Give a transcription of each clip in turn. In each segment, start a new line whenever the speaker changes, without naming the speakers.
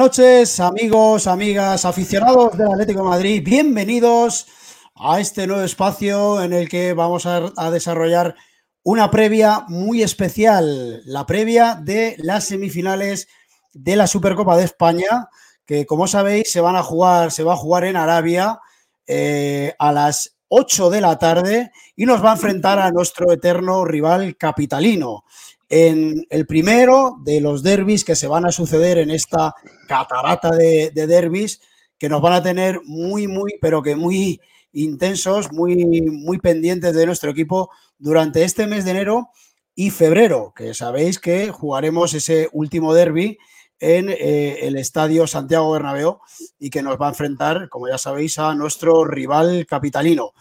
noches, amigos, amigas, aficionados del Atlético Madrid. Bienvenidos a este nuevo espacio en el que vamos a, desarrollar una previa muy especial, la previa de las semifinales de la Supercopa de España, que como sabéis se van a jugar, se va a jugar en Arabia eh, a las 8 de la tarde y nos va a enfrentar a nuestro eterno rival capitalino en el primero de los derbis que se van a suceder en esta catarata de, derbis que nos van a tener muy, muy, pero que muy intensos, muy, muy pendientes de nuestro equipo durante este mes de enero y febrero, que sabéis que jugaremos ese último derby en eh, el Estadio Santiago Bernabéu y que nos va a enfrentar, como ya sabéis, a nuestro rival capitalino.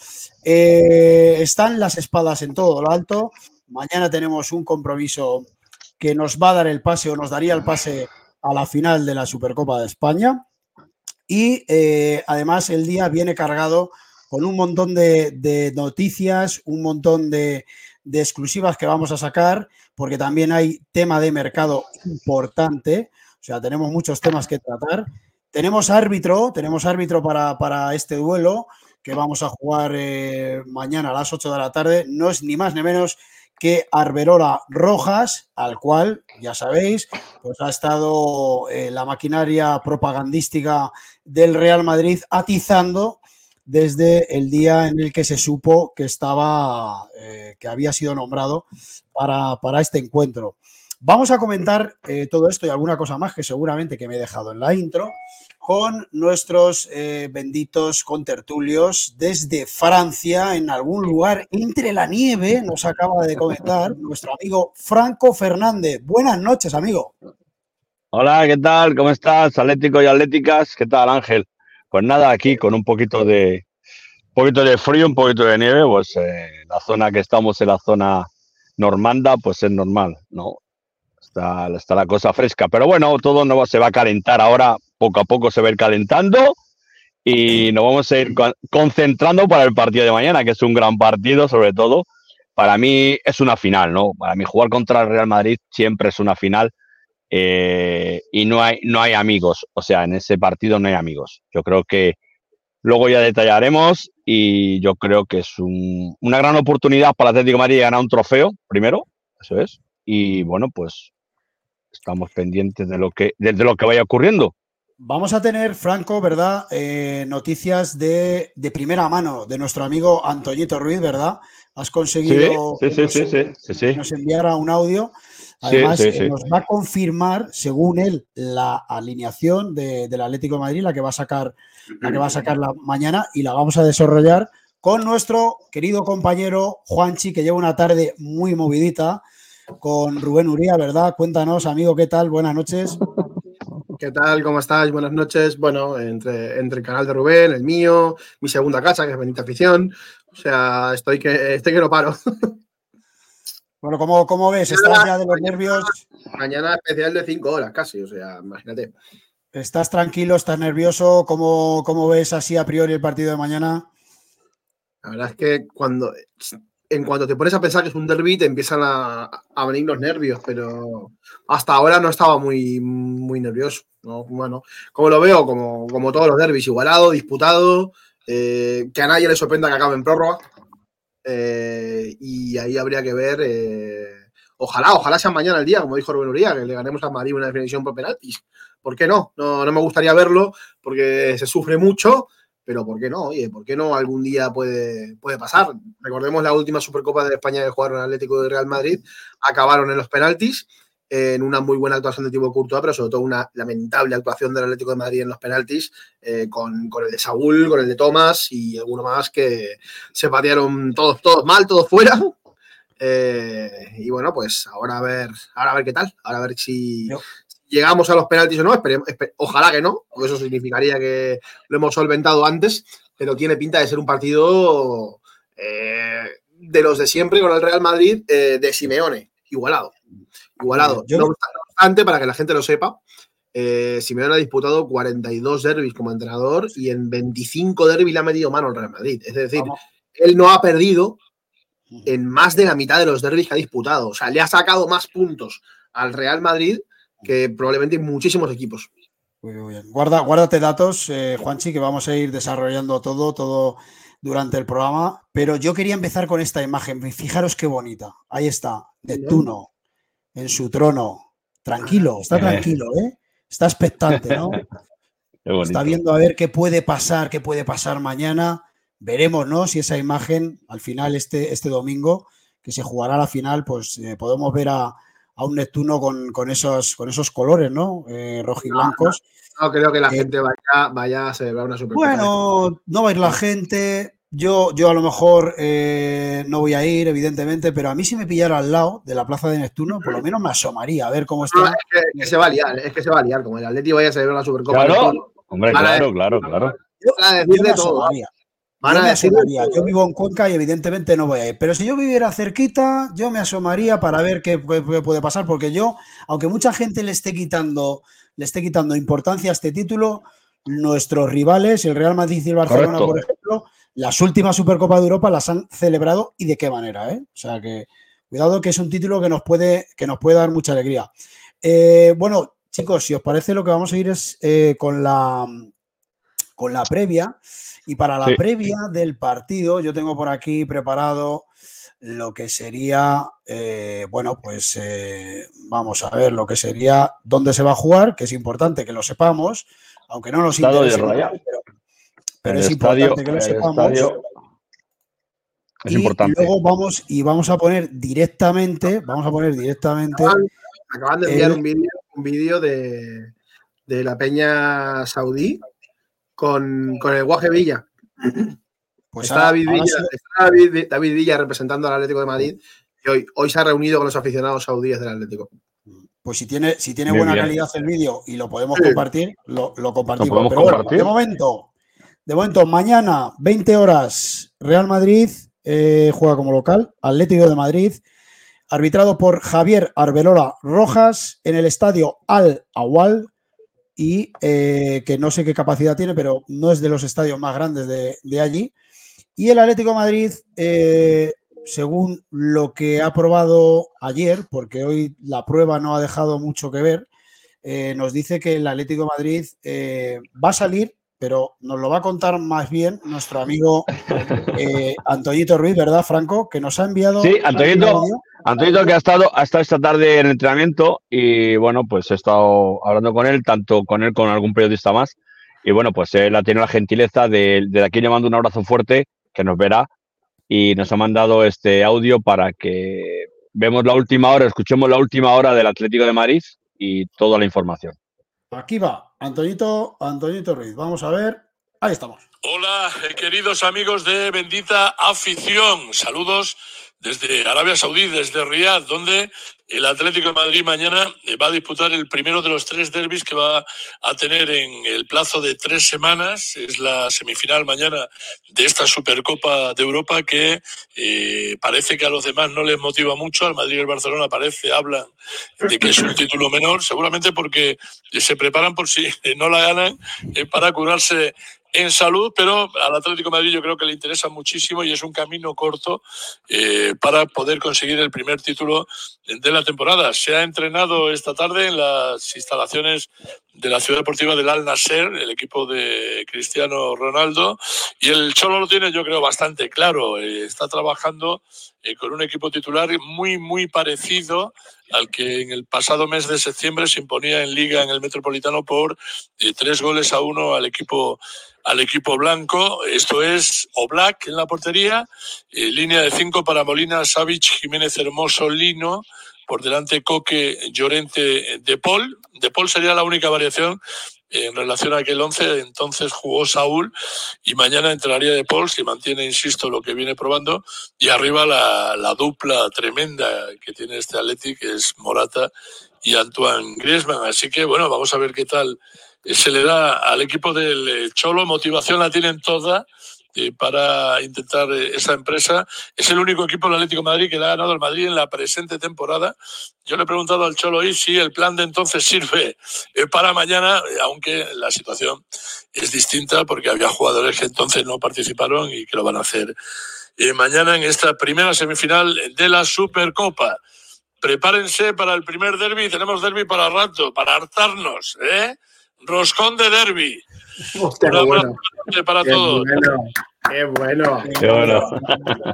Eh, están las espadas en todo lo alto. Mañana tenemos un compromiso que nos va a dar el pase o nos daría el pase a la final de la Supercopa de España. Y eh, además el día viene cargado con un montón de, noticias, un montón de, exclusivas que vamos a sacar, porque también hay tema de mercado importante. O sea, tenemos muchos temas que tratar. Tenemos árbitro, tenemos árbitro para, este duelo que vamos a jugar eh, mañana a las 8 de la tarde. No es ni más ni menos que Arberola Rojas, al cual, ya sabéis, pues ha estado eh, la maquinaria propagandística del Real Madrid atizando desde el día en el que se supo que estaba, eh, que había sido nombrado para, para, este encuentro. Vamos a comentar eh, todo esto y alguna cosa más que seguramente que me he dejado en la intro con nuestros eh, benditos contertulios desde Francia, en algún lugar entre la nieve, nos acaba de comentar nuestro amigo Franco Fernández. Buenas noches, amigo.
Hola, ¿qué tal? ¿Cómo estás? Atlético y atléticas, ¿qué tal, Ángel? Pues nada, aquí con un poquito de un poquito de frío, un poquito de nieve, pues eh, la zona que estamos en la zona normanda, pues es normal, ¿no? Está, la cosa fresca, pero bueno, todo no se va a calentar ahora poco a poco se va a ir calentando y nos vamos a ir concentrando para el partido de mañana, que es un gran partido, sobre todo. Para mí es una final, ¿no? Para mí jugar contra el Real Madrid siempre es una final eh, y no hay, no hay amigos, o sea, en ese partido no hay amigos. Yo creo que luego ya detallaremos y yo creo que es una gran oportunidad para Atlético de Madrid ganar un trofeo, primero, eso es, y bueno, pues estamos pendientes de lo que, de lo que vaya ocurriendo.
Vamos a tener, Franco, ¿verdad? Eh, noticias de, primera mano de nuestro amigo Antoñito Ruiz, ¿verdad? Has conseguido
que,
nos, enviara un audio. Además, eh, nos va a confirmar, según él, la alineación del Atlético de Madrid, la que va a sacar, la que va a sacar la mañana, y la vamos a desarrollar con nuestro querido compañero Juanchi, que lleva una tarde muy movidita con Rubén Uría, ¿verdad? Cuéntanos, amigo, ¿qué tal? Buenas noches.
¿Qué tal? ¿Cómo estás? Buenas noches. Bueno, entre, entre el canal de Rubén, el mío, mi segunda casa, que es Benita Afición. O sea, estoy que, estoy que no paro.
Bueno, ¿cómo, cómo ves? ¿Estás ya de los nervios?
Mañana especial de cinco horas casi, o sea, imagínate.
¿Estás tranquilo? ¿Estás nervioso? ¿Cómo, cómo ves así a priori el partido de mañana?
La verdad es que cuando en cuanto te pones a pensar que es un derby, te empiezan a, venir los nervios, pero hasta ahora no estaba muy, muy nervioso. Bueno, como lo veo, como, como todos los derbis, igualado, disputado, eh, que a nadie le sorprenda que acabe en prórroga. Eh, y ahí habría que ver. Eh, ojalá, ojalá sea mañana el día, como dijo Rubén Uría, que le ganemos a Madrid una definición por penaltis. ¿Por qué no? No, no me gustaría verlo porque se sufre mucho pero ¿por qué no? Oye, ¿por qué no algún día puede, puede pasar? Recordemos la última Supercopa de España que jugaron Atlético de Real Madrid, acabaron en los penaltis en una muy buena actuación de Thibaut Courtois, pero sobre todo una lamentable actuación del Atlético de Madrid en los penaltis, eh, con, el de Saúl, con el de Tomás y alguno más que se patearon todos, todos mal, todos fuera. Eh, y bueno, pues ahora a ver, ahora a ver qué tal, ahora a ver si llegamos a los penaltis o no, ojalá que no, porque eso significaría que lo hemos solventado antes, pero tiene pinta de ser un partido eh, de los de siempre con el Real Madrid de Simeone, igualado igualado. no obstante, para que la gente lo sepa, eh, Simeone ha disputado 42 derbis como entrenador y en 25 derbis le ha metido mano al Real Madrid. Es decir, él no ha perdido en más de la mitad de los derbis que ha disputado. O sea, le ha sacado más puntos al Real Madrid que probablemente muchísimos equipos.
Muy bien. Guarda, guárdate datos, eh, Juanchi, que vamos a ir desarrollando todo, todo durante el programa. Pero yo quería empezar con esta imagen. Fijaros qué bonita. Ahí está, Neptuno, en su trono. Tranquilo, está tranquilo, ¿eh? Está expectante, ¿no? está viendo a ver qué puede pasar, qué puede pasar mañana. Veremos, ¿no? Si esa imagen, al final, este, este domingo, que se jugará la final, pues eh, podemos ver a, un Neptuno con, esos, con esos colores, ¿no? Eh, rojiblancos.
No, creo que la eh, gente vaya, vaya a celebrar una super.
Bueno, no va a ir la gente. Yo, yo a lo mejor eh, no voy a ir, evidentemente, pero a mí si me pillara al lado de la plaza de Neptuno, por lo menos me asomaría a ver cómo está.
es, que, se va a liar, es que se va a liar, como el Atleti vaya a celebrar la Supercopa.
Claro, hombre, claro, claro, claro.
Yo, Yo vivo en Cuenca y evidentemente no voy a ir. Pero si yo viviera cerquita, yo me asomaría para ver qué, puede pasar, porque yo, aunque mucha gente le esté quitando, le esté quitando importancia a este título, nuestros rivales, el Real Madrid y el Barcelona, por ejemplo, las últimas Supercopa de Europa las han celebrado y de qué manera, ¿eh? O sea que cuidado que es un título que nos puede, que nos puede dar mucha alegría. Eh, bueno, chicos, si os parece, lo que vamos a ir es eh, con, la, con la previa. Y para la previa del partido, yo tengo por aquí preparado lo que sería, eh, bueno, pues vamos a ver lo que sería dónde se va a jugar, que es importante que lo sepamos, aunque no nos interese. Pero es importante que lo sepamos.
Es y importante.
luego vamos y vamos a poner directamente, vamos a poner directamente.
Acaban, de enviar un vídeo de, de, la peña saudí con, con el Guaje Villa. Pues está, David, Villa, David, Villa, representando al Atlético de Madrid y hoy, hoy se ha reunido con los aficionados saudíes del Atlético.
Pues si tiene, si tiene buena calidad el vídeo y lo podemos compartir, lo, compartimos. Pero bueno, de momento, de momento, mañana, 20 horas, Real Madrid eh, juega como local, Atlético de Madrid, arbitrado por Javier Arbelola Rojas en el estadio Al Awal y eh, que no sé qué capacidad tiene, pero no es de los estadios más grandes de, allí. Y el Atlético de Madrid, eh, según lo que ha probado ayer, porque hoy la prueba no ha dejado mucho que ver, nos dice que el Atlético de Madrid va a salir pero nos lo va a contar más bien nuestro amigo eh, Antoñito Ruiz, ¿verdad, Franco? Que nos ha enviado.
Sí, Antoñito, Antoñito que ha estado, ha estado esta tarde en entrenamiento y bueno, pues he estado hablando con él, tanto con él como con algún periodista más. Y bueno, pues él ha tenido la gentileza de, de aquí le mando un abrazo fuerte, que nos verá, y nos ha mandado este audio para que vemos la última hora, escuchemos la última hora del Atlético de Madrid y toda la información.
Aquí va, Antonito, Antonito Ruiz. Vamos a ver. Ahí estamos.
Hola, queridos amigos de Bendita Afición. Saludos desde Arabia Saudí, desde Riyadh, donde el Atlético de Madrid mañana eh, va a disputar el primero de los tres derbis que va a tener en el plazo de tres semanas. Es la semifinal mañana de esta Supercopa de Europa que eh, parece que a los demás no les motiva mucho. Al Madrid y al Barcelona parece, hablan de que es un título menor, seguramente porque se preparan por si no la ganan eh, para curarse en salud, pero al Atlético Madrid yo creo que le interesa muchísimo y es un camino corto eh, para poder conseguir el primer título de la temporada. Se ha entrenado esta tarde en las instalaciones de la Ciudad Deportiva del Al Nasser, el equipo de Cristiano Ronaldo, y el Cholo lo tiene yo creo bastante claro. Eh, está trabajando eh, con un equipo titular muy, muy parecido al que en el pasado mes de septiembre se imponía en Liga en el Metropolitano por tres goles a uno al equipo al equipo blanco. Esto es Oblak en la portería, eh, línea de cinco para Molina, Savic, Jiménez Hermoso, Lino, por delante Coque, Llorente, De Paul. De Paul sería la única variación en relación a aquel 11, entonces jugó Saúl y mañana entraría De Paul si mantiene, insisto, lo que viene probando. Y arriba la, la dupla tremenda que tiene este Atleti, que es Morata y Antoine Griezmann. Así que, bueno, vamos a ver qué tal se le da al equipo del Cholo. Motivación la tienen toda eh, para intentar eh, esa empresa. Es el único equipo del Atlético Madrid que le ha ganado al Madrid en la presente temporada. Yo le he preguntado al Cholo hoy si el plan de entonces sirve eh, para mañana, aunque la situación es distinta porque había jugadores que entonces no participaron y que lo van a hacer mañana en esta primera semifinal de la Supercopa. Prepárense para el primer derby. Tenemos derby para rato, para hartarnos. ¿eh? Roscón de derby.
Hostia, qué bueno.
para
Qué
todos.
bueno. Qué bueno.
Qué bueno.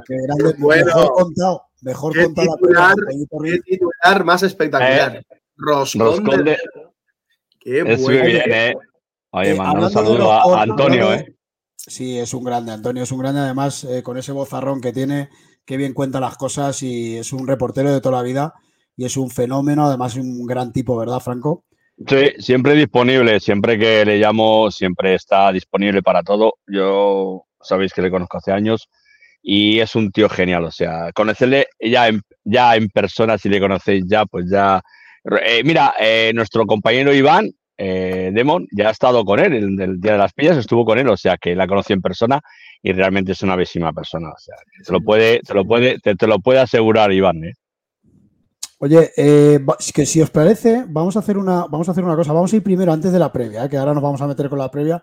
Qué grande,
Bueno.
mejor contado. Mejor
Qué
contado la
titular, Qué
Ruiz.
titular más espectacular. Roscón,
Roscón
de-
de.
Qué
Es muy
bueno.
bien, ¿eh? Oye,
Eh,
manda un saludo a Antonio, ¿eh?
Sí, es un grande, Antonio, es un grande. Además, eh, con ese bozarrón que tiene, que bien cuenta las cosas y es un reportero de toda la vida y es un fenómeno. Además, es un gran tipo, ¿verdad, Franco?
Sí, siempre disponible, siempre que le llamo, siempre está disponible para todo. Yo sabéis que le conozco hace años y es un tío genial, o sea, conocerle ya en, ya en persona, si le conocéis ya, pues ya... Eh, mira, eh, nuestro compañero Iván, eh, Demon, ya ha estado con él, el Día de las Pillas estuvo con él, o sea, que la conocí en persona y realmente es una bésima persona, o sea, te lo puede, te lo puede, te, te lo puede asegurar Iván, ¿eh?
Oye, eh, que si os parece, vamos a hacer una, vamos a hacer una cosa. Vamos a ir primero antes de la previa, eh, que ahora nos vamos a meter con la previa.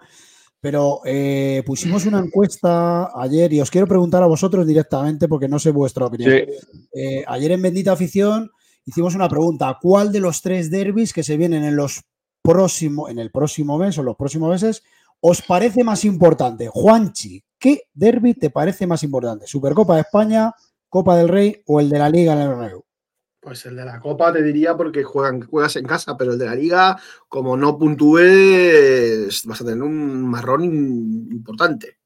Pero eh, pusimos una encuesta ayer y os quiero preguntar a vosotros directamente porque no sé vuestra opinión.
Sí,
ayer en Bendita Afición hicimos una pregunta. ¿Cuál de los tres derbis que se vienen en los próximo, en el próximo mes o los próximos meses os parece más importante? Juanchi, ¿qué derbi te parece más importante? ¿Supercopa de España, Copa del Rey o el de la Liga en el Bernabéu?
Pues el de la Copa te diría porque juegan, juegas en casa, pero el de la Liga, como no puntúes, vas a tener un marrón importante.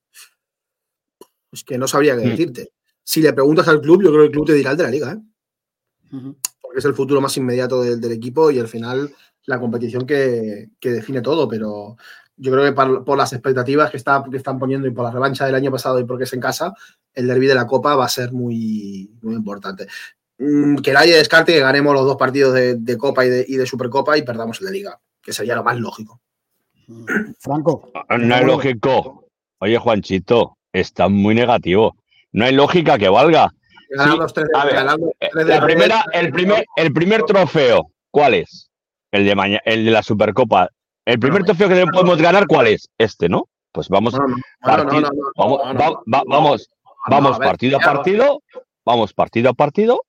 Es que no sabría qué
Mm.
decirte. Si le preguntas al club, yo creo que el club te dirá el de la Liga, ¿eh? porque es el futuro más inmediato del, del equipo y al final la competición que, que define todo, pero yo creo que por, las expectativas que, está, que están poniendo y por la revancha del año pasado y porque es en casa, el derby de la Copa va a ser muy, muy importante. Mm, Que nadie descarte que ganemos los dos partidos de, de Copa y de, y de Supercopa y perdamos el de Liga, que sería lo más lógico.
Franco.
No es lógico. Oye, Juanchito, está muy negativo. No hay lógica que valga.
Ganar
Sí,
los tres,
a ver,
ganar los
Eh,
tres de
La
tres,
primera, el primer, el primer trofeo, ¿cuál es? El de mañana, el de la Supercopa. El primer trofeo que podemos ganar, ¿cuál es? Este, ¿no? Pues vamos, vamos, vamos, vamos partido a partido, vamos partido a partido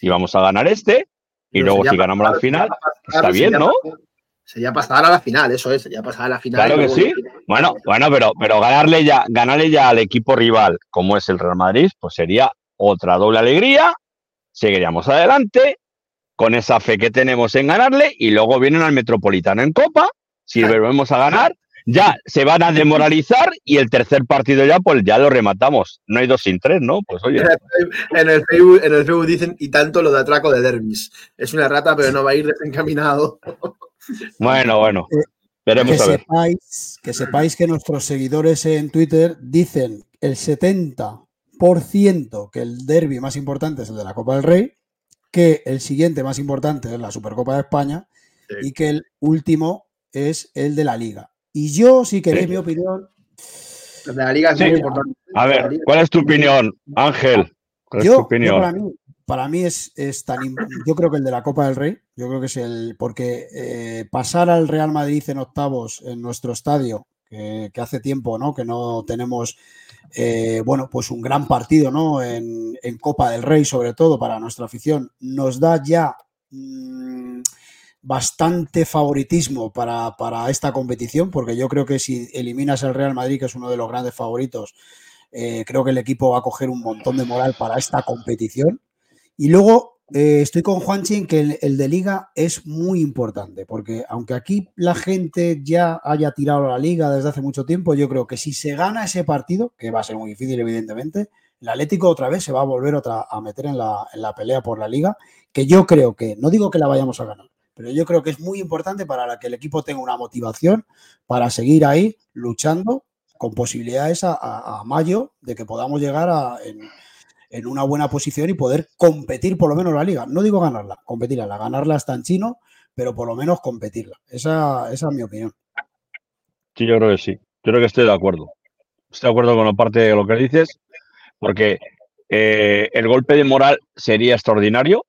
y vamos a ganar este. Y
Pero
luego si ganamos la
pasar-
final, está bien, ¿no?
Sería pasar a la final, eso es, sería pasar a la final.
Claro que sí. Bueno, bueno, pero, pero ganarle ya, ganarle ya al equipo rival, como es el Real Madrid, pues sería otra doble alegría. Seguiríamos adelante con esa fe que tenemos en ganarle y luego vienen al Metropolitano en Copa. Si volvemos a ganar, ya se van a demoralizar y el tercer partido ya, pues ya lo rematamos. No hay dos sin tres, ¿no? Pues oye,
En el, Facebook, en el Facebook dicen, y tanto lo de atraco de derbis. Es una rata, pero no va a ir desencaminado.
bueno, bueno.
Eh, Que
Veremos a ver.
sepáis, que sepáis que nuestros seguidores en Twitter dicen el 70% que el derby más importante es el de la Copa del Rey, que el siguiente más importante es la Supercopa de España
Sí.
y que el último es el de la Liga. Y yo, si queréis
Sí.
mi opinión,
de la liga es
Sí.
muy importante.
A ver, ¿cuál es tu opinión, Ángel? ¿Cuál es tu
yo, yo
opinión?
para mí, para mí es, es tan. Yo creo que el de la Copa del Rey, yo creo que es el. Porque eh, pasar al Real Madrid en octavos en nuestro estadio, que, que hace tiempo, ¿no? Que no tenemos. eh, bueno, pues un gran partido, ¿no? En, en Copa del Rey, sobre todo para nuestra afición, nos da ya mm, bastante favoritismo para, para esta competición, porque yo creo que si eliminas al Real Madrid, que es uno de los grandes favoritos, eh, creo que el equipo va a coger un montón de moral para esta competición. Y luego eh, estoy con Juanchi que el, el de liga es muy importante, porque aunque aquí la gente ya haya tirado la liga desde hace mucho tiempo, yo creo que si se gana ese partido, que va a ser muy difícil evidentemente, el Atlético otra vez se va a volver otra, a meter en la, en la pelea por la liga, que yo creo que, no digo que la vayamos a ganar, pero yo creo que es muy importante para que el equipo tenga una motivación para seguir ahí luchando con posibilidades a, mayo de que podamos llegar a, en, una buena posición y poder competir por lo menos la liga. No digo ganarla, competirla. Ganarla está en chino, pero por lo menos competirla. Esa, esa es mi opinión.
Sí, yo creo que sí. Yo creo que estoy de acuerdo. Estoy de acuerdo con la parte de lo que dices, porque eh, el golpe de moral sería extraordinario.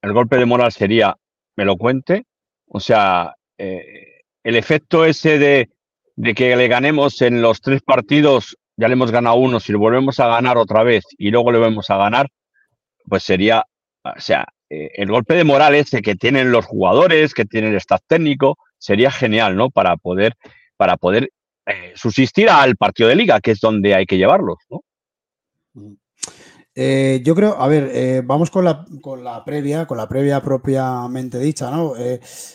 El golpe de moral sería elocuente. O sea, eh, el efecto ese de de que le ganemos en los tres partidos, ya le hemos ganado uno, si lo volvemos a ganar otra vez y luego le vamos a ganar, pues sería, o sea, eh, el golpe de moral ese que tienen los jugadores, que tienen el staff técnico, sería genial, ¿no? Para poder, para poder eh, subsistir al partido de liga, que es donde hay que llevarlos, ¿no?
Eh, yo creo, a ver, vamos con la, con la previa, con la previa propiamente dicha, ¿no?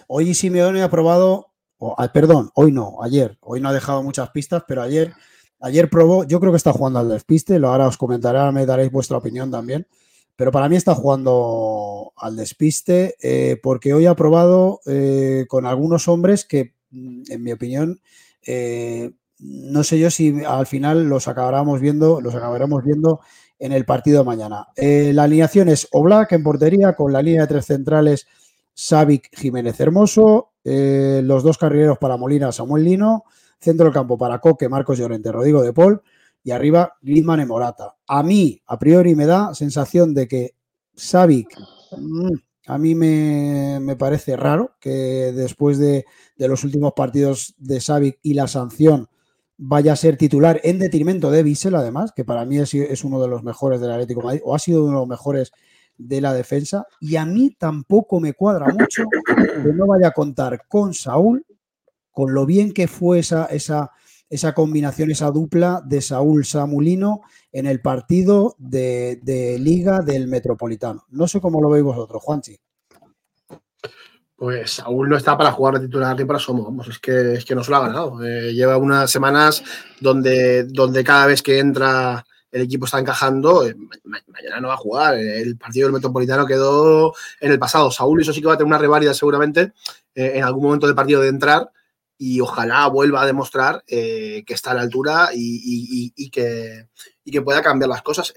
hoy Simeone ha probado Ah, perdón, hoy no, ayer. Hoy no ha dejado muchas pistas, pero ayer, ayer probó, yo creo que está jugando al despiste, lo ahora os comentaré, me daréis vuestra opinión también. Pero para mí está jugando al despiste eh, porque hoy ha probado eh, con algunos hombres que, mm, en mi opinión, eh, no sé yo si al final los acabaremos viendo, los acabaremos viendo en el partido de mañana. la alineación es Oblak en portería con la línea de tres centrales Savic Jiménez Hermoso, eh, los dos carrileros para Molina, Samuel Lino, centro del campo para Coque, Marcos Llorente, Rodrigo de Paul y arriba Griezmann y Morata. A mí, a priori, me da sensación de que Savic, mm, a mí me, parece raro que después de, los últimos partidos de Savic y la sanción vaya a ser titular en detrimento de Bissell, además, que para mí es, uno de los mejores del Atlético de Madrid, o ha sido uno de los mejores de la defensa. Y a mí tampoco me cuadra mucho que no vaya a contar con Saúl, con lo bien que fue esa, esa, esa combinación, esa dupla de Saúl Samulino en el partido de, Liga del Metropolitano. No sé cómo lo veis vosotros, Juanchi.
Pues Saúl no está para jugar de titular ni para Somo, vamos, es que, es que no se lo ha ganado. Eh, lleva unas semanas donde, donde cada vez que entra el equipo está encajando, eh, mañana no va a jugar. El partido del Metropolitano quedó en el pasado. Saúl, eso sí que va a tener una reválida seguramente eh, en algún momento del partido de entrar y ojalá vuelva a demostrar que está a la altura y, que, que, pueda cambiar las cosas.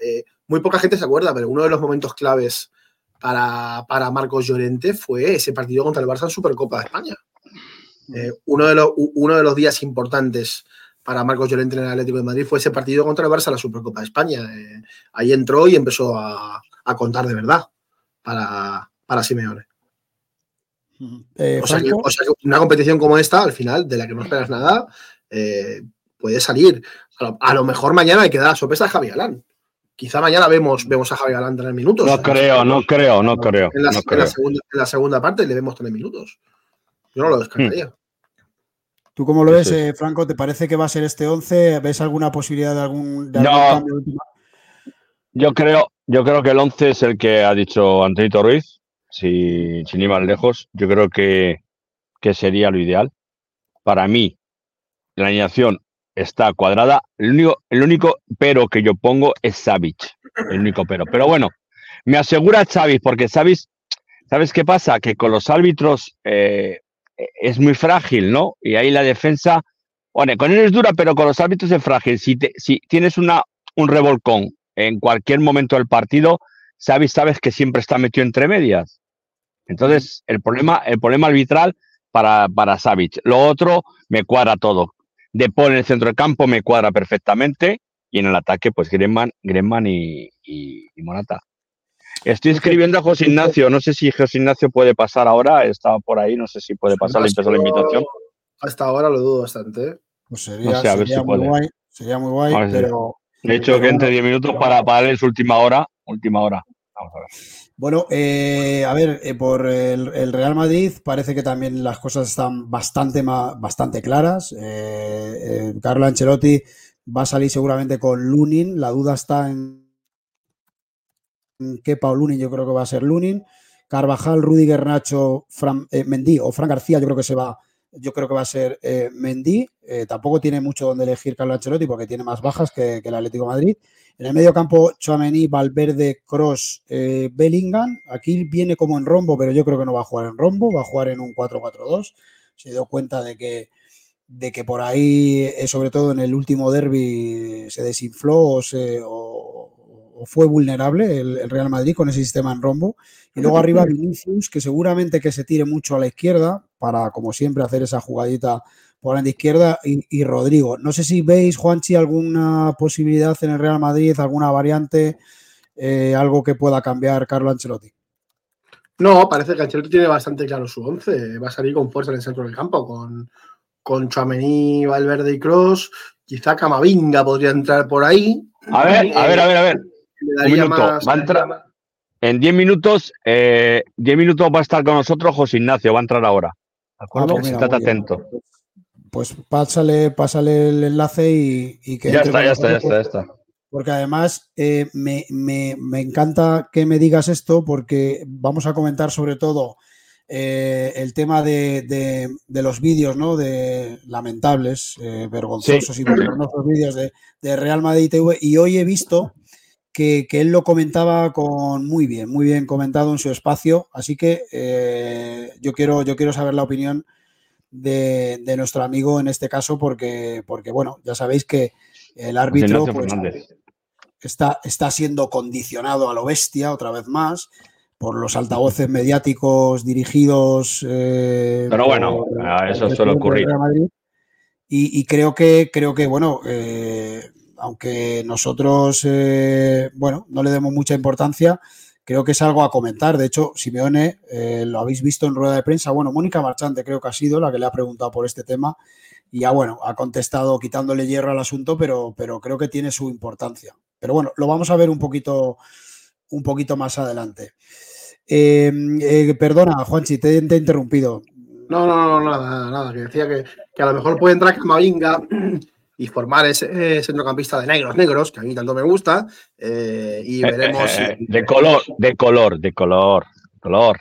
muy poca gente se acuerda, pero uno de los momentos claves para, para Marcos Llorente fue ese partido contra el Barça en Supercopa de España. uno, de los, uno de los días importantes para Marcos Llorente en el Atlético de Madrid fue ese partido contra el Barça, la Supercopa de España. Eh, ahí entró y empezó a, contar de verdad para, para Simeone. Eh, o, sea que, una competición como esta, al final, de la que no esperas nada, eh, puede salir. A lo, mejor mañana hay que dar sorpresa a Javi Galán. Quizá mañana vemos, vemos a Javi Galán tener minutos.
No creo, no creo, no creo.
En la, segunda, parte le vemos tener minutos. Yo no lo descartaría. Hmm.
¿Tú cómo lo ves, eh, Franco? ¿Te parece que va a ser este 11? ¿Ves alguna posibilidad de algún, cambio
Yo creo, yo creo que el 11 es el que ha dicho Antonito Ruiz, si, sin ir más lejos. Yo creo que, sería lo ideal. Para mí, la alineación está cuadrada. El único, el único pero que yo pongo es Savic. El único pero. Pero bueno, me asegura Xavi, porque ¿sabes qué pasa? Que con los árbitros eh, es muy frágil, ¿no? Y ahí la defensa, bueno, con él es dura, pero con los árbitros es frágil. Si, si tienes una, un revolcón en cualquier momento del partido, sabes, sabes que siempre está metido entre medias. Entonces, el problema, el problema arbitral para, para. Lo otro, me cuadra todo. De Paul en el centro del campo me cuadra perfectamente. Y en el ataque, pues Gremman, y, y, y Monata. Estoy escribiendo a José Ignacio. No sé si José Ignacio puede pasar ahora. Estaba por ahí. No sé si puede pasar. Le empezó la invitación.
Hasta ahora lo dudo bastante. ¿eh?
Pues sería, muy guay. Sería muy guay, pero.
De hecho, que entre 10 minutos para, para darle su última hora. Última hora. Vamos a ver.
Bueno, eh, a ver, eh, por el, Real Madrid parece que también las cosas están bastante, bastante claras. Carlo Ancelotti va a salir seguramente con Lunin. La duda está en Kepa o Lunin, yo creo que va a ser Lunin. Carvajal, Rudiger, Nacho, Fran, eh, Mendy o Fran García, yo creo que se va yo creo que va a ser eh, Mendy. Eh, tampoco tiene mucho donde elegir Carlo Ancelotti porque tiene más bajas que, el Atlético Madrid. En el medio campo, Chouameni, Valverde, Cross, eh, Bellingham. Aquí viene como en rombo, pero yo creo que no va a jugar en rombo, va a jugar en un 4-4-2. Se dio cuenta de que, de que por ahí, sobre todo en el último derby, se desinfló o, se, fue vulnerable el, Real Madrid con ese sistema en rombo. Y luego arriba Vinicius, que seguramente que se tire mucho a la izquierda para, como siempre, hacer esa jugadita por la izquierda y, Rodrigo. No sé si veis, Juanchi, alguna posibilidad en el Real Madrid, alguna variante, eh, algo que pueda cambiar Carlo Ancelotti.
No, parece que Ancelotti tiene bastante claro su once. Va a salir con fuerza en el centro del campo, con, con Chouameni, Valverde y Cross. Quizá Camavinga podría entrar por ahí.
A ver, a ver, a ver, a ver. Un minuto. Va a entrar, en 10 minutos, eh, 10 minutos va a estar con nosotros José Ignacio, va a entrar ahora. ¿De acuerdo? Ah, pues atento.
Pues pásale, pásale el enlace y, que.
Ya está, ya está, ya está, ya está.
Porque además eh, me, encanta que me digas esto, porque vamos a comentar sobre todo eh, el tema de, los vídeos, ¿no? De lamentables, eh, vergonzosos y vergonzosos vídeos de, de Real Madrid TV. Y hoy he visto que, él lo comentaba con muy bien, muy bien comentado en su espacio. Así que eh, yo, quiero, yo quiero saber la opinión de, nuestro amigo en este caso, porque, porque bueno, ya sabéis que el árbitro pues, está, está siendo condicionado a lo bestia otra vez más por los altavoces mediáticos dirigidos.
Eh, Pero bueno, eso suele ocurrir.
Y, creo que, creo que bueno, eh, aunque nosotros, eh, bueno, no le demos mucha importancia, creo que es algo a comentar. De hecho, Simeone, eh, lo habéis visto en rueda de prensa, bueno, Mónica Marchante creo que ha sido la que le ha preguntado por este tema y ya, bueno, ha contestado quitándole hierro al asunto, pero, pero creo que tiene su importancia. Pero bueno, lo vamos a ver un poquito, un poquito más adelante. Eh, perdona, Juanchi, te, te, he interrumpido.
No, no, no, nada, nada, que decía que, que a lo mejor puede entrar Camavinga y formar ese centrocampista de negros, negros, que a mí tanto me gusta, eh, y eh, veremos.
Eh, de color, de color, de color, color.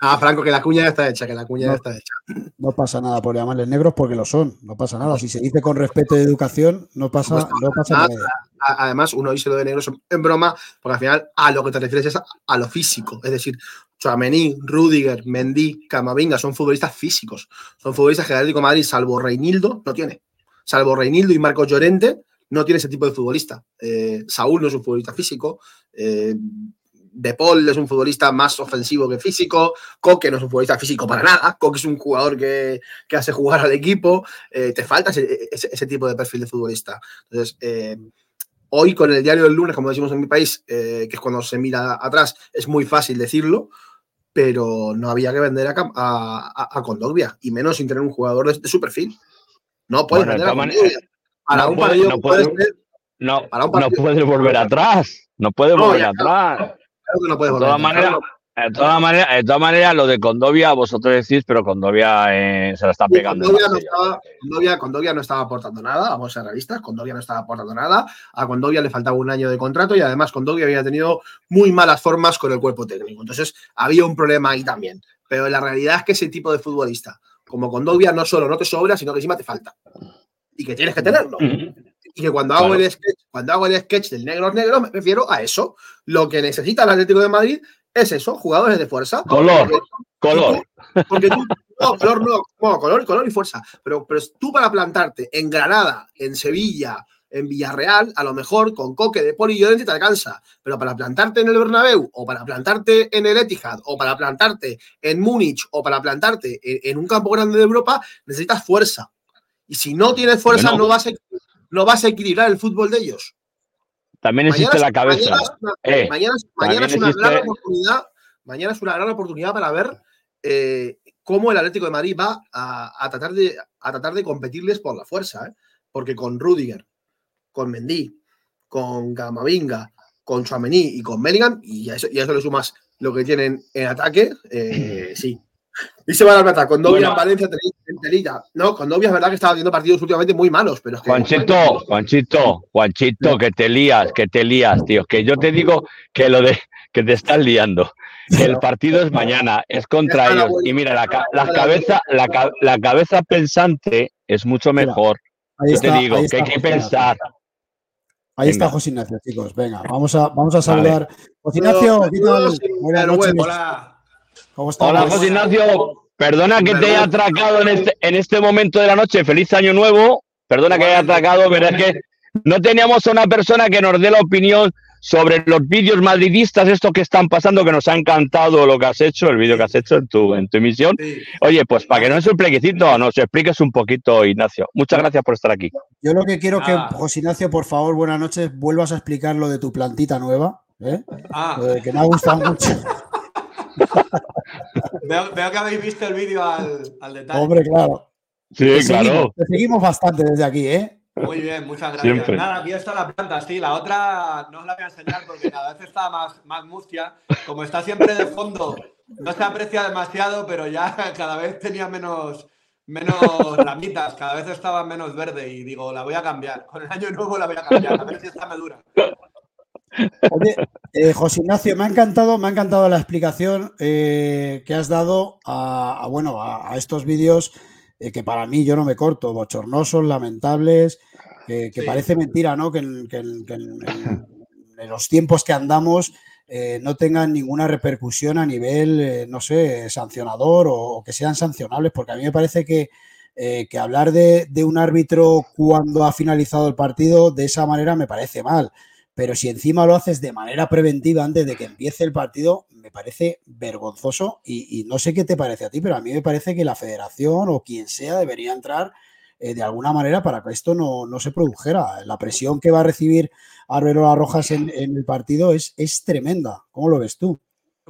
Ah, Franco, que la cuña ya está hecha, que la cuña ya está hecha.
No pasa nada por llamarles negros porque lo son, no pasa nada. Si se dice con respeto de educación, no pasa, no pasa nada.
Además, uno dice lo de negros en broma, porque al final a lo que te refieres es a, lo físico. Es decir, Chouameni, Rudiger, Mendy, Camavinga son futbolistas físicos. Son futbolistas que el Atlético Madrid, salvo Reinildo, no tiene salvo Reinildo y Marcos Llorente, no tiene ese tipo de futbolista. Eh, Saúl no es un futbolista físico. Eh, es un futbolista más ofensivo que físico. Coque no es un futbolista físico para nada. Coque es un jugador que, hace jugar al equipo. Eh, te falta ese, tipo de perfil de futbolista. Entonces, hoy con el diario del lunes, como decimos en mi país, que es cuando se mira atrás, es muy fácil decirlo, pero no había que vender a, a, Condovia, y menos sin tener un jugador de su perfil. No puedes
bueno, para no un partido no puede, no, no puedes volver atrás. No puedes volver atrás.
Claro que no puedes volver
de todas maneras, de todas maneras, de todas maneras, lo de Condovia, vosotros decís, pero Condovia eh, se la está pegando.
Condovia no, estaba, Condovia, Condovia no, estaba, aportando nada, vamos a ser realistas, Condovia no estaba aportando nada, a Condovia le faltaba un año de contrato y además Condovia había tenido muy malas formas con el cuerpo técnico. Entonces había un problema ahí también. Pero la realidad es que ese tipo de futbolista como Condovia no solo no te sobra, sino que encima te falta. Y que tienes que tenerlo. Y que cuando hago, el sketch, cuando hago el sketch del negro negro, me refiero a eso. Lo que necesita el Atlético de Madrid es eso, jugadores de fuerza.
Color, color.
porque tú, no, color no, color, color y fuerza. Pero, pero tú para plantarte en Granada, en Sevilla, en Villarreal, a lo mejor con Coque de Poli y Llorente te alcanza, pero para plantarte en el Bernabéu o para plantarte en el Etihad o para plantarte en Múnich o para plantarte en, un campo grande de Europa, necesitas fuerza. Y si no tienes fuerza, no, vas a, no vas a equilibrar el fútbol de ellos.
También existe la cabeza.
Mañana, es una gran oportunidad. Mañana es una gran oportunidad para ver eh, cómo el Atlético de Madrid va a, tratar, de, a tratar de competirles por la fuerza. ¿eh? Porque con Rudiger, con Mendy, con Gamavinga, con Chouameni y con Bellingham, y a eso, y eso le sumas lo que tienen en ataque, eh, sí. Y se va a dar plata. Con Dovia, Valencia, Telilla. No, con Dovia es verdad que estaba haciendo partidos últimamente muy malos, pero
Juanchito, Juanchito, Juanchito, que te lías, que te lías, tío. Que yo te digo que lo de que te estás liando. Que el partido es mañana, es contra ellos. Y mira, la, cabeza, la, cabeza pensante es mucho mejor. Yo te digo que hay que pensar.
Ahí está José Ignacio, chicos. Venga, vamos a, vamos a saludar. José Ignacio,
Buenas noches. Hola. ¿Cómo estás? Hola, José Ignacio. Perdona que te haya atracado en este, en este momento de la noche. Feliz año nuevo. Perdona que haya atracado, pero es que no teníamos a una persona que nos dé la opinión sobre los vídeos madridistas, estos que están pasando, que nos ha encantado lo que has hecho, el vídeo que has hecho en tu, en tu emisión. Oye, pues para que no es un plequecito, nos expliques un poquito, Ignacio. Muchas gracias por estar aquí.
Yo lo que quiero que, José Ignacio, por favor, buenas noches, vuelvas a explicar lo de tu plantita nueva, ¿eh? ah. que me ha gustado mucho.
veo, que habéis visto el vídeo al, al, detalle.
Hombre, claro.
Sí, claro.
te seguimos bastante desde aquí, ¿eh?
Muy bien, muchas gracias. Nada, aquí está la planta, sí. La otra no os la voy a enseñar porque cada vez está más, más mustia. Como está siempre de fondo, no se aprecia demasiado, pero ya cada vez tenía menos, menos ramitas, cada vez estaba menos verde y digo, la voy a cambiar. Con el año nuevo la voy a cambiar, a ver si esta me dura.
Oye, eh, José Ignacio, me ha encantado, me ha encantado la explicación eh, que has dado a, bueno, a, estos vídeos eh, que para mí yo no me corto, bochornosos, lamentables, que parece mentira, ¿no? Que, en, los tiempos que andamos eh, no tengan ninguna repercusión a nivel, eh, no sé, sancionador o, que sean sancionables, porque a mí me parece que, que hablar de, de, un árbitro cuando ha finalizado el partido de esa manera me parece mal. Pero si encima lo haces de manera preventiva antes de que empiece el partido, me parece vergonzoso y, no sé qué te parece a ti, pero a mí me parece que la federación o quien sea debería entrar eh, de alguna manera para que esto no, se produjera. La presión que va a recibir Arbero Rojas en, el partido es, es tremenda. ¿Cómo lo ves tú?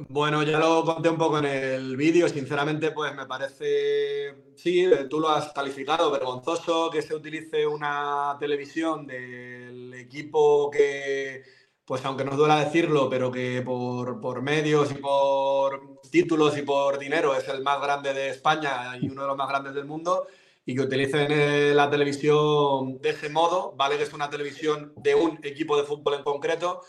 Bueno, ya lo conté un poco en el vídeo, sinceramente pues me parece, sí, tú lo has calificado, vergonzoso que se utilice una televisión del equipo que, pues aunque nos duela decirlo, pero que por, por medios y por títulos y por dinero es el más grande de España y uno de los más grandes del mundo, y que utilicen eh, la televisión de ese modo, ¿vale? Que es una televisión de un equipo de fútbol en concreto,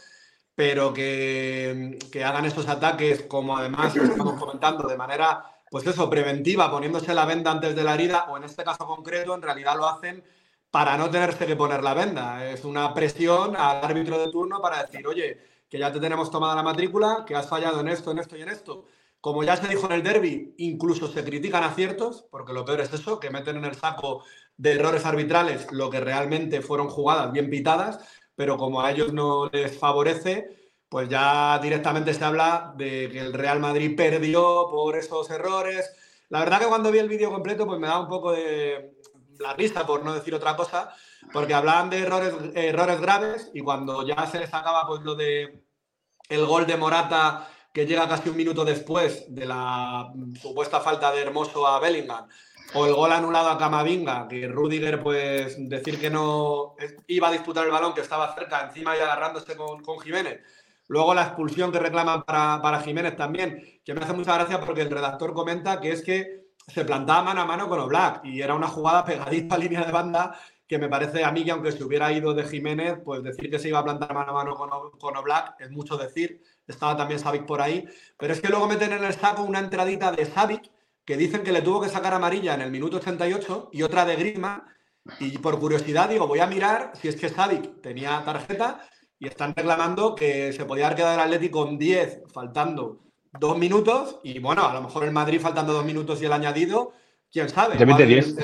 pero que, que hagan estos ataques, como además estamos comentando, de manera, pues eso, preventiva, poniéndose la venda antes de la herida, o en este caso concreto, en realidad lo hacen para no tenerse que poner la venda. Es una presión al árbitro de turno para decir, oye, que ya te tenemos tomada la matrícula, que has fallado en esto, en esto y en esto como ya se dijo en el derby, incluso se critican aciertos, porque lo peor es eso, que meten en el saco de errores arbitrales lo que realmente fueron jugadas bien pitadas, pero como a ellos no les favorece, pues ya directamente se habla de que el Real Madrid perdió por esos errores. La verdad que cuando vi el vídeo completo, pues me da un poco de la risa, por no decir otra cosa, porque hablaban de errores, errores graves y cuando ya se les acaba pues lo de el gol de Morata que llega casi un minuto después de la supuesta falta de Hermoso a Bellingham, o el gol anulado a Camavinga, que Rudiger, pues decir que no iba a disputar el balón, que estaba cerca, encima y agarrándose con, con Jiménez. Luego la expulsión que reclaman para, para Jiménez también, que me hace mucha gracia porque el redactor comenta que es que se plantaba mano a mano con Oblak y era una jugada pegadita a línea de banda que me parece a mí que aunque se hubiera ido de Jiménez, pues decir que se iba a plantar mano a mano con, con es mucho decir. Estaba también Savic por ahí, pero es que luego meten en el saco una entradita de Savic que dicen que le tuvo que sacar amarilla en el minuto 88 y otra de Griezmann. Y por curiosidad digo, voy a mirar si es que Savic tenía tarjeta y están reclamando que se podía haber quedado el Atlético con 10 faltando dos minutos y bueno, a lo mejor el Madrid faltando dos minutos y el añadido, quién sabe.
Se mete 10.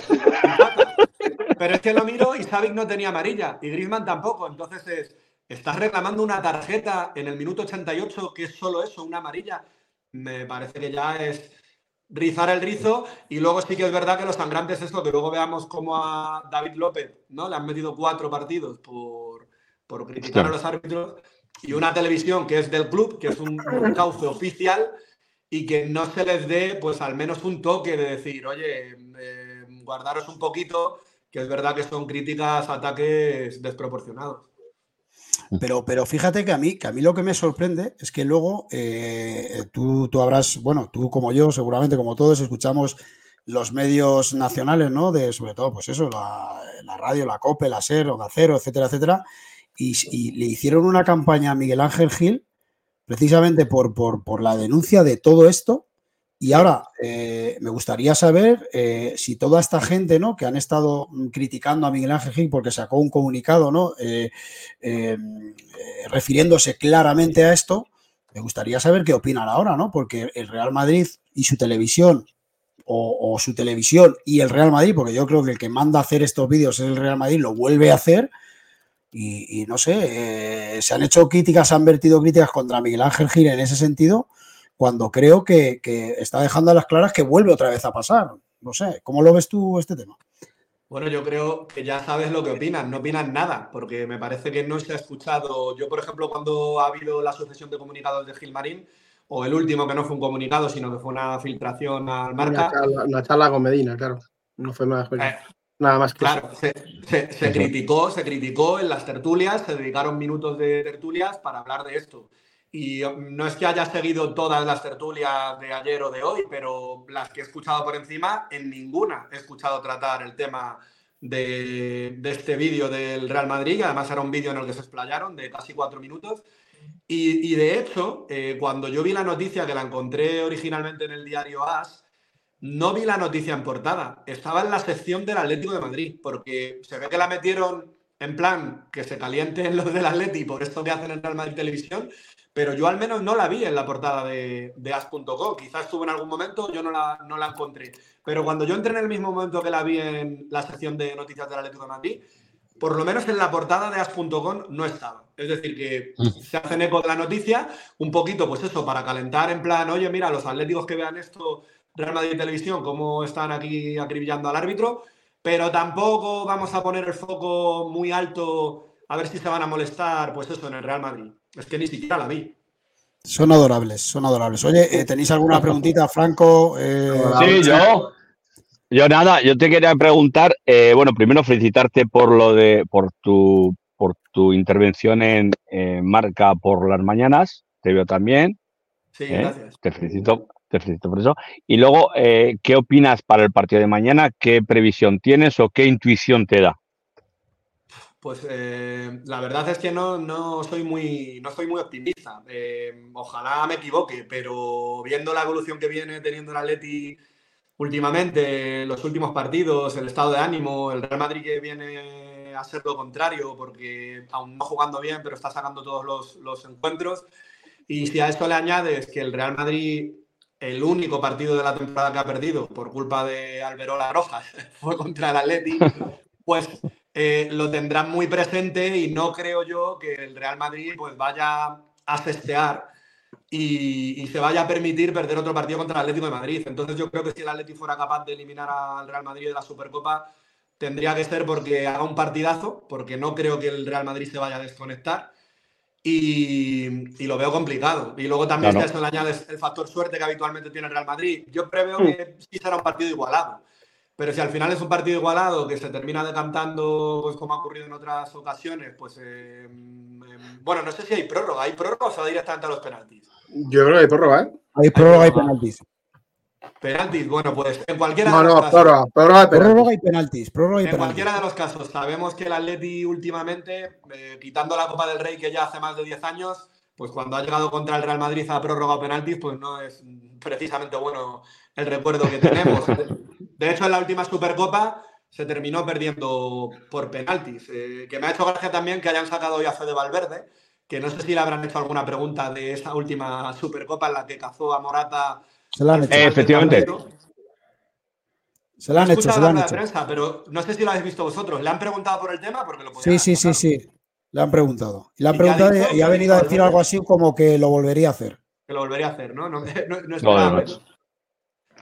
Pero es que lo miro y Savic no tenía amarilla y Griezmann tampoco, entonces es Estás reclamando una tarjeta en el minuto 88 que es solo eso, una amarilla. Me parece que ya es rizar el rizo y luego sí que es verdad que los sangrantes es lo que luego veamos como a David López, ¿no? Le han metido cuatro partidos por, por criticar a los árbitros y una televisión que es del club, que es un, cauce oficial y que no se les dé pues al menos un toque de decir, oye, eh, guardaros un poquito, que es verdad que son críticas, ataques desproporcionados.
Pero, pero fíjate que a mí, que a mí lo que me sorprende es que luego eh, tú, tú habrás, bueno, tú como yo, seguramente como todos, escuchamos los medios nacionales, ¿no? De sobre todo, pues eso, la, radio, la COPE, la SER, Onda Cero, etcétera, etcétera. Y, le hicieron una campaña a Miguel Ángel Gil precisamente por, por, por la denuncia de todo esto. Y ahora eh, me gustaría saber eh, si toda esta gente ¿no? que han estado criticando a Miguel Ángel Gil porque sacó un comunicado ¿no? Eh, refiriéndose claramente a esto, me gustaría saber qué opinan ahora, ¿no? Porque el Real Madrid y su televisión, o, o, su televisión y el Real Madrid, porque yo creo que el que manda a hacer estos vídeos es el Real Madrid, lo vuelve a hacer. Y, y no sé, se han hecho críticas, se han vertido críticas contra Miguel Ángel Gil en ese sentido cuando creo que, que, está dejando a las claras que vuelve otra vez a pasar. No sé, ¿cómo lo ves tú este tema?
Bueno, yo creo que ya sabes lo que opinan, no opinan nada, porque me parece que no se ha escuchado. Yo, por ejemplo, cuando ha habido la sucesión de comunicados de Gilmarín, o el último que no fue un comunicado, sino que fue una filtración al marca.
Una charla, charla con Medina, claro. No fue nada, eh, nada más que
Claro, se, se, se criticó, se criticó en las tertulias, se dedicaron minutos de tertulias para hablar de esto. Y no es que haya seguido todas las tertulias de ayer o de hoy, pero las que he escuchado por encima, en ninguna he escuchado tratar el tema de, de este vídeo del Real Madrid, que además era un vídeo en el que se explayaron de casi cuatro minutos. Y, y de hecho, eh, cuando yo vi la noticia, que la encontré originalmente en el diario AS, no vi la noticia en portada, estaba en la sección del Atlético de Madrid, porque se ve que la metieron en plan que se calienten los del Atleti por esto que hacen en Real Madrid Televisión, pero yo al menos no la vi en la portada de, de as.com. Quizás estuvo en algún momento, yo no la, no la encontré. Pero cuando yo entré en el mismo momento que la vi en la sección de noticias del Atlético de Madrid, por lo menos en la portada de as.com no estaba. Es decir, que se hacen eco de la noticia, un poquito, pues eso, para calentar en plan, oye, mira, los atléticos que vean esto, Real Madrid Televisión, cómo están aquí acribillando al árbitro, pero tampoco vamos a poner el foco muy alto a ver si se van a molestar, pues eso, en el Real Madrid. Es que ni siquiera la vi.
Son adorables, son adorables. Oye, eh, ¿tenéis alguna preguntita, Franco? Eh,
sí, yo. Yo nada, yo te quería preguntar, eh, bueno, primero felicitarte por lo de, por tu, por tu intervención en eh, Marca por las mañanas, te veo también.
Sí, gracias.
Te felicito, por eso. Y luego, ¿qué opinas para el partido de mañana? ¿Qué previsión tienes o qué intuición te da?
Pues eh, la verdad es que no, no, soy, muy, no soy muy optimista. Eh, ojalá me equivoque, pero viendo la evolución que viene teniendo el Atleti últimamente, los últimos partidos, el estado de ánimo, el Real Madrid que viene a ser lo contrario, porque aún no jugando bien, pero está sacando todos los, los encuentros. Y si a esto le añades que el Real Madrid, el único partido de la temporada que ha perdido por culpa de Alberola Rojas, fue contra el Atleti, pues eh, lo tendrán muy presente y no creo yo que el Real Madrid pues vaya a cestear y, se vaya a permitir perder otro partido contra el Atlético de Madrid. Entonces yo creo que si el Atlético fuera capaz de eliminar al Real Madrid de la Supercopa, tendría que ser porque haga un partidazo, porque no creo que el Real Madrid se vaya a desconectar. Y, y lo veo complicado. Y luego también claro. a eso le añades el factor suerte que habitualmente tiene el Real Madrid. Yo preveo que sí será un partido igualado. Pero si al final es un partido igualado que se termina decantando, pues como ha ocurrido en otras ocasiones, pues eh, eh, bueno, no sé si hay prórroga. ¿Hay prórroga o se va directamente a los penaltis?
Yo creo que hay prórroga, ¿eh?
Hay prórroga y penaltis.
Penaltis, bueno, pues en cualquiera
no,
de los
no,
casos.
prórroga, prórroga, y penaltis.
Prórroga y penaltis. Prórroga y
En
penaltis.
cualquiera de los casos, sabemos que el Atleti últimamente, eh, quitando la Copa del Rey que ya hace más de 10 años, pues cuando ha llegado contra el Real Madrid a prórroga o penaltis, pues no es precisamente bueno el recuerdo que tenemos. De hecho, en la última Supercopa se terminó perdiendo por penaltis. Eh, que me ha hecho gracia también que hayan sacado hoy a Fede Valverde, que no sé si le habrán hecho alguna pregunta de esta última Supercopa en la que cazó a Morata.
Se la han hecho.
Eh, efectivamente.
Se la han
He
hecho, se la han
la
hecho.
prensa, pero no sé si lo habéis visto vosotros. ¿Le han preguntado por el tema? Porque lo
Sí, sí, sí, sí. Le han preguntado. Y le han
¿Y qué ha
preguntado
dicho?
y- ha
¿Qué
venido a decir algo así como que lo volvería a hacer.
Que lo volvería a hacer, ¿no? No, no, no
No,
esperaba
no.
eso.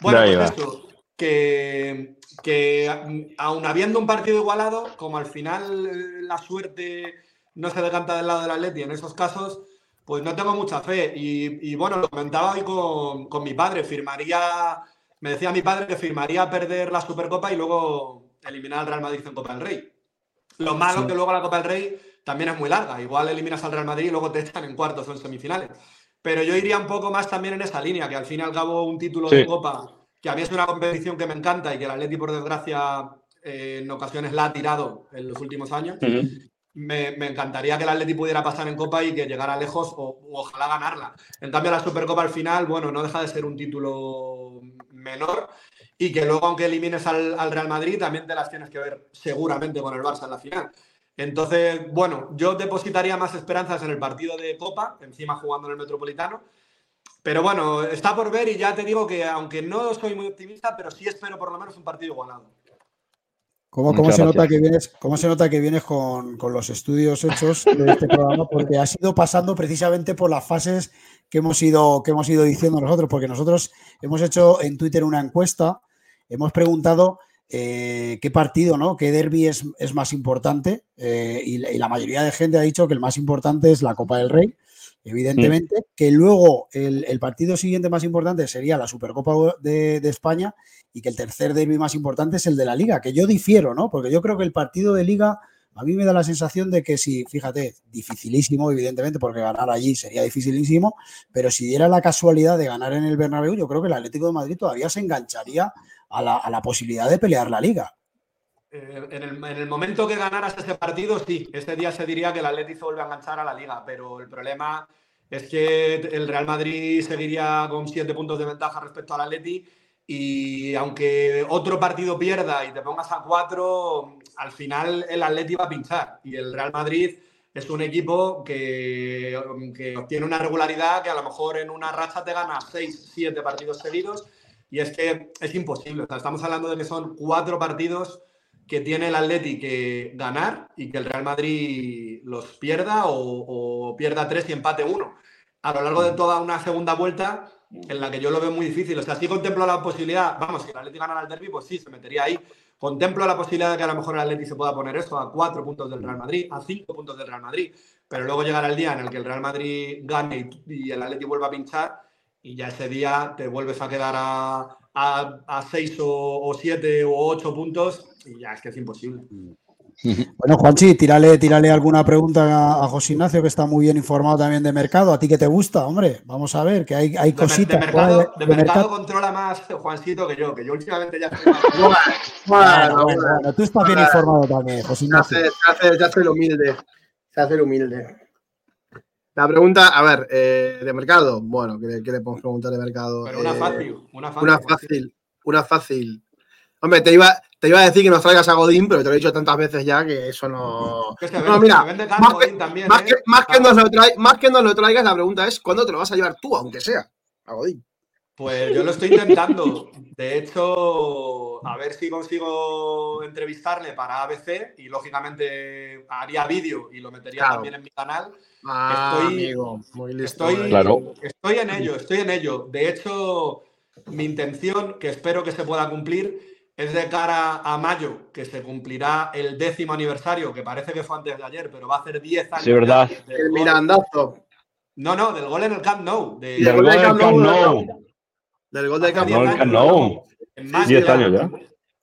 Bueno, pues eso, que, que aun habiendo un partido igualado, como al final la suerte no se decanta del lado del Atleti en esos casos, pues no tengo mucha fe. Y, y bueno, lo comentaba hoy con, con mi padre, firmaría, me decía mi padre que firmaría perder la Supercopa y luego eliminar al Real Madrid en Copa del Rey. Lo malo
Sí.
que luego la Copa del Rey también es muy larga. Igual eliminas al Real Madrid y luego te echan en cuartos o en semifinales. Pero yo iría un poco más también en esa línea, que al fin y al cabo un título
Sí.
de Copa, que a mí es una competición que me encanta y que el Atleti, por desgracia, eh, en ocasiones la ha tirado en los últimos años. Me, encantaría que el Atleti pudiera pasar en Copa y que llegara lejos o, ojalá ganarla. En cambio, la Supercopa al final, bueno, no deja de ser un título menor y que luego, aunque elimines al, al Real Madrid, también te las tienes que ver seguramente con el Barça en la final. Entonces, bueno, yo depositaría más esperanzas en el partido de Copa, encima jugando en el Metropolitano. Pero bueno, está por ver y ya te digo que aunque no soy muy optimista, pero sí espero por lo menos un partido igualado.
¿Cómo, se nota que vienes, cómo se nota que vienes con, los estudios hechos de este programa? Porque has ido pasando precisamente por las fases que hemos ido, que hemos ido diciendo nosotros, porque nosotros hemos hecho en Twitter una encuesta, hemos preguntado eh, qué partido, ¿no? ¿Qué derby es, más importante? Eh, y, la mayoría de gente ha dicho que el más importante es la Copa del Rey, evidentemente, que luego el, partido siguiente más importante sería la Supercopa de, España y que el tercer derby más importante es el de la Liga, que yo difiero, ¿no? Porque yo creo que el partido de Liga a mí me da la sensación de que si, fíjate, dificilísimo, evidentemente, porque ganar allí sería dificilísimo, pero si diera la casualidad de ganar en el Bernabéu, yo creo que el Atlético de Madrid todavía se engancharía a la, posibilidad de pelear la liga.
Eh, en, el, momento que ganaras ese partido, sí, ese día se diría que el Atlético vuelve a enganchar a la liga, pero el problema es que el Real Madrid seguiría con siete puntos de ventaja respecto al Atleti y aunque otro partido pierda y te pongas a cuatro, al final el Atleti va a pinchar y el Real Madrid es un equipo que, que tiene una regularidad que a lo mejor en una racha te gana seis, siete partidos seguidos y es que es imposible. estamos hablando de que son cuatro partidos que tiene el Atleti que ganar y que el Real Madrid los pierda o, pierda tres y empate uno. A lo largo de toda una segunda vuelta en la que yo lo veo muy difícil. O sea, sí contemplo la posibilidad, vamos, si el Atleti ganara el derby, pues sí, se metería ahí. Contemplo la posibilidad de que a lo mejor el Atleti se pueda poner eso a cuatro puntos del Real Madrid, a cinco puntos del Real Madrid, pero luego llegará el día en el que el Real Madrid gane y, el Atleti vuelva a pinchar y ya ese día te vuelves a quedar a, a, seis o, siete o ocho puntos y ya es que es imposible.
Bueno, Juanchi, tírale, tírale alguna pregunta a, José Ignacio, que está muy bien informado también de mercado. ¿A ti qué te gusta, hombre? Vamos a ver, que hay, hay cositas.
De, mercado, de, mercado, controla más Juancito que yo, que yo últimamente ya estoy
bueno, bueno, tú estás bien informado también, José Ignacio.
Se hace, se hace el humilde. Se hace el humilde. La pregunta, a ver, eh, de mercado. Bueno, ¿qué, le podemos preguntar de mercado?
Pero una eh, fácil,
una fácil. Una fácil, una fácil. Hombre, te iba, te iba a decir que nos traigas a Godín, pero te lo he dicho tantas veces ya que eso no. no, mira, más, que, ¿eh? que, más, que nos lo traigas, la pregunta es: ¿cuándo te lo vas a llevar tú, aunque sea, a Godín?
Pues yo lo estoy intentando. De hecho, a ver si consigo entrevistarle para ABC y lógicamente haría vídeo y lo metería también en mi canal.
Ah, estoy, amigo, muy listo.
Estoy, claro. estoy en ello, estoy en ello. De hecho, mi intención, que espero que se pueda cumplir, es de cara a mayo, que se cumplirá el décimo aniversario, que parece que fue antes de ayer, pero va a ser 10 años.
Sí, verdad.
El Mirandazo.
No, no, del gol en el Camp Nou.
del gol en el Camp Nou.
Del gol de
Camp Nou. 10 años ya.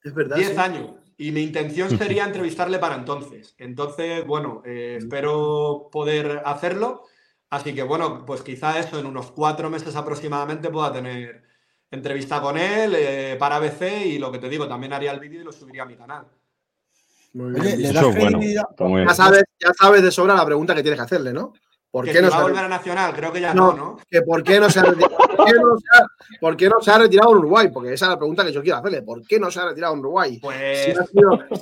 Es verdad.
10 años. Y mi intención sería entrevistarle para entonces. Entonces, bueno, eh, espero poder hacerlo. Así que, bueno, pues quizá eso en unos cuatro meses aproximadamente pueda tener entrevista con él eh, para ABC y lo que te digo, también haría el vídeo y lo subiría a mi canal.
Muy bien. ya, sabes, ya sabes de sobra la pregunta que tienes que hacerle, ¿no?
¿Por qué no va a volver a Nacional? Creo que ya no, ¿no?
Que por qué no se ha retirado, ¿por qué no se ha, retirado en Uruguay? Porque esa es la pregunta que yo quiero hacerle. ¿Por qué no se ha retirado en Uruguay?
Pues...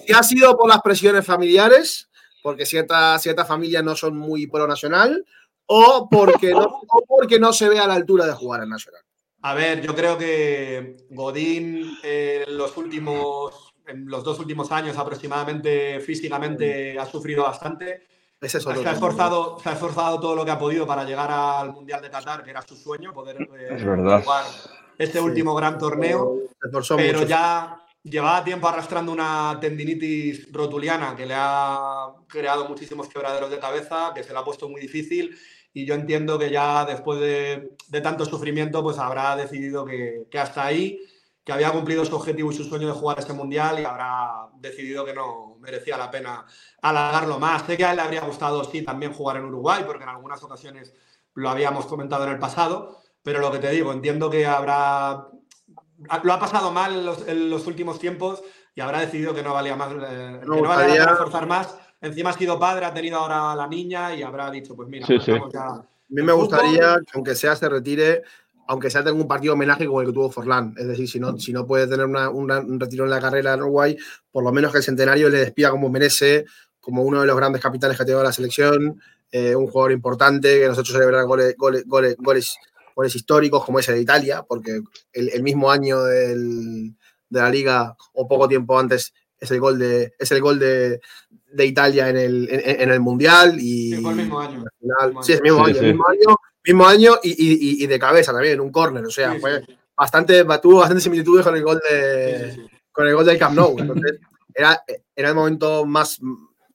Si, ha sido, por las presiones familiares, porque ciertas ciertas familias no son muy pro nacional, o porque, no, porque no se ve a la altura de jugar en Nacional.
A ver, yo creo que Godín en los últimos, en los dos últimos años aproximadamente, físicamente ha sufrido bastante se, ha esforzado, se ha esforzado todo lo que ha podido para llegar al Mundial de Qatar, que era su sueño, poder
eh, jugar
este último gran torneo. Pero ya llevaba tiempo arrastrando una tendinitis rotuliana que le ha creado muchísimos quebraderos de cabeza, que se le ha puesto muy difícil. Y yo entiendo que ya después de, tanto sufrimiento, pues habrá decidido que, que hasta ahí que había cumplido su objetivo y su sueño de jugar este mundial y habrá decidido que no merecía la pena alargarlo más. Sé que a él le habría gustado, sí, también jugar en Uruguay, porque en algunas ocasiones lo habíamos comentado en el pasado, pero lo que te digo, entiendo que habrá. Lo ha pasado mal en los, últimos tiempos y habrá decidido que no valía más, eh, que no valía forzar más encima ha sido padre, ha tenido ahora a la niña y habrá dicho, pues mira,
Sí,
pues
sí.
vamos ya.
A mí me gustaría que, aunque sea, se retire, aunque sea tenga un partido homenaje como el que tuvo Forlán. Es decir, si no, si no puede tener una- una- un retiro en la carrera en Uruguay, por lo menos que el centenario le despida como merece, como uno de los grandes capitanes que ha tenido la selección, eh, un jugador importante que nos ha hecho celebrar goles, goles, goles, goles, goles históricos como ese de Italia, porque el, el mismo año del- de la liga o poco tiempo antes es el gol de, es el gol de, de Italia en el, en, en el Mundial y
Sí, fue el mismo año.
final- sí, es el mismo
Sí,
año,
sí.
mismo año, mismo año y, y- y de cabeza también, un córner, o sea,
Sí,
fue
sí,
bastante, tuvo bastante similitudes con el gol de,
sí, sí, sí.
con el gol del Camp Nou. Entonces, era, era el momento más,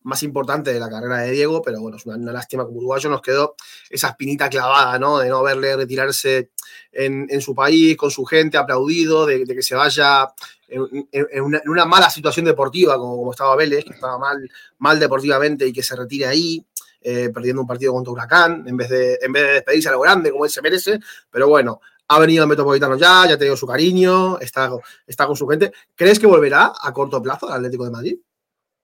más importante de la carrera de Diego, pero bueno, es una, una lástima como uruguayo nos quedó esa espinita clavada, ¿no? De no verle retirarse en, su país, con su gente, aplaudido, de, que se vaya en, una, mala situación deportiva, como, estaba Vélez, que estaba mal, mal deportivamente y que se retire ahí. eh, perdiendo un partido contra Huracán, en vez, de, en vez de despedirse a lo grande como él se merece, pero bueno, ha venido al Metropolitano ya, ya ha tenido su cariño, está, está con su gente. ¿Crees que volverá a corto plazo al Atlético de Madrid?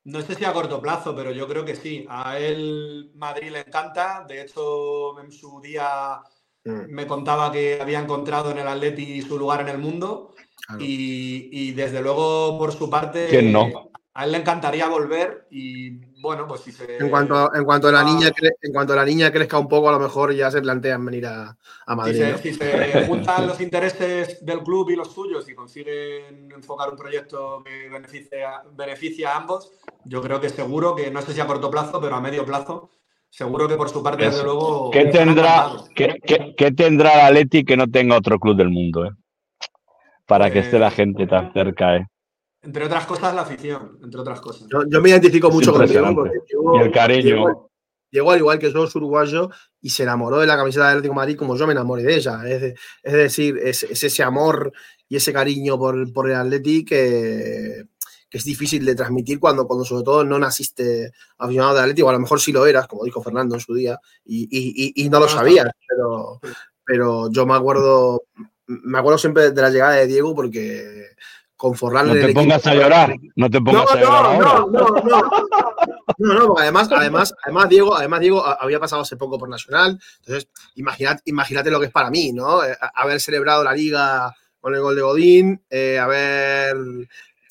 No sé si a corto plazo, pero yo creo que sí. A él Madrid le encanta. De hecho, en su día me contaba que había encontrado en el Atleti su lugar en el mundo.
claro.
Y, y desde luego, por su parte,
¿Quién no?
a él le encantaría volver. Y bueno, pues si se.
En cuanto, a- en, cuanto a la
ah.
niña, en cuanto a la niña crezca un poco, a lo mejor ya se plantean venir a, a
Si
Madrid.
se,
¿no?
si se juntan los intereses del club y los suyos y consiguen enfocar un proyecto que beneficie a, beneficie a ambos, yo creo que seguro que, no sé si a corto plazo, pero a medio plazo, seguro que por su parte, desde luego.
¿Qué tendrá, qué, qué- qué tendrá el Atleti que no tenga otro club del mundo? eh? Para que esté la
Pues-
gente tan cerca. eh.
Entre otras cosas, la afición, entre otras cosas.
Yo, yo me identifico
Es
mucho con Diego-
Y el cariño.
Diego, al igual que yo, uruguayo y se enamoró de la camiseta del Atlético de Madrid como yo me enamoré de ella. Es, de- es decir, es, es ese amor y ese cariño por, por el Atlético que, que es difícil de transmitir cuando, cuando sobre todo no naciste aficionado del Atlético, o a lo mejor sí lo eras, como dijo Fernando en su día, y, y- y- y no lo
no,
sabías, pero, pero yo me acuerdo, me acuerdo siempre de la llegada de Diego porque con Forlán
No
en el
te
equipo-
pongas a llorar. No te pongas
no,
a llorar
no, no, no, no. No, no, porque además, además, además Diego, además Diego había pasado hace poco por Nacional. Entonces, imaginad, imagínate lo que es para mí, ¿no? Eh, Haber celebrado la liga con el gol de Godín, eh, haber,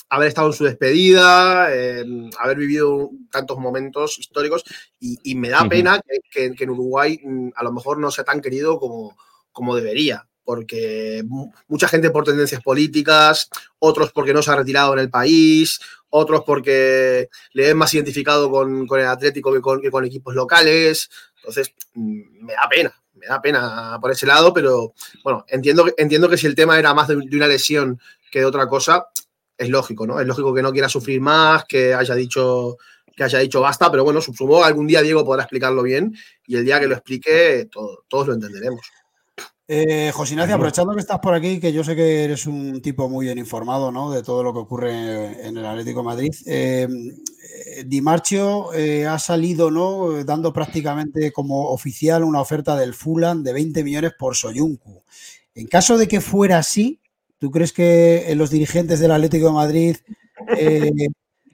haber estado en su despedida, eh, haber vivido tantos momentos históricos. Y, y me da
Ujú.
pena que, que- que en Uruguay mm, a lo mejor no sea tan querido como, como debería. Porque mu- mucha gente por tendencias políticas, otros porque no se ha retirado en el país, otros porque le ven más identificado con, con el Atlético que con, que con equipos locales. Entonces, mm, me da pena, me da pena por ese lado, pero bueno, entiendo, entiendo que si el tema era más de una lesión que de otra cosa, es lógico, ¿no? Es lógico que no quiera sufrir más, que haya dicho que haya dicho basta, pero bueno, supongo que algún día Diego podrá explicarlo bien y el día que lo explique todo- todos lo entenderemos.
Eh, José Ignacio, aprovechando que estás por aquí, que yo sé que eres un tipo muy bien informado ¿no? de todo lo que ocurre en el Atlético de Madrid. eh, eh, Di Marcio eh, ha salido ¿no? Dando prácticamente como oficial una oferta del Fulham de 20 millones por Soyuncu. En caso de que fuera así, ¿tú crees que eh, los dirigentes del Atlético de Madrid eh,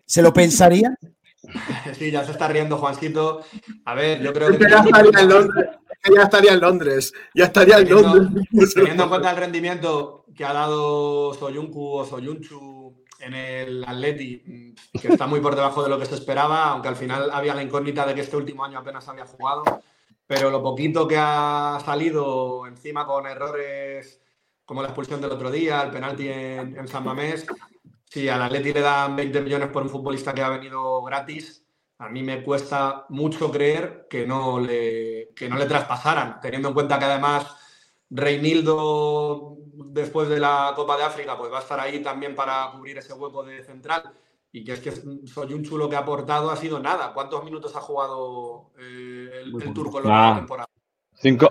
se lo pensarían?
Sí, ya se está riendo Juancito. A ver, yo creo que.
que ya estaría en Londres, ya estaría en Londres, ya estaría en
Teniendo-
Londres.
Teniendo en cuenta el rendimiento que ha dado Soyuncu o Soyunchu en el Atleti, mm, que está muy por debajo de lo que se esperaba, aunque al final había la incógnita de que este último año apenas había jugado, pero lo poquito que ha salido encima con errores como la expulsión del otro día, el penalti en, en San Mamés, si al Atleti le dan 20 millones por un futbolista que ha venido gratis, a mí me cuesta mucho creer que no le, que no le traspasaran, teniendo en cuenta que además Reinildo, después de la Copa de África, pues va a estar ahí también para cubrir ese hueco de central. Y que es que soy un chulo que ha aportado, ha sido nada. ¿Cuántos minutos ha jugado eh, el, el turco en la
Ah.
temporada?
Cinco.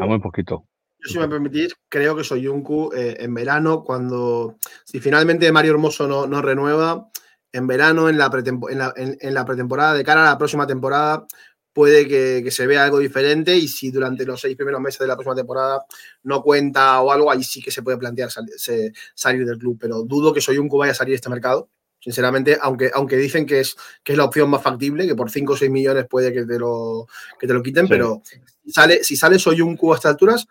A muy poquito.
Yo, si me permitís, creo que Soyuncu eh, en verano, cuando. Si finalmente Mario Hermoso no, no renueva, en verano, en la, en, la, en- en la pretemporada, de cara a la próxima temporada, puede que, que se vea algo diferente. Y si durante los seis primeros meses de la próxima temporada no cuenta o algo, ahí sí que se puede plantear sal- se- salir del club. Pero dudo que Soyuncu vaya a salir de este mercado. Sinceramente, aunque, aunque dicen que es, que es la opción más factible, que por 5 o 6 millones puede que te lo, que te lo quiten,
Sí.
pero si sale, si sale Soyuncu a estas alturas,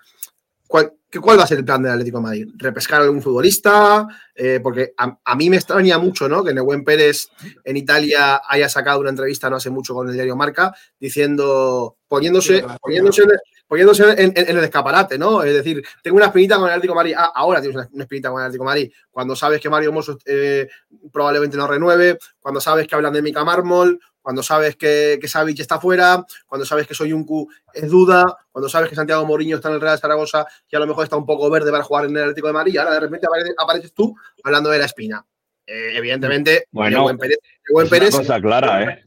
¿cuál, ¿cuál va a ser el plan del Atlético de Madrid? ¿Repescar a algún futbolista? Eh, porque a, a mí me extraña mucho ¿no? que Nehuen Pérez en Italia haya sacado una entrevista no hace mucho con el diario Marca diciendo, poniéndose, poniéndose, en, poniéndose en, en- en el escaparate, ¿no? Es decir, tengo una espinita con el Atlético de Madrid. Ah, ahora tienes una, una espinita con el Atlético de Madrid. Cuando sabes que Mario Mosso eh, probablemente no renueve, cuando sabes que hablan de Mica Mármol, cuando sabes que, que Savic está fuera, cuando sabes que Soyuncu es duda, cuando sabes que Santiago Mourinho está en el Real Zaragoza y a lo mejor está un poco verde para jugar en el Atlético de Madrid, y ahora de repente apareces, apareces tú hablando de la espina. Eh, evidentemente,
Bueno,
Nehuen Pérez, Nehuen
Es una cosa clara, ¿eh?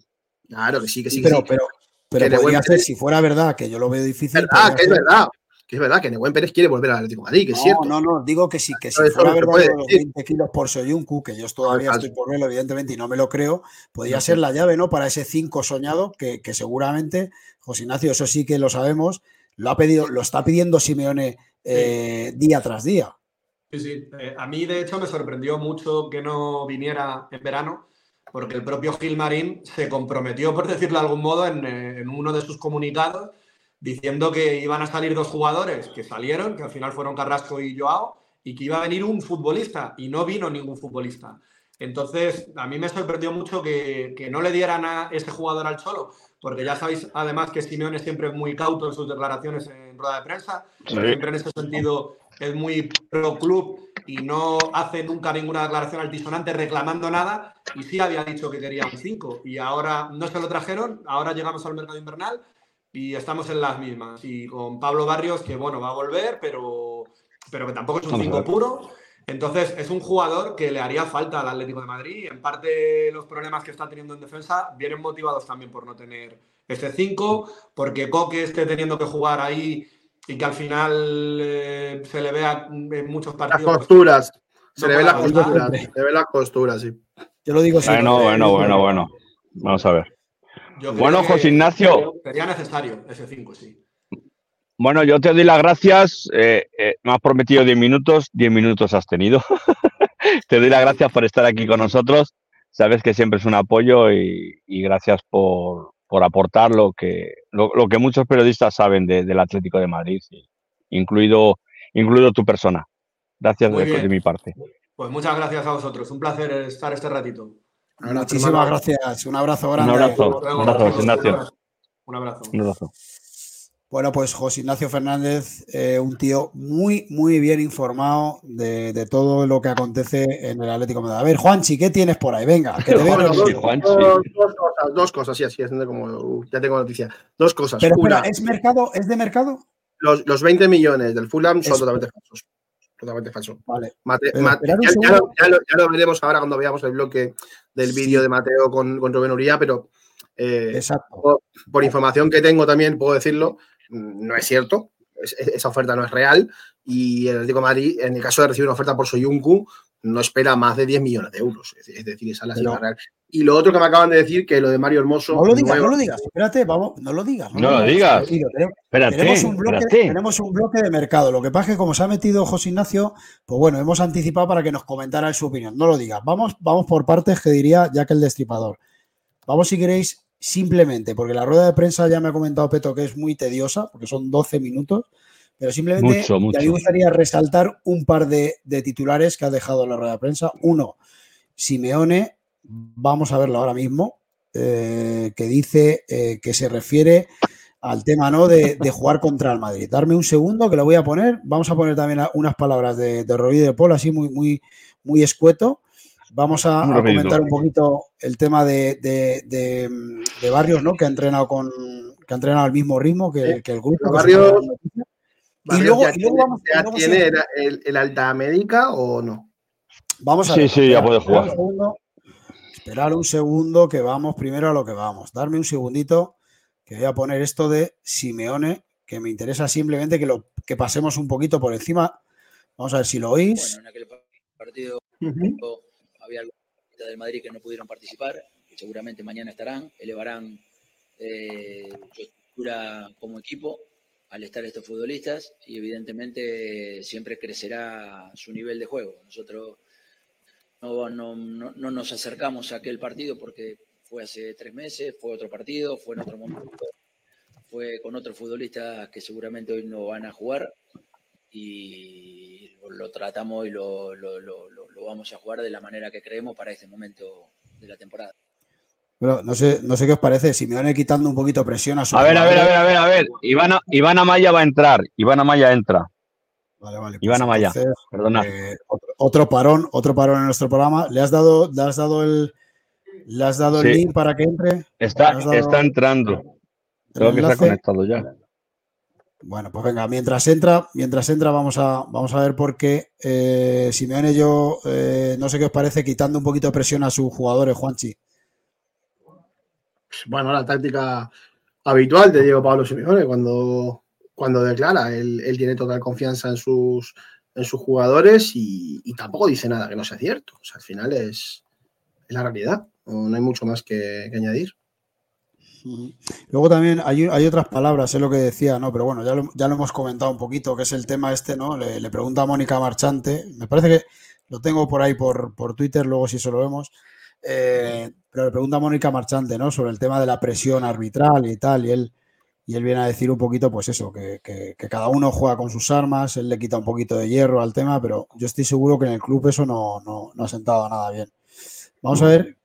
claro que sí, que sí, que
pero,
sí.
pero, pero podría ser, si fuera verdad, que yo lo veo difícil.
Verdad, que es verdad. Que es verdad que Nehuen Pérez quiere volver al Atlético de Madrid, que es
no,
cierto.
no, no, digo que sí, que si fuera verdad los
decir.
20 kilos por Soyuncu, que yo todavía estoy por verlo, evidentemente, y no me lo creo, podría ser la llave, ¿no? Para ese 5 soñado, que, que seguramente, José Ignacio, eso sí que lo sabemos, lo ha pedido, lo está pidiendo Simeone eh, día tras día.
Sí, sí. Eh, a mí, de hecho, me sorprendió mucho que no viniera en verano, porque el propio Gilmarín se comprometió, por decirlo de algún modo, en, eh, en uno de sus comunicados, diciendo que iban a salir dos jugadores que salieron, que al final fueron Carrasco y Joao, y que iba a venir un futbolista, y no vino ningún futbolista. Entonces, a mí me sorprendió mucho que, que no le dieran a ese jugador al Cholo, porque ya sabéis además que Simeone siempre es muy cauto en sus declaraciones en rueda de prensa,
Sí.
siempre en ese sentido es muy pro club y no hace nunca ninguna declaración altisonante reclamando nada y sí había dicho que quería un 5 y ahora no se lo trajeron, ahora llegamos al mercado invernal y estamos en las mismas y con Pablo Barrios que bueno va a volver pero, pero que tampoco es un
Vamos a
5
ver.
puro entonces es un jugador que le haría falta al Atlético de Madrid en parte los problemas que está teniendo en defensa vienen motivados también por no tener este 5 porque Coque esté teniendo que jugar ahí y que al final eh, se le vea en muchos
Las
partidos. pues,
costuras. Se
no
le ven las costuras. Se le ven las costuras, sí.
Yo lo digo siempre.
Bueno, bueno, bueno, bueno. Vamos a ver.
Yo
Bueno, José Ignacio.
Sería necesario ese 5, sí.
Bueno, yo te doy las gracias. eh, eh, me has prometido 10 minutos, 10 minutos has tenido. te doy las gracias por estar aquí con nosotros. Sabes que siempre es un apoyo y, y gracias por, por aportar lo que, lo, lo que muchos periodistas saben de- del Atlético de Madrid, incluido, incluido tu persona. Gracias de, de mi parte.
Pues muchas gracias a vosotros. Un placer estar este ratito.
Ahora,
Muchísimas
hermano,
gracias. Un abrazo
Un
grande.
abrazo. Un abrazo, José Ignacio.
Un abrazo.
Un abrazo.
Bueno, pues José Ignacio Fernández, eh, un tío muy, muy bien informado de, de todo lo que acontece en el Atlético de Madrid. A ver, Juanchi, ¿qué tienes por ahí? Venga, que te veo
Bueno,
nervioso.
dos,
Juanchi.
dos- dos cosas, dos cosas, sí, así es, como, uh, ya tengo noticia. Dos cosas.
Pero
Una,
espera, ¿es mercado? ¿Es de mercado?
los, los 20 millones del Fulham son totalmente falsos. Totalmente falsos.
Vale.
Mate- ya, lo, ya lo- ya lo veremos ahora cuando veamos el bloque del
Sí.
vídeo de Mateo con, con Rubén Uría, pero eh,
Exacto.
por, por información que tengo también puedo decirlo, mm, no es cierto. Es- es- esa oferta no es real y el Atlético de Madrid, en el caso de recibir una oferta por Soyuncu, no espera más de 10 millones de euros. Es, decir, esa es la cifra real. Y lo otro que me acaban de decir, que lo de Mario Hermoso.
No lo digas,
nuevo-
no lo digas. Espérate, vamos, no lo digas.
No lo digas. Espérate,
Tenemos un, bloque,
espérate.
tenemos un bloque de mercado. Lo que pasa es que como se ha metido José Ignacio, pues bueno, hemos anticipado para que nos comentara su opinión. No lo digas. Vamos, vamos por partes, que diría ya que el destripador. Vamos si queréis simplemente, porque la rueda de prensa ya me ha comentado Peto que es muy tediosa, porque son 12 minutos, pero simplemente
Mucho, mucho.
a mí me gustaría resaltar un par de, de titulares que ha dejado la rueda de prensa. Uno, Simeone, vamos a verlo ahora mismo, eh, que dice eh, que se refiere al tema ¿no? de, de jugar contra el Madrid. Darme un segundo que lo voy a poner. Vamos a poner también unas palabras de, de Rodríguez de Paul, así muy, muy, muy escueto. Vamos a, comentar un poquito el tema de, de- de- de Barrios, ¿no? Que ha entrenado con que ha entrenado al mismo ritmo que, que el grupo. Que
Barrios-.
Y luego,
ya
y luego
tiene,
vamos,
ya
luego
tiene el, el- el alta médica o no?
vamos a
Sí,
ver,
sí, ya puede
esperar
jugar.
un segundo, esperar un segundo que vamos primero a lo que vamos. Darme un segundito que voy a poner esto de Simeone, que me interesa simplemente que lo que pasemos un poquito por encima. Vamos a ver si lo oís.
Bueno, en aquel pa- partido había algunos del Madrid que no pudieron participar, que seguramente mañana estarán, elevarán eh, su estructura como equipo al estar estos futbolistas y evidentemente siempre crecerá su nivel de juego. Nosotros no, no, no, no nos acercamos a aquel partido porque fue hace tres meses, fue otro partido, fue en otro momento, fue con otros futbolistas que seguramente hoy no van a jugar y lo, tratamos y lo, lo, lo, lo, vamos a jugar de la manera que creemos para este momento de la temporada.
Pero no sé, no sé qué os parece, si me van quitando un poquito presión a su.
A ver, a ver, a ver, a ver, a ver. Iván, Iván Amaya va a entrar. Iván Amaya entra.
Vale, vale.
Iván pues Amaya, perdona.
Eh, otro, otro, parón, otro parón en nuestro programa. ¿Le has dado, le has dado el, le has dado el link para que entre?
Está, está entrando. Creo que ha conectado ya.
Bueno, pues venga, mientras entra, mientras entra, vamos a, vamos a ver por qué eh, Simeone yo eh, no sé qué os parece, quitando un poquito de presión a sus jugadores, Juanchi.
Bueno, la táctica habitual de Diego Pablo Simeone cuando, cuando declara. Él, él tiene total confianza en sus, en sus jugadores y, y, tampoco dice nada que no sea cierto. Al final es, la realidad. No, hay mucho más que, añadir.
Luego también hay, hay, otras palabras, es lo que decía, ¿no? Pero bueno, ya lo, ya lo hemos comentado un poquito, que es el tema este, ¿no? Le, le, pregunta a Mónica Marchante, me parece que lo tengo por ahí por, por Twitter, luego si eso lo vemos, eh, pero le pregunta a Mónica Marchante, ¿no? Sobre el tema de la presión arbitral y tal, y él, y él viene a decir un poquito, pues eso, que, que, que, cada uno juega con sus armas, él le quita un poquito de hierro al tema, pero yo estoy seguro que en el club eso no, no, no ha sentado nada bien. Vamos a ver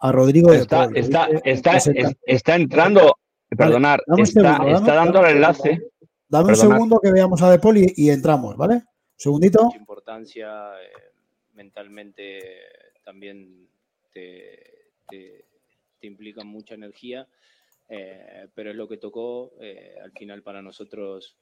a Rodrigo
está,
de
está, está, está, está, entrando, perdonar, vale, está, segundo, está dando el enlace.
Dame un perdonar. segundo que veamos a De Paul y, y, entramos, ¿vale? Un segundito.
Mucha importancia eh, mentalmente también te, te, te, implica mucha energía, eh, pero es lo que tocó. Eh, al final para nosotros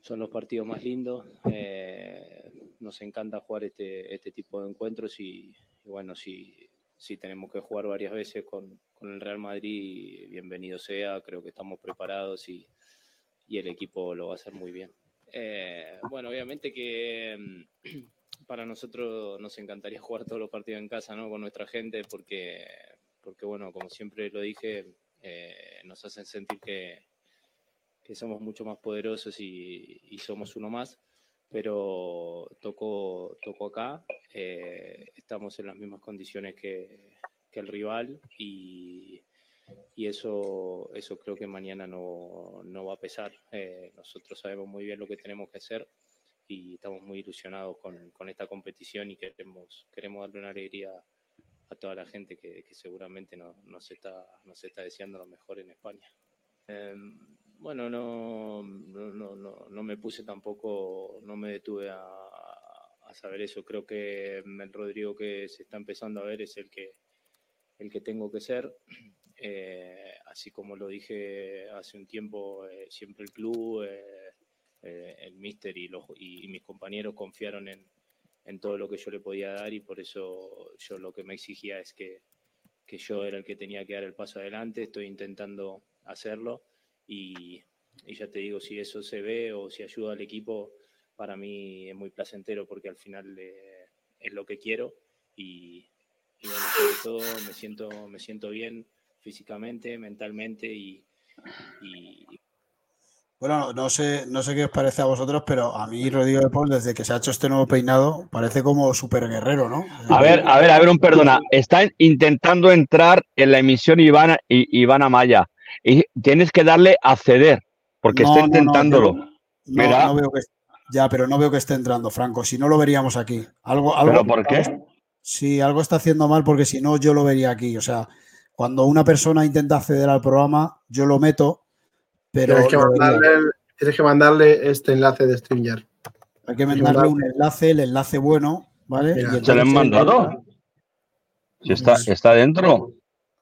son los partidos más lindos. Eh, nos encanta jugar este, este tipo de encuentros y, bueno, si, si tenemos que jugar varias veces con, con, el Real Madrid, bienvenido sea, creo que estamos preparados y, y el equipo lo va a hacer muy bien. Bueno, obviamente que mm, para nosotros nos encantaría jugar todos los partidos en casa, ¿no? Con nuestra gente, porque, porque bueno, como siempre lo dije, eh, nos hacen sentir que, que, somos mucho más poderosos y, y somos uno más pero tocó, tocó acá. Eh, estamos en las mismas condiciones que, que el rival y, y, eso, eso creo que mañana no, no va a pesar. Eh, nosotros sabemos muy bien lo que tenemos que hacer y estamos muy ilusionados con, con esta competición y queremos, queremos darle una alegría a toda la gente que, que seguramente nos, nos, está, nos está deseando lo mejor en España. Eh, bueno, no, no, no, no, me puse tampoco, no me detuve a, a, saber eso. Creo que el Rodrigo que se está empezando a ver es el que, el que tengo que ser. Eh, así como lo dije hace un tiempo, eh, siempre el club, eh, el míster y, los, y, mis compañeros confiaron en, en todo lo que yo le podía dar y por eso yo lo que me exigía es que, que yo era el que tenía que dar el paso adelante. Estoy intentando hacerlo y, ya te digo, si eso se ve o si ayuda al equipo, para mí es muy placentero porque al final eh, es lo que quiero y, bueno, sobre todo me siento, me siento bien físicamente, mentalmente y
bueno, no sé, no sé qué os parece a vosotros, pero a mí Rodrigo de Paul, desde que se ha hecho este nuevo peinado, parece como súper guerrero, ¿no?
A ver, a ver, a ver, un perdona. Está intentando entrar en la emisión Iván, Iván Amaya y tienes que darle a ceder, porque no, está intentándolo.
No, no, Mira. no, veo que, ya, pero no veo que esté entrando, Franco. Si no lo veríamos aquí. Algo, algo,
¿Pero por qué?
Sí, algo está haciendo mal porque si no yo lo vería aquí. O sea, cuando una persona intenta acceder al programa, yo lo meto, pero...
Tienes que, mandarle, tienes que mandarle este enlace de StreamYard.
Hay que mandarle un enlace, el enlace bueno, ¿vale?
Mira, ¿Se lo han mandado? Si está, ¿Está dentro?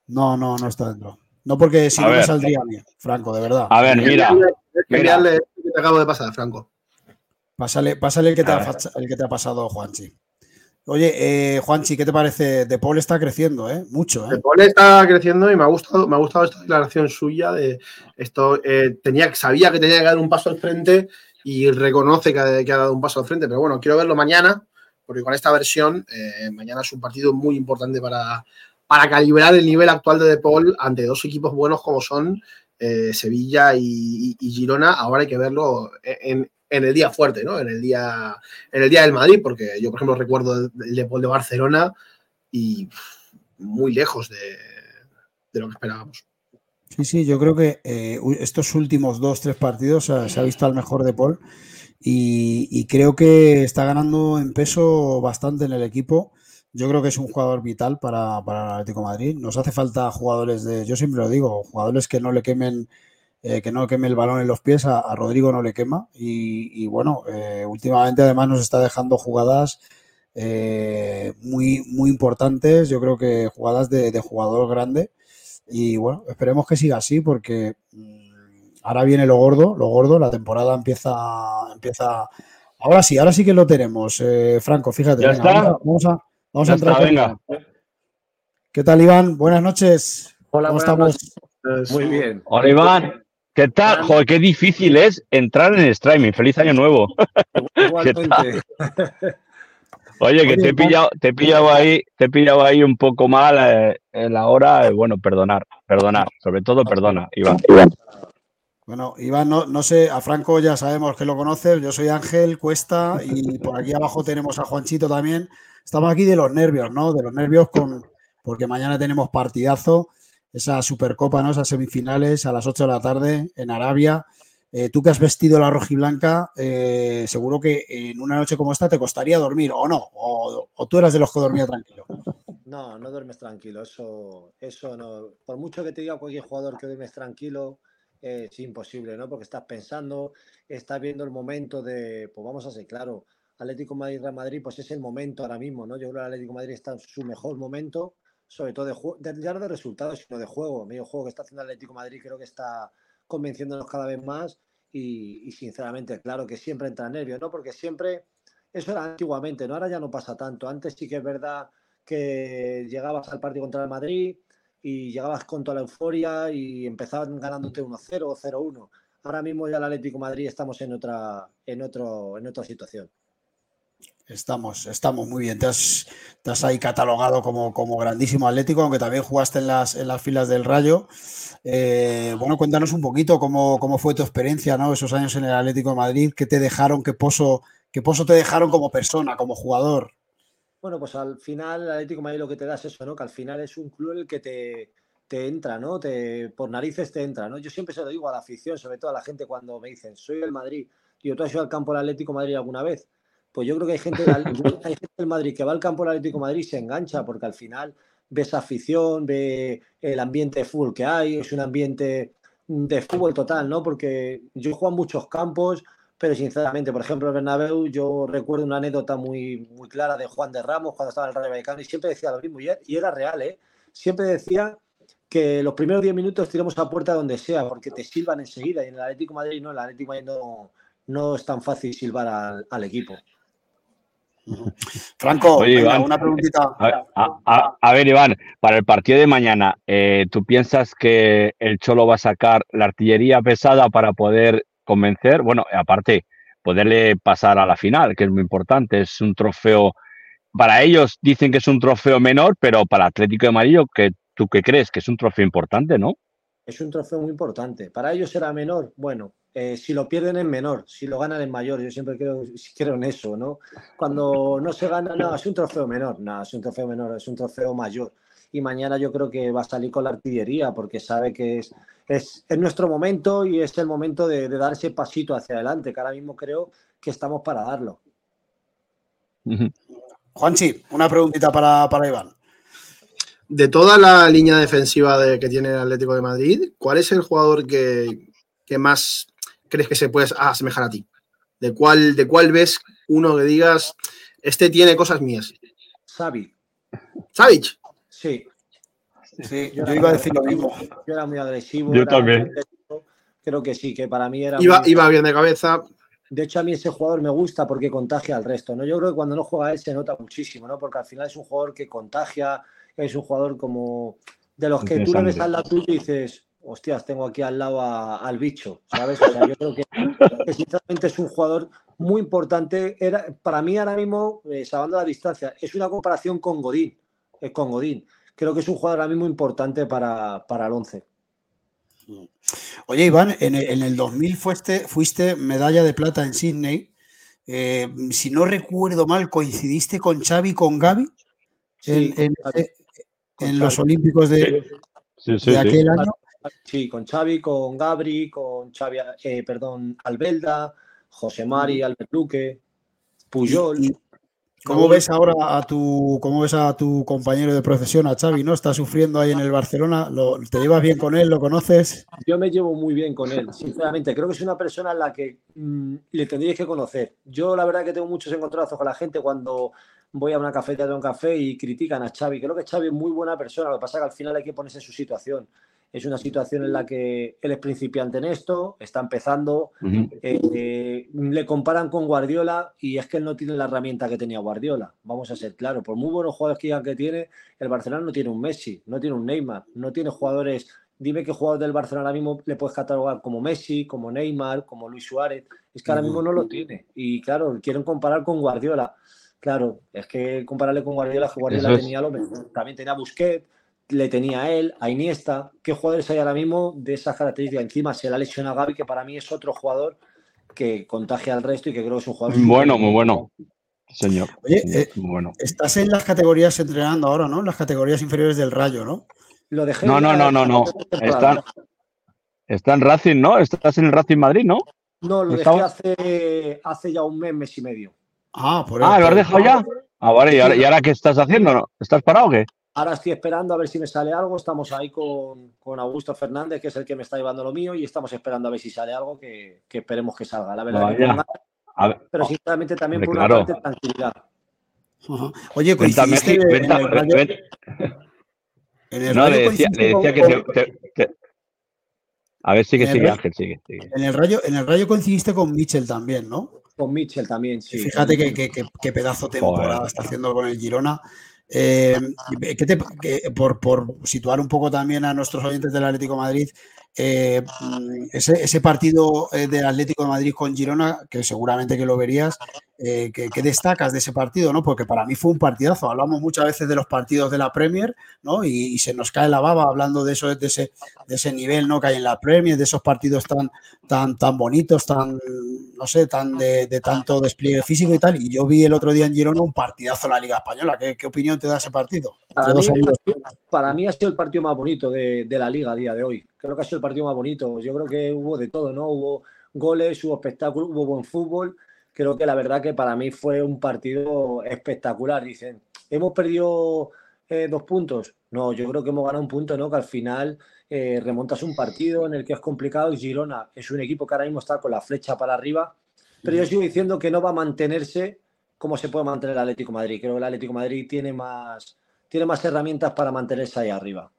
No, no, no está dentro. No porque si a no ver. me saldría bien, Franco, de verdad.
A ver, mira.
mira. que te acabo de pasar, Franco.
Pásale, pásale el, que te ha, el que te ha pasado, Juanchi. Oye, eh, Juanchi, ¿qué te parece? De Paul está creciendo, ¿eh? Mucho, ¿eh?
De Paul está creciendo y me ha gustado, me ha gustado esta declaración suya de esto. Eh, tenía, sabía que tenía que dar un paso al frente y reconoce que ha, dado un paso al frente, pero bueno, quiero verlo mañana, porque con esta versión, eh, mañana es un partido muy importante para, para calibrar el nivel actual de De Paul ante dos equipos buenos como son eh, Sevilla y, Girona. Ahora hay que verlo en, en el día fuerte, ¿no? En el día, en el día del Madrid, porque yo, por ejemplo, recuerdo el, el de Barcelona y muy lejos de, de lo que esperábamos.
Sí, sí, yo creo que eh, estos últimos dos, tres partidos se ha visto al mejor de Paul y, creo que está ganando en peso bastante en el equipo. Yo creo que es un jugador vital para, para el Atlético Madrid. Nos hace falta jugadores de, yo siempre lo digo, jugadores que no le quemen, eh, que no queme el balón en los pies, a, a Rodrigo no le quema. Y, y bueno, eh, últimamente además nos está dejando jugadas eh, muy, muy importantes, yo creo que jugadas de, de jugador grande. Y bueno, esperemos que siga así porque mmm, ahora viene lo gordo, lo gordo, la temporada empieza, empieza. Ahora sí, ahora sí que lo tenemos. Eh, Franco, fíjate.
¿Ya
venga,
está?
Vamos a, vamos a entrar.
está, venga.
¿Qué tal, Iván? Buenas noches.
Hola,
¿Cómo
buenas
estamos?
Muy bien.
Hola Iván, ¿qué tal? Joder, qué difícil es entrar en el streaming. Feliz año nuevo.
Igualmente.
Oye, que
Oye,
te he pillado, te he pillado ahí, te he pillado ahí un poco mal eh, en la hora. eh, bueno, perdonar, perdonar, sobre todo perdona, Iván.
Bueno, Iván, no, no sé, a Franco ya sabemos que lo conoces. Yo soy Ángel Cuesta y por aquí abajo tenemos a Juanchito también. Estamos aquí de los nervios, ¿no? De los nervios con porque mañana tenemos partidazo, esa Supercopa, ¿no? Esas semifinales a las 8 de la tarde en Arabia. Eh, tú que has vestido la rojiblanca, eh, seguro que en una noche como esta te costaría dormir, ¿o no? O, tú eras de los que dormía tranquilo.
No, no duermes tranquilo. Eso, eso no. Por mucho que te diga cualquier jugador que duermes tranquilo, es imposible, ¿no? Porque estás pensando, estás viendo el momento de, pues vamos a ser claro, Atlético Madrid Real Madrid, pues es el momento ahora mismo, ¿no? Yo creo que el Atlético Madrid está en su mejor momento, sobre todo de juego, ya no de resultados, sino de juego. Medio juego que está haciendo Atlético Madrid creo que está convenciéndonos cada vez más y, sinceramente, claro que siempre entra nervios, ¿no? Porque siempre, eso era antiguamente, ¿no? Ahora ya no pasa tanto. Antes sí que es verdad que llegabas al partido contra el Madrid y llegabas con toda la euforia y empezaban ganándote 1-0 o 0-1. Ahora mismo ya el Atlético Madrid estamos en otra, en otro, en otra situación.
Estamos, estamos muy bien. Te has, te has ahí catalogado como, como grandísimo atlético, aunque también jugaste en las, en las filas del Rayo. Eh, bueno, cuéntanos un poquito cómo, cómo fue tu experiencia, ¿no? Esos años en el Atlético de Madrid, qué te dejaron, qué pozo, qué pozo te dejaron como persona, como jugador.
Bueno, pues al final el Atlético Madrid lo que te da es eso, ¿no? Que al final es un club el que te, te entra, ¿no? Te, por narices te entra, ¿no? Yo siempre se lo digo a la afición, sobre todo a la gente cuando me dicen, soy del Madrid, y ¿tú has ido al campo del Atlético Madrid alguna vez? Pues yo creo que hay gente, del, hay gente del Madrid que va al campo del Atlético de Madrid y se engancha, porque al final ves afición, ve el ambiente de fútbol que hay, es un ambiente de fútbol total, ¿no? Porque yo juego en muchos campos, pero sinceramente, por ejemplo, el Bernabéu, yo recuerdo una anécdota muy, muy clara de Juan de Ramos cuando estaba en el Rayo Vallecano y siempre decía lo mismo, y era, y era real, ¿eh? Siempre decía que los primeros 10 minutos tiramos a puerta donde sea, porque te silban enseguida, y en el Atlético de Madrid no, en el Atlético de Madrid no, no es tan fácil silbar al, al equipo.
Franco,
Oye,
venga,
Iván,
una preguntita.
A, a- a- a ver, Iván, para el partido de mañana, eh, ¿tú piensas que el Cholo va a sacar la artillería pesada para poder convencer? Bueno, aparte, poderle pasar a la final, que es muy importante, es un trofeo. Para ellos dicen que es un trofeo menor, pero para Atlético de Madrid, que ¿tú qué crees? Que es un trofeo importante, ¿no?
Es un trofeo muy importante. Para ellos será menor. Bueno, eh, si lo pierden es menor, si lo ganan es mayor. Yo siempre creo, creo en eso, ¿no? Cuando no se gana, no, es un trofeo menor. No, es un trofeo menor, es un trofeo mayor. Y mañana yo creo que va a salir con la artillería porque sabe que es, es, es nuestro momento y es el momento de, de dar ese pasito hacia adelante, que ahora mismo creo que estamos para darlo.
Juanchi, una preguntita para, para Iván.
De toda la línea defensiva de, que tiene el Atlético de Madrid, ¿cuál es el jugador que, que más crees que se puede asemejar a ti? ¿De cuál, ¿De cuál ves uno que digas, este tiene cosas mías?
Xavi.
¿Savic?
Sí.
Sí, yo iba a decir lo mismo.
Yo era muy agresivo.
Yo también.
Creo que sí, que para mí era.
Iba,
muy-
iba bien de cabeza.
De hecho, a mí ese jugador me gusta porque contagia al resto, ¿no? Yo creo que cuando no juega él se nota muchísimo, ¿no? Porque al final es un jugador que contagia, es un jugador como de los que tú le ves al lado tuyo y dices, hostias, tengo aquí al lado a- al bicho, ¿sabes? O sea, yo creo que, que sinceramente es un jugador muy importante. Era, para mí ahora mismo, eh, salvando la distancia, es una comparación con Godín, eh, con Godín. Creo que es un jugador ahora mismo importante para, para el 11.
Oye, Iván, en el, en el 2000 fuiste, fuiste medalla de plata en Sydney. Eh, si no recuerdo mal, coincidiste con Xavi, con Gaby,
Sí,
en, los. Olímpicos de,
Sí, sí,
de
sí.
aquel año.
Sí, con Xavi, con Gabri, con Xavi, eh, perdón, Albelda, José Mari, Albert Luque, Puyol.
Y- y ¿Cómo ves ahora a tu, cómo ves a tu compañero de profesión, a Xavi, ¿no? Está sufriendo ahí en el Barcelona. ¿Lo- ¿Te llevas bien con él? ¿Lo conoces?
Yo me llevo muy bien con él, sinceramente. Creo que es una persona a la que mm, le tendríais que conocer. Yo la verdad que tengo muchos encontrazos con la gente cuando voy a una cafetería de un café y critican a Xavi. Creo que Xavi es muy buena persona, lo que pasa es que al final hay que ponerse en su situación. Es una situación en la que él es principiante en esto, está empezando, eh, eh, le comparan con Guardiola y es que él no tiene la herramienta que tenía Guardiola. Vamos a ser claros, por muy buenos jugadores que que tiene, el Barcelona no tiene un Messi, no tiene un Neymar, no tiene jugadores. Dime qué jugador del Barcelona ahora mismo le puedes catalogar como Messi, como Neymar, como Luis Suárez. Es que ahora mismo no lo tiene. Y claro, quieren comparar con Guardiola. Claro, es que compararle con Guardiola, que Guardiola
es.
tenía lo mejor. También tenía Busquets, le tenía a él, a Iniesta. ¿Qué jugadores hay ahora mismo de esas características? Encima se la lesiona a Gaby, que para mí es otro jugador que contagia al resto y que creo que es un jugador.
Muy bueno, muy bueno. Señor.
Oye,
Señor,
eh,
muy bueno.
Estás en las categorías entrenando ahora, ¿no? En las categorías inferiores del Rayo, ¿no?
Lo dejé
No, no, no, no, no. Está, está en Racing, ¿no? Estás en el Racing Madrid, ¿no?
No, lo dejé hace, hace ya un mes, mes y medio.
Ah, por
Ah, ¿lo has dejado ya? Ah, vale. ¿Y ahora, y ahora qué estás haciendo? no? ¿Estás parado o qué?
Ahora estoy esperando a ver si me sale algo. Estamos ahí con, con Augusto Fernández, que es el que me está llevando lo mío, y estamos esperando a ver si sale algo que, que esperemos que salga. La verdad, que
A ver,
pero sinceramente también por una parte tranquilidad.
Oye, coincidiste en el Rayo.
vente-
en el
No,
Rayo
le decía,
coincidiste
le decía que
con-
te, A ver, sigue, sigue,
Rayo-
Ángel, sigue, sigue.
En el Rayo, en el Rayo coincidiste con Mitchell también, ¿no?
Con Mitchell también, sí.
Fíjate que, que- pedazo de temporada
Joder.
está haciendo con el Girona. Eh, ¿qué te- qué- por, por situar un poco también a nuestros oyentes del Atlético de Madrid, eh, ese, ese partido eh, del Atlético de Madrid con Girona, que seguramente que lo verías, eh, ¿qué, qué destacas de ese partido? ¿no? Porque para mí fue un partidazo. Hablamos muchas veces de los partidos de la Premier, ¿no? Y, y se nos cae la baba hablando de eso, de ese, de ese nivel ¿no? que hay en la Premier, de esos partidos tan, tan, tan bonitos, tan, no sé, tan de, de tanto despliegue físico y tal. Y yo vi el otro día en Girona un partidazo en la Liga Española. ¿Qué, qué opinión te da ese partido?
Mí, para mí ha sido el partido más bonito de, de la liga a día de hoy. Creo que ha sido el partido más bonito. Yo creo que hubo de todo, ¿no? Hubo goles, hubo espectáculo, hubo buen fútbol. Creo que la verdad que para mí fue un partido espectacular. Dicen, ¿hemos perdido eh, dos puntos? No, yo creo que hemos ganado un punto, ¿no? Que al final eh, remontas un partido en el que es complicado. y Girona es un equipo que ahora mismo está con la flecha para arriba. Pero yo sigo diciendo que no va a mantenerse como se puede mantener el Atlético de Madrid. Creo que el Atlético de Madrid tiene más, tiene más herramientas para mantenerse ahí arriba.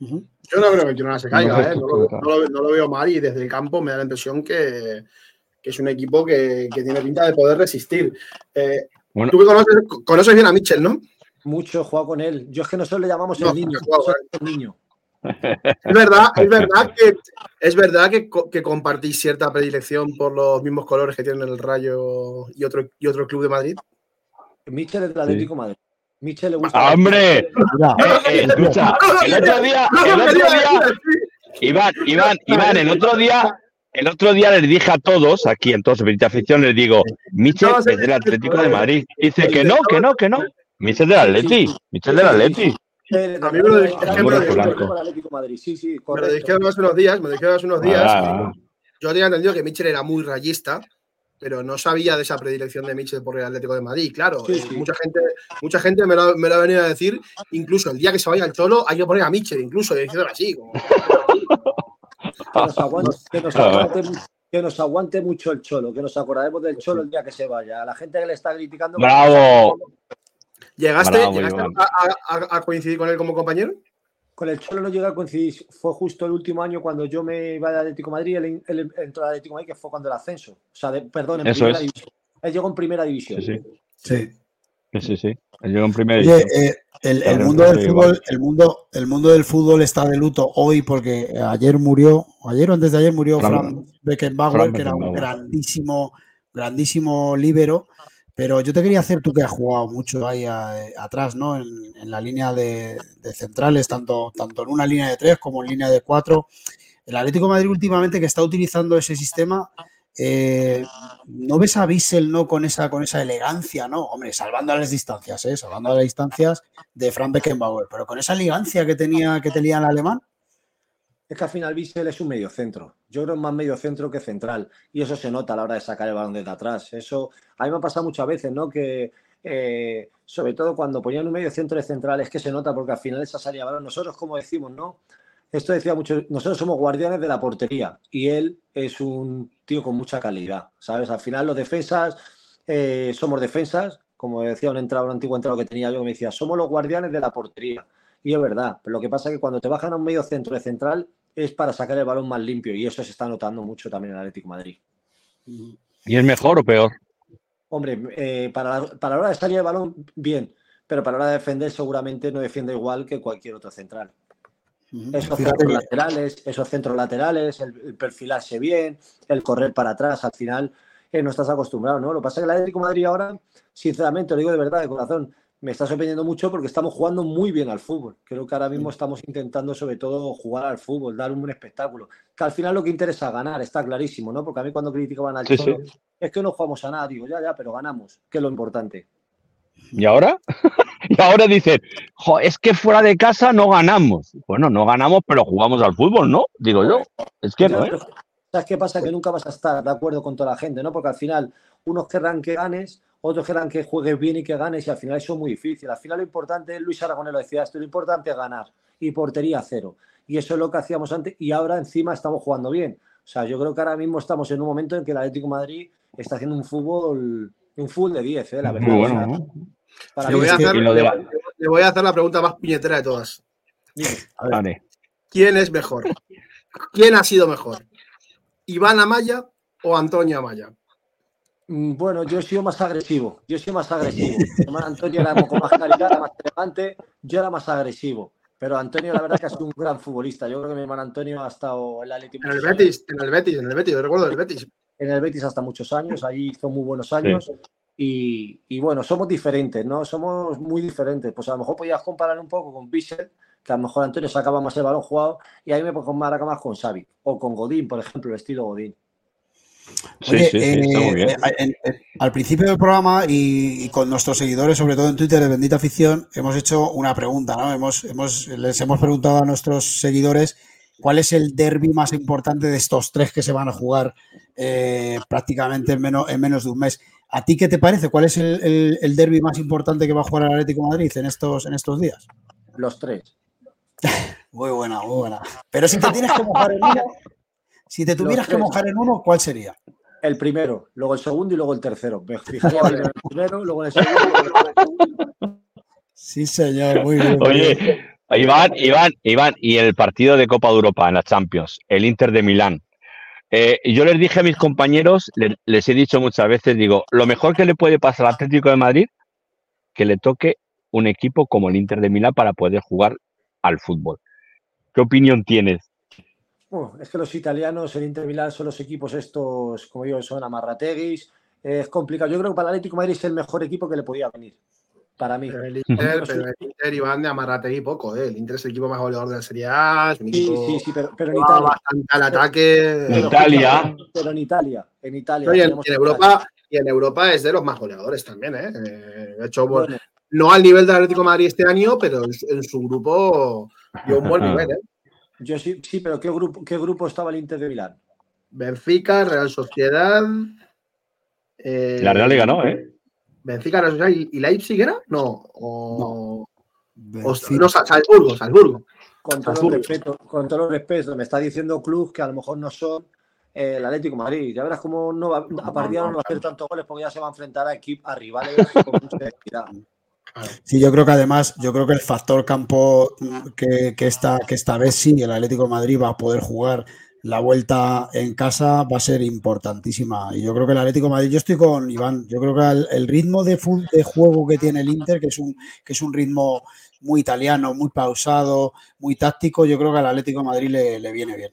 Yo no creo que el Girona se caiga,
No,
¿eh? no, lo, no lo- no lo veo mal y desde el campo me da la impresión que, que es un equipo que, que tiene pinta de poder resistir. Eh,
Bueno,
Tú que conoces, conoces bien a Mitchell, ¿no?
Mucho he jugado con él. Yo es que nosotros le llamamos
No,
el niño.
he jugado,
nosotros el niño.
Es verdad, es verdad que es verdad que, co- que compartís cierta predilección por los mismos colores que tienen el Rayo y otro, y otro club de Madrid.
Es del Atlético de Madrid. Michel le gusta.
¡Hombre!
Mira,
Eh, eh, escucha, el otro día,
No
el otro día. Iván, Iván, Iván, el otro día, el otro día les dije a todos, aquí en todos Benita Afición, les digo, Michel es del Atlético de. Madrid. Dice que no, que no, que no. Michel del Atleti, Michel del Atleti.
Michel,
A mí me lo dijeron, me lo
dijeron.
Sí, sí,
Me lo hace unos días, me lo dijeron hace unos días.
Ah,
Yo tenía entendido que Mitchell era muy rayista, pero no sabía de esa predilección de Mitchell por el Atlético de Madrid. Claro,
Sí,
eh,
sí.
mucha gente, mucha gente me lo, me lo ha venido a decir. Incluso el día que se vaya al Cholo, hay que poner a Mitchell, incluso diciéndolo así. como-
Que nos aguante, que nos aguante mu- que nos aguante mucho el cholo, que nos acordaremos del cholo el día que se vaya. A la gente que le está criticando.
Bravo.
¿Llegaste,
Bravo,
llegaste
Iván.
a, a- a- a coincidir con él como compañero?
Con el Cholo no llega a coincidir. Fue justo el último año cuando yo me iba al Atlético de Madrid, él, él entró al Atlético de Madrid, que fue cuando el ascenso. O sea, de- perdón, en
Eso
primera
es.
división. Él llegó en primera división.
Sí, sí,
sí.
sí, sí. Él llegó en primera
Oye,
división.
eh, el, mundo del
igual.
fútbol, el mundo, el mundo del fútbol está de luto hoy porque ayer murió, ayer o antes de ayer murió
Fran-
Frank Beckenbauer,
Frank
que era un
Beckenbauer.
grandísimo, grandísimo líbero. Pero yo te quería hacer, tú que has jugado mucho ahí a- atrás, ¿no? En, la línea de, centrales, tanto, tanto en una línea de tres como en línea de cuatro. el Atlético Madrid últimamente que está utilizando ese sistema, eh, ¿no ves a Bissell no con esa, con esa elegancia, no? Hombre, salvando a las distancias, ¿eh? Salvando a las distancias de Frank Beckenbauer, pero con esa elegancia que tenía, que tenía el alemán.
Es que al final Bissell es un medio centro. Yo creo más medio centro que central. Y eso se nota a la hora de sacar el balón desde atrás. Eso a mí me ha pasado muchas veces, ¿no? Que eh, sobre todo cuando ponían un medio centro de central es que se nota porque al final esa salida de balón, nosotros como decimos, ¿no? Esto decía mucho, nosotros somos guardianes de la portería y él es un tío con mucha calidad, ¿sabes? Al final los defensas eh, somos defensas, como decía un entrado, un antiguo entrado que tenía yo que me decía, somos los guardianes de la portería. Y es verdad, pero lo que pasa es que cuando te bajan a un medio centro de central es para sacar el balón más limpio y eso se está notando mucho también en el Atlético Madrid.
¿Y es mejor o peor?
Hombre, eh, para, la, para la hora de salir el balón, bien, pero para la hora de defender seguramente no defiende igual que cualquier otro central. Esos centros laterales, esos centros laterales, el, perfilarse bien, el correr para atrás, al final eh, no estás acostumbrado, ¿no? Lo que pasa es que el Atlético de Madrid ahora, sinceramente, lo digo de verdad, de corazón, me está sorprendiendo mucho porque estamos jugando muy bien al fútbol. Creo que ahora mismo estamos intentando sobre todo jugar al fútbol, dar un buen espectáculo. Que al final lo que interesa es ganar, está clarísimo, ¿no? Porque a mí cuando criticaban al sí, es que no jugamos a nada, digo, ya, ya, pero ganamos, que es lo importante.
¿Y ahora? y ahora dicen, es que fuera de casa no ganamos. Bueno, no ganamos, pero jugamos al fútbol, ¿no? Digo yo. Es que no. ¿eh?
¿Sabes qué pasa? Que nunca vas a estar de acuerdo con toda la gente, ¿no? Porque al final, unos querrán que ganes, otros querrán que juegues bien y que ganes, y al final eso es muy difícil. Al final lo importante, Luis Aragonés lo decía esto, lo importante es ganar y portería cero. Y eso es lo que hacíamos antes, y ahora encima estamos jugando bien. O sea, yo creo que ahora mismo estamos en un momento en que el Atlético Madrid está haciendo un fútbol, un fútbol de 10, ¿eh? la verdad.
Muy bueno,
o sea,
¿no?
Le voy, a hacer, le, le voy a hacer la pregunta más piñetera de todas.
Vale.
¿Quién es mejor? ¿Quién ha sido mejor? ¿Iván Amaya o Antonio Amaya?
Mm, Bueno, yo he sido más agresivo. Yo he sido más agresivo. Hermano Antonio era con más calidad, era más elegante. Yo era más agresivo. Pero Antonio, la verdad, que ha sido un gran futbolista. Yo creo que mi hermano Antonio ha estado en la Atlético.
En el Betis, en el Betis, en el Betis, yo recuerdo del Betis.
En el Betis hasta muchos años. Ahí hizo muy buenos años. Y, y, bueno, somos diferentes, ¿no? Somos muy diferentes. Pues a lo mejor podías comparar un poco con Bissell, que a lo mejor Antonio sacaba más el balón jugado, y ahí me puedo comparar más con Xavi. O con Godín, por ejemplo, el estilo Godín.
Sí,
Oye,
sí, sí, está muy bien.
eh, en- en- al principio del programa y, y con nuestros seguidores, sobre todo en Twitter de Bendita Afición, hemos hecho una pregunta, ¿no? Hemos, hemos, les hemos preguntado a nuestros seguidores cuál es el derby más importante de estos tres que se van a jugar eh, prácticamente en menos, en menos de un mes. ¿A ti qué te parece? ¿Cuál es el, el, el derby más importante que va a jugar el Atlético de Madrid en estos, en estos días?
Los tres.
Muy buena, muy buena. Pero si te tienes que mojar en uno, si te tuvieras que mojar en uno, ¿cuál sería?
El primero, luego el segundo y luego el tercero. Me fijaría primero en el primero, luego en el segundo. luego en el segundo.
Sí, señor, muy bien.
Oye, Iván, Iván, Iván, y el partido de Copa de Europa en la Champions, el Inter de Milán. Eh, yo les dije a mis compañeros, le- les, he dicho muchas veces, digo, lo mejor que le puede pasar al Atlético de Madrid, que le toque un equipo como el Inter de Milán para poder jugar al fútbol. ¿Qué opinión tienes?
Bueno, es que los italianos, el Inter Milán, son los equipos estos, como digo, son amarrateguis. Es complicado. Yo creo que para el Atlético de Madrid es el mejor equipo que le podía venir. Para mí.
Pero el Inter, pero el Inter Iván de Amarrategui poco, ¿eh? El Inter es el equipo más goleador de la Serie A.
Sí, sí, sí, pero, pero en Italia.
bastante al ataque.
Pero,
Italia.
Pero en Italia. En Italia.
No, y, en, en
Italia.
Europa, y en Europa es de los más goleadores también, ¿eh? Eh, De hecho, bueno,
Bueno,
no al nivel del Atlético de Madrid este año, pero en su, en su grupo dio un buen nivel, ¿eh?
Yo sí, sí, pero ¿qué grupo, ¿qué grupo estaba el Inter de Milán?
Benfica, Real Sociedad. eh,
La Real le ganó, ¿eh?
Benfica, Real Sociedad y, y Leipzig era? No. O, o-
Benfica.
no, Sal- Salzburgo, Salzburgo.
Con todo, el respeto, con todo el respeto, me está diciendo clubes que a lo mejor no son eh, el Atlético de Madrid. Ya verás cómo no va, a partir de ahora no va a hacer tantos goles porque ya se va a enfrentar a equipos, a rivales con mucha
Sí, yo creo que además, yo creo que el factor campo que, que esta, que esta vez sí, el Atlético de Madrid va a poder jugar la vuelta en casa va a ser importantísima. Y yo creo que el Atlético de Madrid, yo estoy con Iván, yo creo que el, el ritmo de, juego que tiene el Inter, que es un, que es un ritmo muy italiano, muy pausado, muy táctico, yo creo que al Atlético de Madrid le, le viene bien.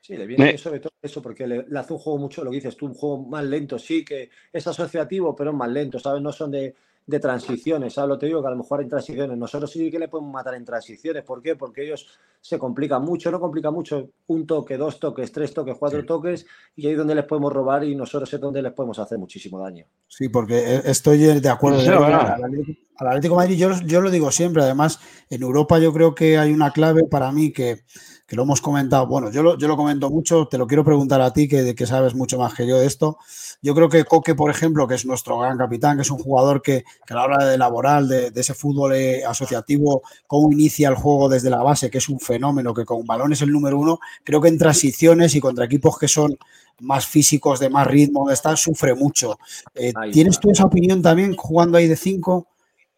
Sí, le viene bien sobre todo eso, porque le, le hace un juego mucho, lo que dices tú, un juego más lento, sí, que es asociativo, pero es más lento, ¿sabes? No son de de transiciones, ¿sabes lo que te digo? Que a lo mejor en transiciones, nosotros sí que le podemos matar en transiciones, ¿por qué? Porque ellos se complican mucho, no complica mucho, un toque, dos toques, tres toques, cuatro toques, y ahí es donde les podemos robar y nosotros es donde les podemos hacer muchísimo daño.
Sí, porque e, estoy de acuerdo.
Sí,
Al. Atlético- al Atlético de Madrid, yo, yo lo digo siempre, además, en Europa yo creo que hay una clave para mí que, que lo hemos comentado. Bueno, yo lo, yo lo comento mucho, te lo quiero preguntar a ti, que, que sabes mucho más que yo de esto. Yo creo que Coque, por ejemplo, que es nuestro gran capitán, que es un jugador que, que a la hora de laboral, de, de ese fútbol eh, asociativo, cómo inicia el juego desde la base, que es un fenómeno, que con balón es el número uno, creo que en transiciones y contra equipos que son más físicos, de más ritmo, de estar, sufre mucho. Eh, ¿Tienes tú esa opinión también jugando ahí de cinco?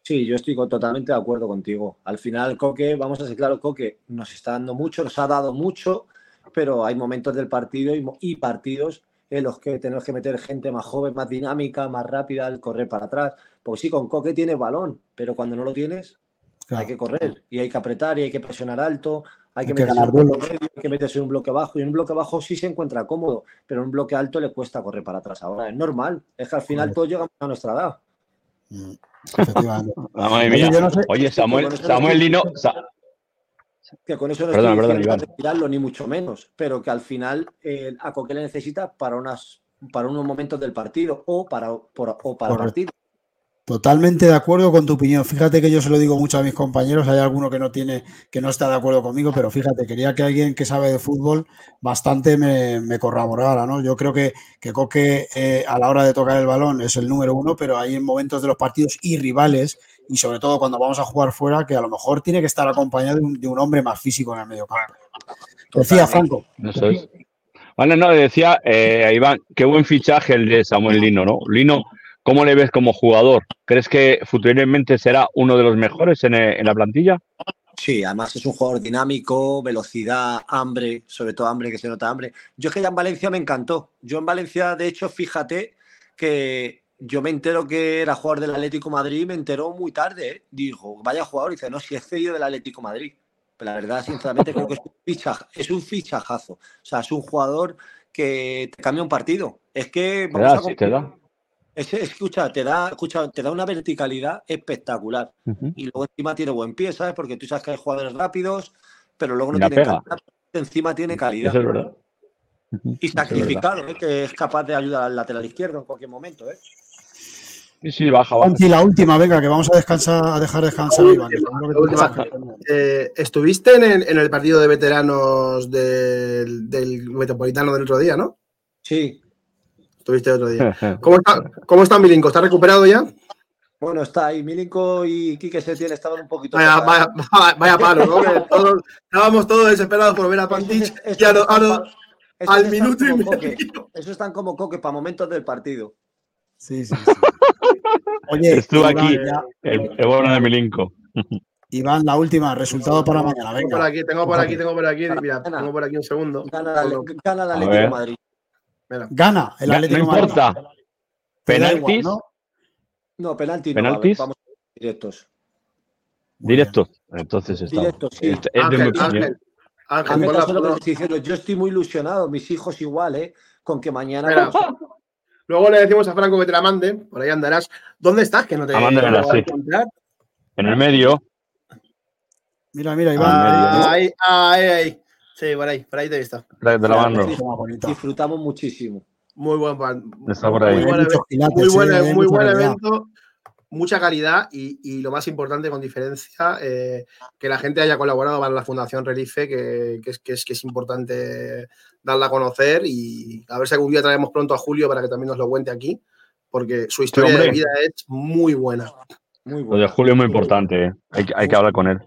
Sí, yo estoy totalmente de acuerdo contigo. Al final, Coque, vamos a ser claro, Coque nos está dando mucho, nos ha dado mucho, pero hay momentos del partido y, partidos en los que tenemos que meter gente más joven, más dinámica, más rápida, al correr para atrás. Porque sí, con Coque tienes balón, pero cuando no lo tienes, hay que correr y hay que apretar y hay que presionar alto, hay que,
Hay
meterse en un bloque
duelos.
medio, hay que meterse en un bloque bajo y en un bloque bajo sí se encuentra cómodo, pero en un bloque alto le cuesta correr para atrás. Ahora es normal, es que al final todos llegamos a nuestra edad.
Mm, Efectivamente.
Madre
Oye,
mía.
yo no sé-
Oye, Samuel, Samuel
estoy
Lino. Sa-
que con eso no
Perdona,
estoy
perdona,
diciendo
Iván.
retirarlo, ni mucho menos, pero que al final eh, a Coque le necesita para unas para unos momentos del partido o para, por- o para
Correcto.
partido.
Totalmente de acuerdo con tu opinión. Fíjate que yo se lo digo mucho a mis compañeros. Hay alguno que no tiene, que no está de acuerdo conmigo, pero fíjate, quería que alguien que sabe de fútbol bastante me, me corroborara, ¿no? Yo creo que, que Coque eh, a la hora de tocar el balón es el número uno, pero hay en momentos de los partidos y rivales, y sobre todo cuando vamos a jugar fuera, que a lo mejor tiene que estar acompañado de un, de un hombre más físico en el medio campo. Decía Franco.
Es. Vale, no, le decía eh, Iván, qué buen fichaje el de Samuel Lino, ¿no? Lino, ¿cómo le ves como jugador? ¿Crees que futuramente será uno de los mejores en, eh, en la plantilla?
Sí, además es un jugador dinámico, velocidad, hambre, sobre todo hambre, que se nota hambre. Yo es que ya en Valencia me encantó. Yo en Valencia, de hecho, fíjate que yo me entero que era jugador del Atlético Madrid, me enteró muy tarde. ¿eh? Dijo, vaya jugador, y dice, no, si es cedido del Atlético Madrid. Pero la verdad, sinceramente, creo que es un, ficha- es un fichajazo. O sea, es un jugador que te cambia un partido. Es que vamos a
sí, te da.
Es, escucha, te da, escucha, te da una verticalidad espectacular. Y luego encima tiene buen pie, ¿sabes? Porque tú sabes que hay jugadores rápidos, pero luego no
la pega.
calidad. Encima tiene calidad.
Eso es verdad.
Y
Eso es verdad.
sacrificado, ¿eh? que es capaz de ayudar al lateral izquierdo en cualquier momento. ¿eh?
Sí, sí, baja, baja.
Juanchi, la última, venga, que vamos a descansar, a dejar descansar Iván.
Eh, ¿Estuviste en el, en el partido de veteranos del, del Metropolitano del otro día, no?
Sí.
Estuviste el otro día. ¿Cómo está, cómo está Milinko? ¿Está recuperado ya?
Bueno, está ahí. Milinko y Quique Setién estaban un poquito.
Vaya, vaya, vaya, vaya palo, ¿no? Que todos- estábamos todos desesperados por ver a Pantich y a lo- a al minuto y medio.
Esos están como coque para momentos del partido.
Sí, sí, sí. Oye,
Estuvo aquí
ya-
el, el bueno de Milinko.
Iván, la última, resultado para mañana,
Tengo por
venga.
aquí, tengo por aquí, tengo por aquí, mira, tengo por aquí un segundo.
Gana, la- gana la Atlético de. Madrid.
Gana el Atlético
no importa.
Da igual,
Penaltis,
¿no?
No, penalti no. va a
¿Penaltis?
Vamos directos.
Muy bien.
directo. Entonces está.
Directo, sí.
Es, es
Ángel, Ángel. Ángel,
Ángel,
pon la-
eso es lo que diciendo. Yo estoy muy ilusionado, mis hijos igual, ¿eh? Con que mañana.
Mira,
vamos-
Luego le decimos a Franco que te la mande, por ahí andarás. ¿Dónde estás? Que no te
Ah, mándamela,
no te voy a
sí.
encontrar.
En el medio.
Mira, mira, Iván.
Ahí, ahí, ahí. Sí, por ahí, por ahí te he visto.
De, de la mano.
disfrutamos muchísimo.
Muy buen pan.
Está por ahí.
Muy buen, evento, muy buen, muy
calidad.
evento, mucha calidad y, y lo más importante, con diferencia, eh, que la gente haya colaborado para la Fundación Relife, que, que es, que, es, que es importante darla a conocer y a ver si algún día traemos pronto a Julio para que también nos lo cuente aquí, porque su historia de vida es muy buena.
Muy
Lo
bueno.
de Julio es muy importante. eh. Hay que hablar con él.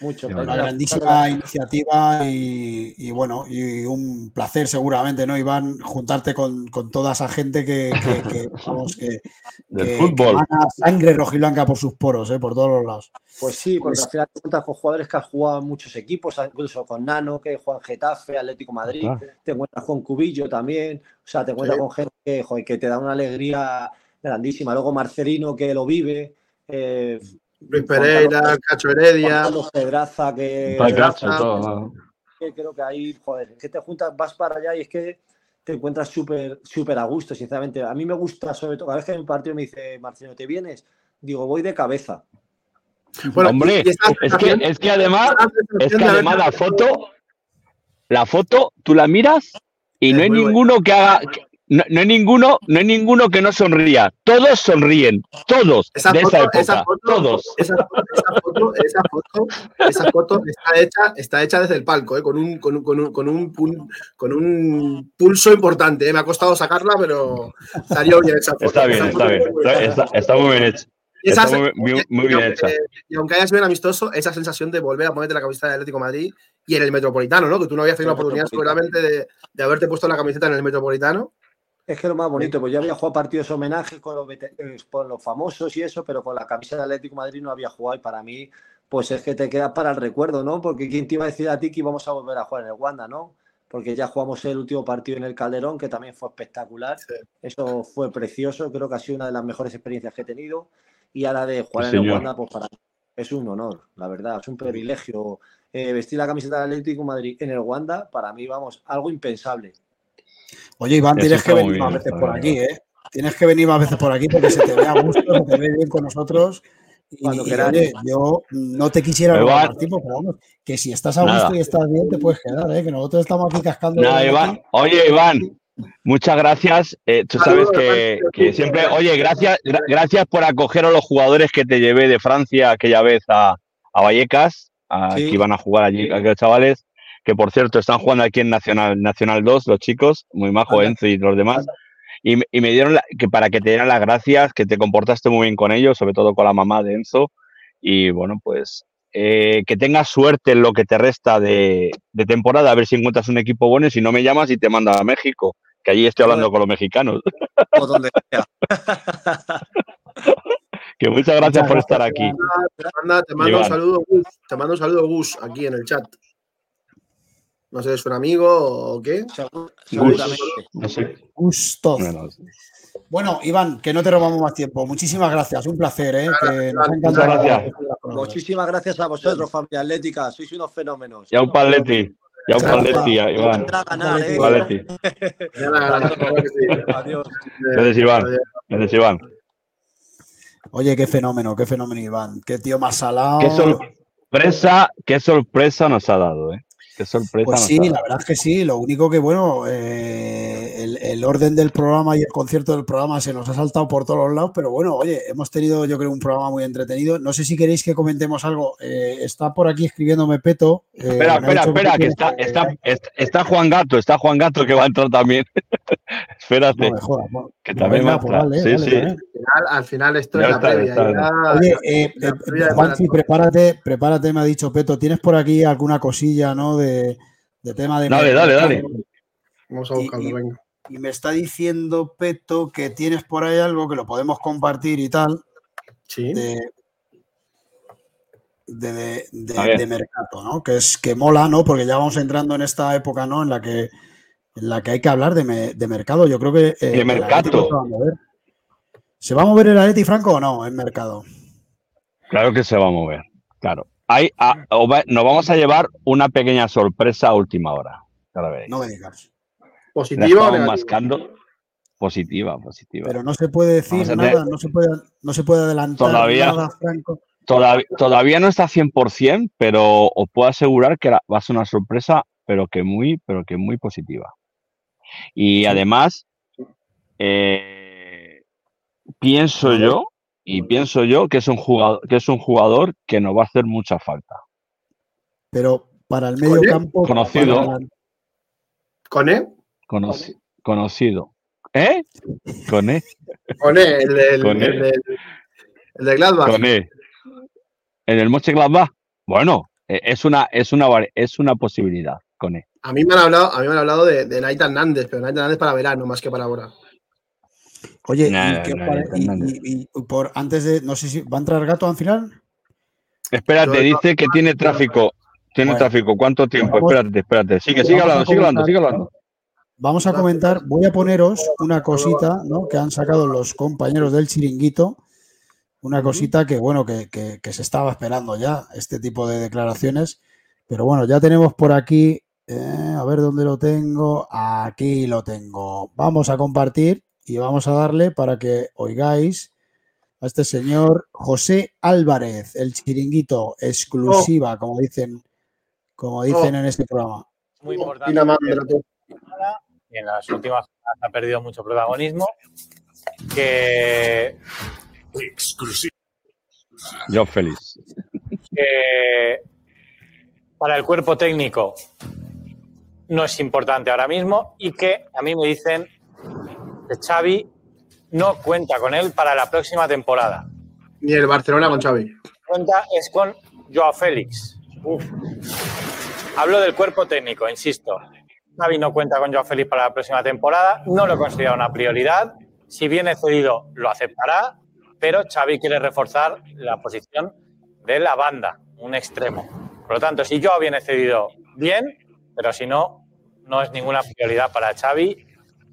Mucho.
Una grandísima iniciativa y, y bueno, y un placer seguramente, ¿no, Iván? Juntarte con, con toda esa gente que, que- que, vamos, que,
Del fútbol.
que emana sangre rojiblanca por sus poros, ¿eh? por todos los lados.
Pues sí, porque
Pues-
al final te encuentras con jugadores que han jugado en muchos equipos, incluso con Nano, que juega en Getafe, Atlético Madrid,
Claro.
te encuentras con Cubillo también, o sea, te encuentras
Sí.
con gente que, joder, que te da una alegría grandísima. Luego Marcelino, que lo vive, eh,
Luis Pereira, Cacho Heredia.
Pedraza, que,
Pedraza.
todo.
que creo que ahí, joder, es que te juntas, vas para allá y es que te encuentras súper súper a gusto, sinceramente. A mí me gusta, sobre todo, cada vez que hay un partido me dice, Marcelino, ¿te vienes? digo, voy de cabeza.
Bueno, Hombre, es que, es que además, es que además la foto, la foto, tú la miras y no hay ninguno que haga, no, hay ninguno, no hay ninguno que no sonría. Todos sonríen, todos esa de foto, esa época, esa foto, todos.
Esa, foto, esa foto, esa foto, está hecha, está hecha desde el palco, ¿eh? con, un, con, un, con, un, con, un, con un pulso importante. ¿eh? Me ha costado sacarla, pero salió bien esa foto.
Está bien, está bien, está, está, muy bien hecho. Está muy, muy, bien hecha.
y aunque hayas bien amistoso, esa sensación de volver a ponerte la camiseta del Atlético de Madrid y en el Metropolitano, ¿no? Que tú no habías tenido la oportunidad seguramente de, de haberte puesto la camiseta en el Metropolitano.
Es que lo más bonito, pues yo había jugado partidos homenaje con los, eh, con los famosos y eso, pero con la camisa del Atlético Madrid no había jugado y para mí, pues es que te quedas para el recuerdo, ¿no? Porque quién te iba a decir a ti que íbamos a volver a jugar en el Wanda, ¿no? Porque ya jugamos el último partido en el Calderón, que también fue espectacular. Eso fue precioso, creo que ha sido una de las mejores experiencias que he tenido. Y a la de jugar en el Wanda, pues para mí es un honor, la verdad, es un privilegio. Eh, vestir la camiseta del Atlético Madrid en el Wanda, para mí, vamos, algo impensable.
Oye, Iván, tienes que venir más veces por aquí, ¿eh? Tienes que venir más veces por aquí porque se te ve a gusto, se te ve bien con nosotros. Y, Cuando quieras. yo no te quisiera robar tiempo, pero vamos, que si estás a gusto y estás bien, te puedes quedar, ¿eh? Que nosotros estamos aquí cascando.
Nada, Iván. Oye, Iván, Muchas gracias. Eh, tú sabes que, siempre, oye, gracias, gracias por acoger a los jugadores que te llevé de Francia aquella vez a, Vallecas, a, que iban a jugar allí, aquellos chavales que por cierto están jugando aquí en Nacional, Nacional 2, los chicos, muy majo Enzo y los demás. Y, me dieron que para que te dieran las gracias, que te comportaste muy bien con ellos, sobre todo con la mamá de Enzo. Y bueno, pues eh, que tengas suerte en lo que te resta de, temporada, a ver si encuentras un equipo bueno y si no me llamas y te manda a México, que allí estoy hablando con los mexicanos. O donde sea. que muchas gracias por estar aquí.
Te, mando un saludo, Gus. Te mando un saludo, Gus, aquí en el chat. No sé, ¿es un amigo o qué?
Gusto. Bueno, Iván, que no te robamos más tiempo. Muchísimas gracias, un placer, ¿eh?
Muchas gracias.
Muchísimas gracias a vosotros, familia Atlética. Sois unos fenómenos.
Ya un paletti. Ya un paletti, Iván. Paletti. Adiós. Gracias, Iván. Gracias, Iván.
Oye, qué fenómeno, qué fenómeno, Iván. Qué tío más salado.
Qué sorpresa, qué sorpresa nos ha dado, ¿eh? Qué sorpresa.
Pues sí, la verdad es que sí. Lo único que, bueno, eh, el, orden del programa y el concierto del programa se nos ha saltado por todos los lados, pero bueno, oye, hemos tenido, yo creo, un programa muy entretenido. No sé si queréis que comentemos algo. Eh, está por aquí escribiéndome Peto.
Eh, espera, espera, espera, que, está, está, Juan Gato, está Juan Gato que va a entrar también. Espérate. que también va a entrar. sí, sí.
Al final, esto es la previa.
Oye, Juanchi, prepárate, prepárate, me ha dicho Peto. ¿Tienes por aquí alguna cosilla, no? de, tema de...
Dale, dale, dale.
Vamos a buscarlo, y, venga.
Y me está diciendo Peto que tienes por ahí algo que lo podemos compartir y tal.
Sí.
De, de, de, mercado, ¿no? Que es que mola, ¿no? Porque ya vamos entrando en esta época, ¿no? En la que, en la que hay que hablar de, mercado. Yo creo que.
Eh, de mercado.
Se va, a mover el Areti Franco o no en mercado?
Claro que se va a mover, claro. Hay, nos vamos a llevar una pequeña sorpresa a última hora.
No me digas.
¿Positiva o
mascando. Positiva, positiva.
Pero no se puede decir nada, no se puede, no se puede adelantar
todavía,
nada, Franco.
Todavía, todavía no está 100%, pero os puedo asegurar que va a ser una sorpresa, pero que muy, pero que muy positiva. Y además, eh, pienso yo y pienso yo que es un jugador que es un jugador que nos va a hacer mucha falta.
Pero para el medio campo
conocido
con él
conocido. ¿Eh? Con él.
Con él, el, del, el, el, de Gladbach.
Con él. En el Moche Gladbach. Bueno, e, es una, es una, es una posibilidad con él.
A mí me han hablado, a mí me han hablado de, de Naita Hernández, pero Naita Hernández para verano más que para ahora.
Oye, y, por antes de, no sé si va a entrar gato al final.
Espérate, dice que tiene tráfico. Tiene tráfico. ¿Cuánto tiempo? espérate, espérate. Sigue, sigue hablando, sigue hablando, sigue hablando.
Vamos a comentar, voy a poneros una cosita ¿no? que han sacado los compañeros del chiringuito. Una cosita que, bueno, que, que, se estaba esperando ya, este tipo de declaraciones. Pero bueno, ya tenemos por aquí, eh, a ver dónde lo tengo. Aquí lo tengo. Vamos a compartir y vamos a darle para que oigáis. a este señor José Álvarez, el chiringuito exclusiva, como dicen, como dicen
Oh.
en este programa.
Muy
Y
importante. en las últimas semanas ha perdido mucho protagonismo. Que,
Yo feliz.
que para el cuerpo técnico no es importante ahora mismo y que a mí me dicen Xavi no cuenta con él para la próxima temporada.
Ni el Barcelona con Xavi.
Cuenta es con Joao Félix. Uf. Hablo del cuerpo técnico, insisto. Xavi no cuenta con Joao Félix para la próxima temporada, no lo considera una prioridad. Si viene cedido, lo aceptará, pero Xavi quiere reforzar la posición de la banda, un extremo. Por lo tanto, si Joao viene cedido, bien, pero si no, no es ninguna prioridad para Xavi.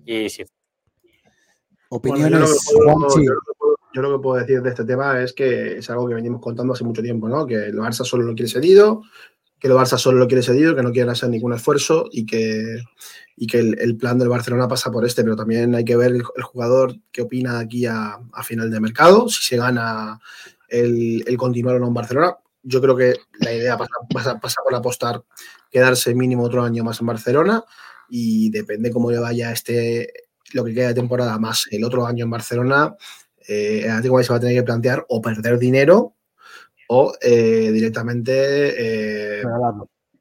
Y si
Bueno, yo, lo que
Opiniones,
yo lo que puedo- yo lo que puedo decir de este tema es que es algo que venimos contando hace mucho tiempo, ¿no? Que el Barça solo lo quiere cedido, que el Barça solo lo quiere cedido, que no quieren hacer ningún esfuerzo y que, y que el, el plan del Barcelona pasa por este, pero también hay que ver el, el jugador qué opina aquí a, a final de mercado, si se gana el, el continuar o no en Barcelona. Yo creo que la idea pasa, pasa- pasa por apostar, quedarse mínimo otro año más en Barcelona y depende cómo le vaya este, lo que queda de temporada más el otro año en Barcelona, eh, el Atlético se va a tener que plantear o perder dinero o eh, directamente eh,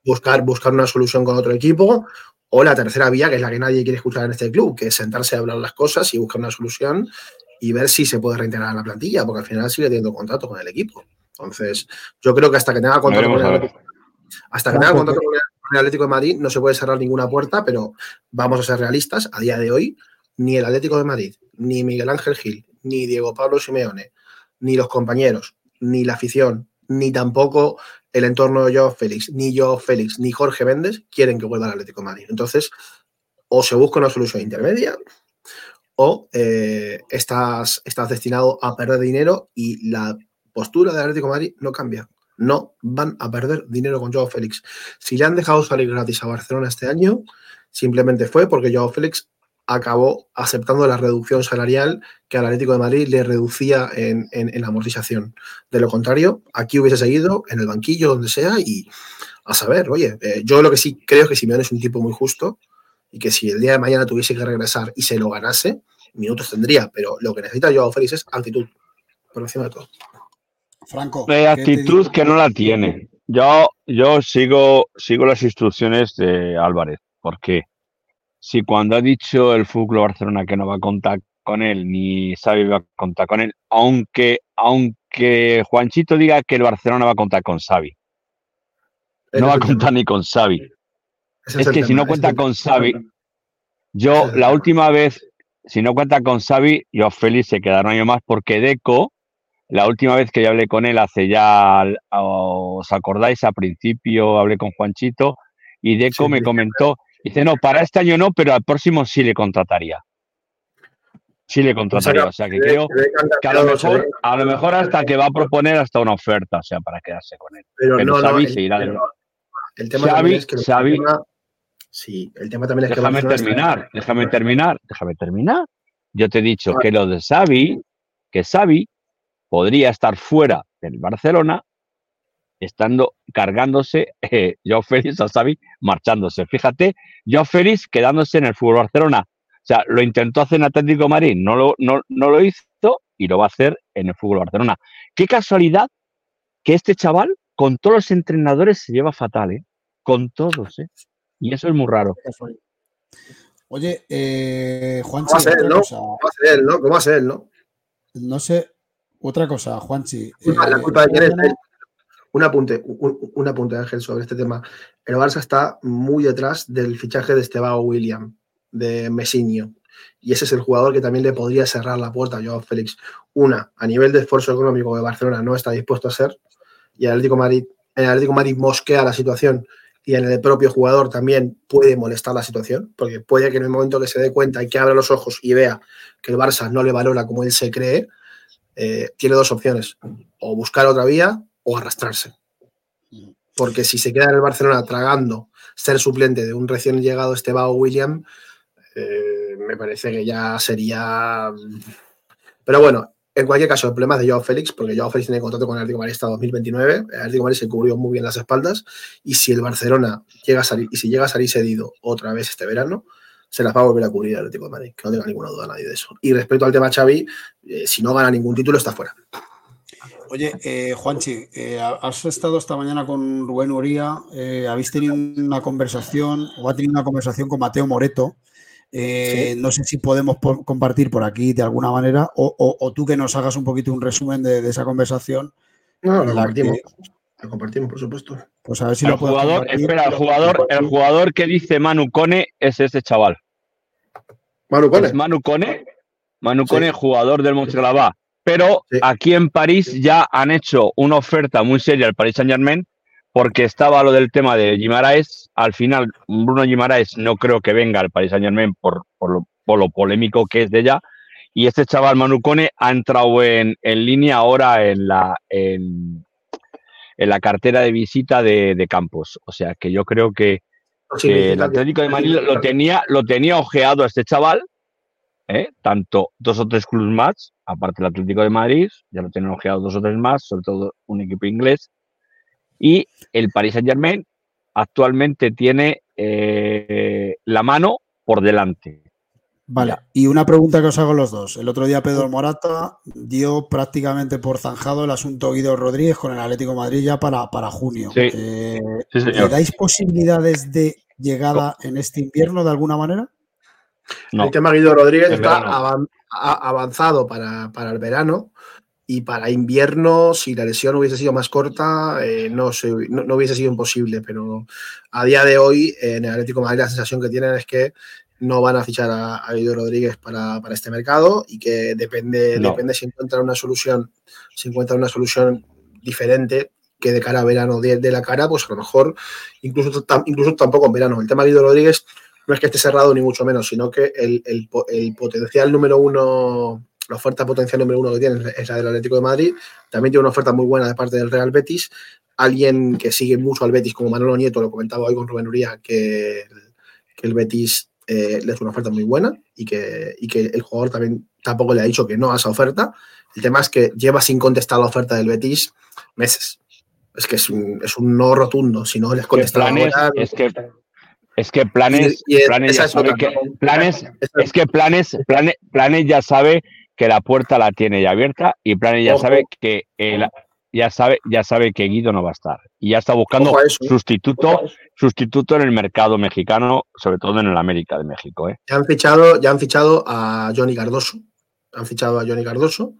buscar, buscar una solución con otro equipo o la tercera vía, que es la que nadie quiere escuchar en este club, que es sentarse a hablar las cosas y buscar una solución y ver si se puede reintegrar a la plantilla, porque al final sigue teniendo contrato con el equipo. Entonces, yo creo que hasta que tenga contrato con el. Atlético, hasta que tenga contrato con el Atlético de Madrid no se puede cerrar ninguna puerta, pero vamos a ser realistas, a día de hoy ni el Atlético de Madrid, ni Miguel Ángel Gil, ni Diego Pablo Simeone, ni los compañeros, ni la afición, ni tampoco el entorno de Joao Félix, ni Joao Félix, ni Jorge Méndez quieren que vuelva al Atlético de Madrid. Entonces, o se busca una solución intermedia o eh, estás, estás destinado a perder dinero y la postura del Atlético de Madrid no cambia. No van a perder dinero con Joao Félix. Si le han dejado salir gratis a Barcelona este año, simplemente fue porque Joao Félix acabó aceptando la reducción salarial que al Atlético de Madrid le reducía en, en- en la amortización. De lo contrario, aquí hubiese seguido en el banquillo, donde sea, y a saber, oye, eh, yo lo que sí creo es que Simeone es un tipo muy justo y que si el día de mañana tuviese que regresar y se lo ganase, minutos tendría, pero lo que necesita Joao Félix es actitud, por encima de todo.
Franco.
De
¿qué te
actitud que no la tiene. Yo, yo sigo, sigo las instrucciones de Álvarez. porque Si cuando ha dicho el Fútbol Barcelona que no va a contar con él, ni Xavi va a contar con él, aunque, aunque Juanchito diga que el Barcelona va a contar con Xavi. No va a contar ni con Xavi. Es que si no cuenta con. Xavi, yo la última vez, si no cuenta con Xavi, yo feliz se quedará un año más porque Deco, la última vez que yo hablé con él hace ya, os acordáis, a principio hablé con Juanchito y Deco
Sí,
me comentó, dice, no, para este año no, pero al próximo sí le contrataría. Sí le contrataría, o sea que creo
que
que a lo mejor, a lo mejor hasta que va a proponer hasta una oferta, o sea, para quedarse con él.
pero
pero
no, no,
Xavi
el,
se irá de-
pero el tema
Xavi-
es que
Xavi-
Barcelona- sí, el tema también es que
Déjame
está-
terminar, déjame terminar, déjame terminar. Yo te he dicho que lo de Xavi, que Xavi podría estar fuera del Barcelona, estando cargándose eh, Joao Félix a Xavi marchándose. Fíjate, Joao Félix quedándose en el fútbol Barcelona. O sea, lo intentó hacer en Atlético de Madrid, no lo, no, no lo hizo y lo va a hacer en el fútbol Barcelona. Qué casualidad que este chaval con todos los entrenadores se lleva fatal, ¿eh? Con todos, ¿eh? Y eso es muy raro.
Oye, eh, Juanchi,
¿Cómo va a ser, no? ¿Cómo va a ser él, no? ¿Cómo va a ser él, no?
No sé, otra cosa, Juanchi.
culpa- la
Eh,
culpa de quién es. Un apunte, un, un apunte, Ángel, sobre este tema. El Barça está muy detrás del fichaje de Estebao William, de Messinho. Y ese es el jugador que también le podría cerrar la puerta a Joao Félix. Una, a nivel de esfuerzo económico que Barcelona no está dispuesto a hacer. Y el Atlético Madrid, el Atlético Madrid mosquea la situación. Y en el propio jugador también puede molestar la situación. Porque puede que en el momento que se dé cuenta y que abra los ojos y vea que el Barça no le valora como él se cree, eh, tiene dos opciones. O buscar otra vía o arrastrarse. Porque si se queda en el Barcelona tragando ser suplente de un recién llegado Estebao William, eh, me parece que ya sería. Pero bueno, En cualquier caso, el problema es de Joao Félix, porque Joao Félix tiene contrato con el Atlético de Madrid hasta 2029. El Atlético de Madrid se cubrió muy bien las espaldas. Y si el Barcelona llega a salir, y si llega a salir cedido otra vez este verano, se las va a volver a cubrir el Atlético de Madrid, que no tenga ninguna duda nadie de eso. Y respecto al tema Xavi, eh, si no gana ningún título, está fuera.
Oye, eh, Juanchi, eh, has estado esta mañana con Rubén Uría, eh, habéis tenido una conversación o ha tenido una conversación con Mateo Moreto. Eh, No sé si podemos po- compartir por aquí de alguna manera o, o- o tú que nos hagas un poquito un resumen de, de esa conversación.
No, lo
La
compartimos.
que-
Lo compartimos, por supuesto.
Pues a ver si
El
lo puedes
jugador, espera, el jugador, el jugador que dice Manu Cone es este chaval.
Manu Cone.
Es Manu Cone. Manu
Sí.
Cone, jugador del Mönchengladbach. Pero
Sí.
aquí en París ya han hecho una oferta muy seria al Paris Saint Germain porque estaba lo del tema de Guimaraes. Al final, Bruno Guimaraes no creo que venga al Paris Saint Germain por, por, lo, por lo polémico que es de ella. Y este chaval Manu Cone ha entrado en, en línea ahora en la, en, en la cartera de visita de, de Campos. O sea que yo creo que,
Sí,
que el Atlético de Madrid lo tenía, lo tenía ojeado a este chaval, ¿eh? tanto dos o tres clubes más, aparte del Atlético de Madrid, ya lo tienen ojeado dos o tres más, sobre todo un equipo inglés. Y el Paris Saint Germain actualmente tiene eh, la mano por delante.
Vale, y una pregunta que os hago los dos. El otro día Pedro Morata dio prácticamente por zanjado el asunto Guido Rodríguez con el Atlético de Madrid ya para, para junio.
Sí.
Eh,
Sí,
¿Le dais posibilidades de llegada en este invierno de alguna manera?
No.
El tema Guido Rodríguez está avanzado para, para el verano y para invierno, si la lesión hubiese sido más corta, eh, no, se- no, no hubiese sido imposible, pero a día de hoy en el Atlético de Madrid la sensación que tienen es que no van a fichar a, a Guido Rodríguez para, para este mercado y que depende,
No.
depende si encuentran una solución, si encuentran una solución diferente que de cara a verano de, de la cara, pues a lo mejor incluso, tam- incluso tampoco en verano. El tema de Guido Rodríguez no es que esté cerrado ni mucho menos, sino que el, el po- el potencial número uno, la oferta potencial número uno que tiene es la del Atlético de Madrid. También tiene una oferta muy buena de parte del Real Betis. Alguien que sigue mucho al Betis, como Manolo Nieto, lo comentaba hoy con Rubén Uría, que, que el Betis eh, le hace una oferta muy buena y que, y que el jugador también tampoco le ha dicho que no a esa oferta. El tema es que lleva sin contestar la oferta del Betis meses. Es que es un, es un no rotundo. Si no les
¿Qué
contestado
planes?
ahora,
Es que, es que planes,
Y- y
planes ya
es
sabe que planes, es que planes, planes, planes ya sabe que la puerta la tiene ya abierta y planes ya
Ojo.
sabe que el- ya sabe, ya sabe que Guido no va a estar. Y ya está buscando
eso.
sustituto, sustituto en el mercado mexicano, sobre todo en el América de México, ¿eh?
Ya han fichado, ya han fichado a Johnny Cardoso. Han fichado a Johnny Cardoso.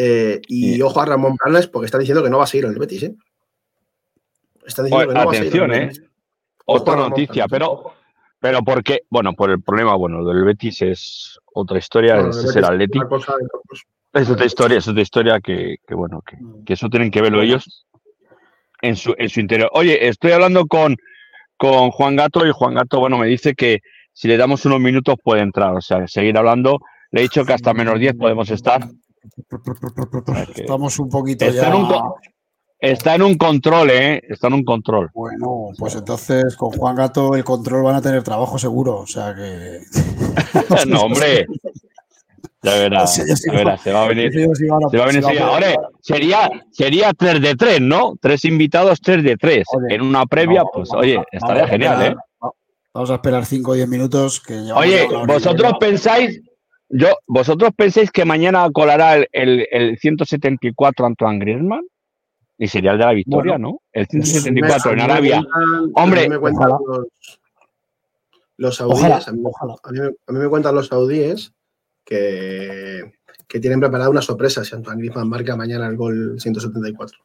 eh, y
Sí.
ojo a Ramón Planes porque están diciendo que no va a seguir en el Betis. ¿eh? Están diciendo
Oye,
que no va a seguir
atención,
en el
¿eh?
Betis.
Otra noticia, pero, pero porque, bueno, por el problema, bueno, del Betis es otra historia,
Bueno,
ese
el
es el Atleti. Es otra historia, es otra historia que, que, bueno, que, que eso tienen que verlo ellos en su, en su interior. Oye, estoy hablando con, con Juan Gato y Juan Gato, bueno, me dice que si le damos unos minutos puede entrar, o sea, seguir hablando. Le he dicho que hasta menos 10 podemos estar.
Estamos un poquito
Está
ya.
en un co- Está en un control, ¿eh? Está en un control.
Bueno, pues entonces con Juan Gato el control van a tener trabajo seguro. O sea que.
no, hombre. Ya verás,
Sí, yo sí,
ya verás, se va a venir.
Sí,
Se va a venir. Ahora, sería, sería 3 de 3, ¿no? Tres invitados, 3 de 3.
Oye,
En una previa,
No,
pues oye, estaría genial, ¿eh?
Vamos a esperar 5 o 10 minutos. Que
Oye, vosotros pensáis, yo, vosotros pensáis que mañana colará el, el, el 174 Antoine Griezmann y sería el de la victoria,
Bueno,
¿no? El
Me-
174 en Arabia.
cuentan-
Hombre,
a mí me cuentan
ojalá.
los, los saudíes,
Ojalá,
a, mí,
ojalá.
a mí me- a mí me cuentan los saudíes que, que tienen preparada una sorpresa si Antoine Griezmann marca mañana el gol 174.